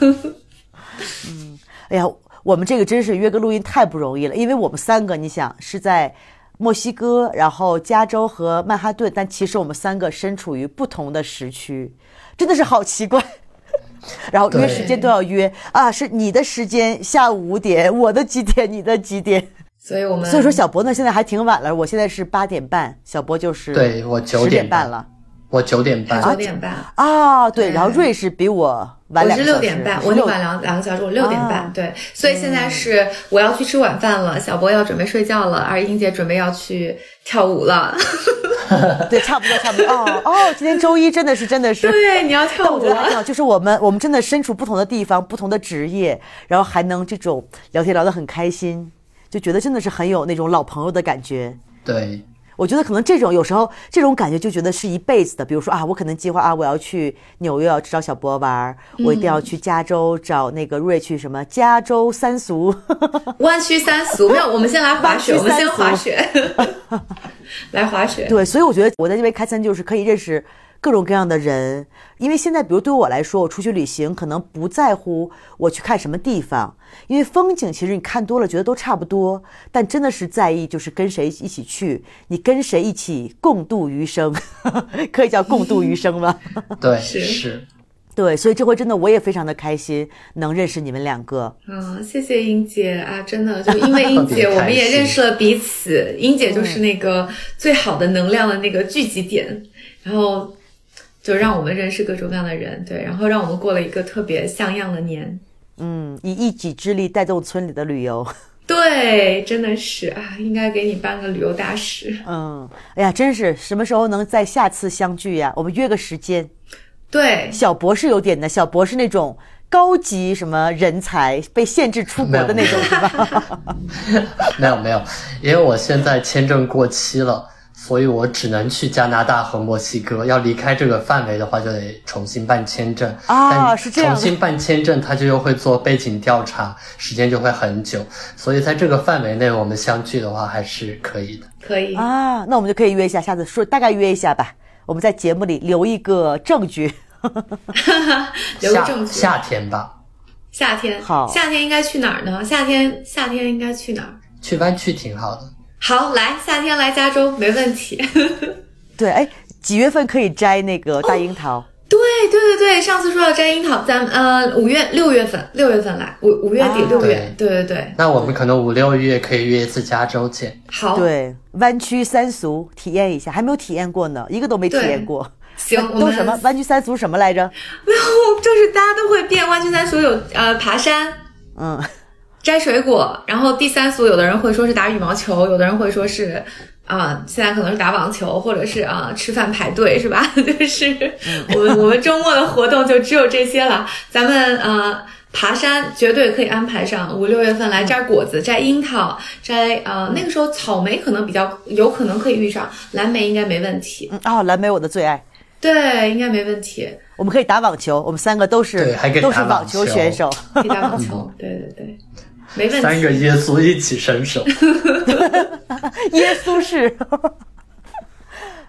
嗯，哎呀，我们这个真是约个录音太不容易了，因为我们三个，你想是在墨西哥，然后加州和曼哈顿，但其实我们三个身处于不同的时区，真的是好奇怪。然后约时间都要约啊，是你的时间下午五点，我的几点，你的几点？所以我们所以说小博呢现在还挺晚了，我现在是八点半，小博就是对我九点半。了，我九点半，九点半。啊，对，然后瑞士比我晚，我是六点半，我晚两两个小时，我六点半，对，所以现在是我要去吃晚饭了，小博要准备睡觉了，而英姐准备要去跳舞了。对，差不多，差不多。哦哦，今天周一真的是，真的是。对，你要跳舞。我觉得就是我们，我们真的身处不同的地方，不同的职业，然后还能这种聊天聊得很开心，就觉得真的是很有那种老朋友的感觉。对。我觉得可能这种有时候这种感觉就觉得是一辈子的，比如说啊，我可能计划啊，我要去纽约要找小博玩，我一定要去加州找那个瑞去什么加州三俗，弯曲三俗没有，我们先来滑雪，我们先滑雪，来滑雪。对，所以我觉得我在这边开餐就是可以认识。各种各样的人，因为现在，比如对我来说，我出去旅行可能不在乎我去看什么地方，因为风景其实你看多了，觉得都差不多。但真的是在意，就是跟谁一起去，你跟谁一起共度余生，可以叫共度余生吗？对，是是，对，所以这回真的我也非常的开心，能认识你们两个。嗯，谢谢英姐啊，真的就因为英姐，我们也认识了彼此。英姐就是那个最好的能量的那个聚集点，然后。就让我们认识各种各样的人，对，然后让我们过了一个特别像样的年，嗯，以一己之力带动村里的旅游，对，真的是啊，应该给你颁个旅游大使，嗯，哎呀，真是什么时候能再下次相聚呀？我们约个时间，对，小博士有点的，小博士那种高级什么人才被限制出国的那种是吧？没有 没有，因为我现在签证过期了。所以我只能去加拿大和墨西哥，要离开这个范围的话，就得重新办签证啊，是这样。重新办签证，他就又会做背景调查，时间就会很久。所以在这个范围内，我们相聚的话还是可以的。可以啊，那我们就可以约一下，下次说大概约一下吧。我们在节目里留一个证据，留个证据。夏天吧，夏天好，夏天应该去哪儿呢？夏天夏天应该去哪儿？去湾区挺好的。好，来夏天来加州没问题。对，哎，几月份可以摘那个大樱桃？对对对对，上次说要摘樱桃，咱呃五月六月份六月份来，五五月底六月，对对对。那我们可能五六月可以约一次加州见。好，对，湾区三俗体验一下，还没有体验过呢，一个都没体验过。行，都什么湾区三俗什么来着？没有，就是大家都会变。湾区三俗有呃爬山，嗯，摘水果，然后第三组有的人会说是打羽毛球，有的人会说是。啊，现在可能是打网球，或者是啊吃饭排队，是吧？就是我们我们周末的活动就只有这些了。咱们呃爬山绝对可以安排上，五六月份来摘果子，摘樱桃，摘呃那个时候草莓可能比较有可能可以遇上，蓝莓应该没问题。哦，蓝莓我的最爱。对，应该没问题。我们可以打网球，我们三个都是都是网球选手，可以打网球。对对对。没问题。三个耶稣一起伸手，耶稣是。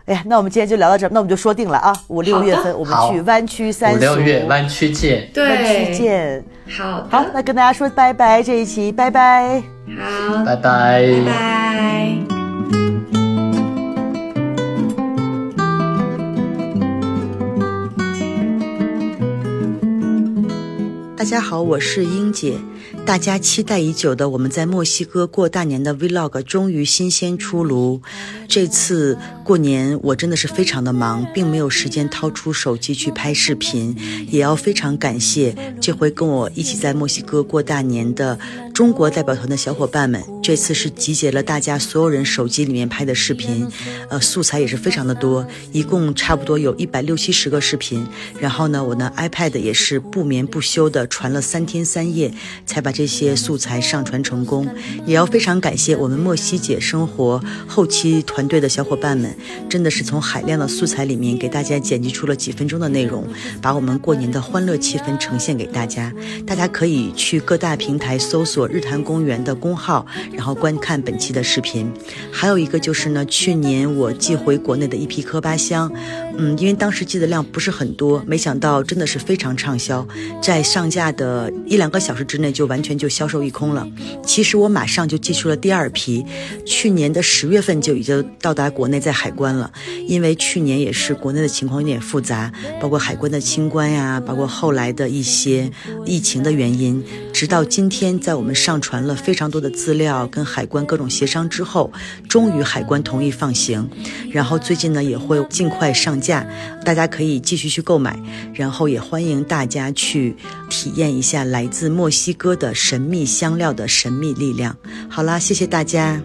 哎呀，那我们今天就聊到这，那我们就说定了啊，五六月份我们去湾区三五六月湾区见，对，湾区见。好，好，那跟大家说拜拜，这一期拜拜。好，拜拜，拜拜。大家好，我是英姐。大家期待已久的我们在墨西哥过大年的 Vlog 终于新鲜出炉。这次过年我真的是非常的忙，并没有时间掏出手机去拍视频。也要非常感谢这回跟我一起在墨西哥过大年的中国代表团的小伙伴们。这次是集结了大家所有人手机里面拍的视频，呃，素材也是非常的多，一共差不多有一百六七十个视频。然后呢，我的 iPad 也是不眠不休的传了三天三夜，才把这些素材上传成功。也要非常感谢我们墨西姐生活后期团队的小伙伴们，真的是从海量的素材里面给大家剪辑出了几分钟的内容，把我们过年的欢乐气氛呈现给大家。大家可以去各大平台搜索日坛公园的公号。然后观看本期的视频，还有一个就是呢，去年我寄回国内的一批科巴香，嗯，因为当时寄的量不是很多，没想到真的是非常畅销，在上架的一两个小时之内就完全就销售一空了。其实我马上就寄出了第二批，去年的十月份就已经到达国内在海关了，因为去年也是国内的情况有点复杂，包括海关的清关呀，包括后来的一些疫情的原因，直到今天在我们上传了非常多的资料。跟海关各种协商之后，终于海关同意放行，然后最近呢也会尽快上价，大家可以继续去购买，然后也欢迎大家去体验一下来自墨西哥的神秘香料的神秘力量。好啦，谢谢大家。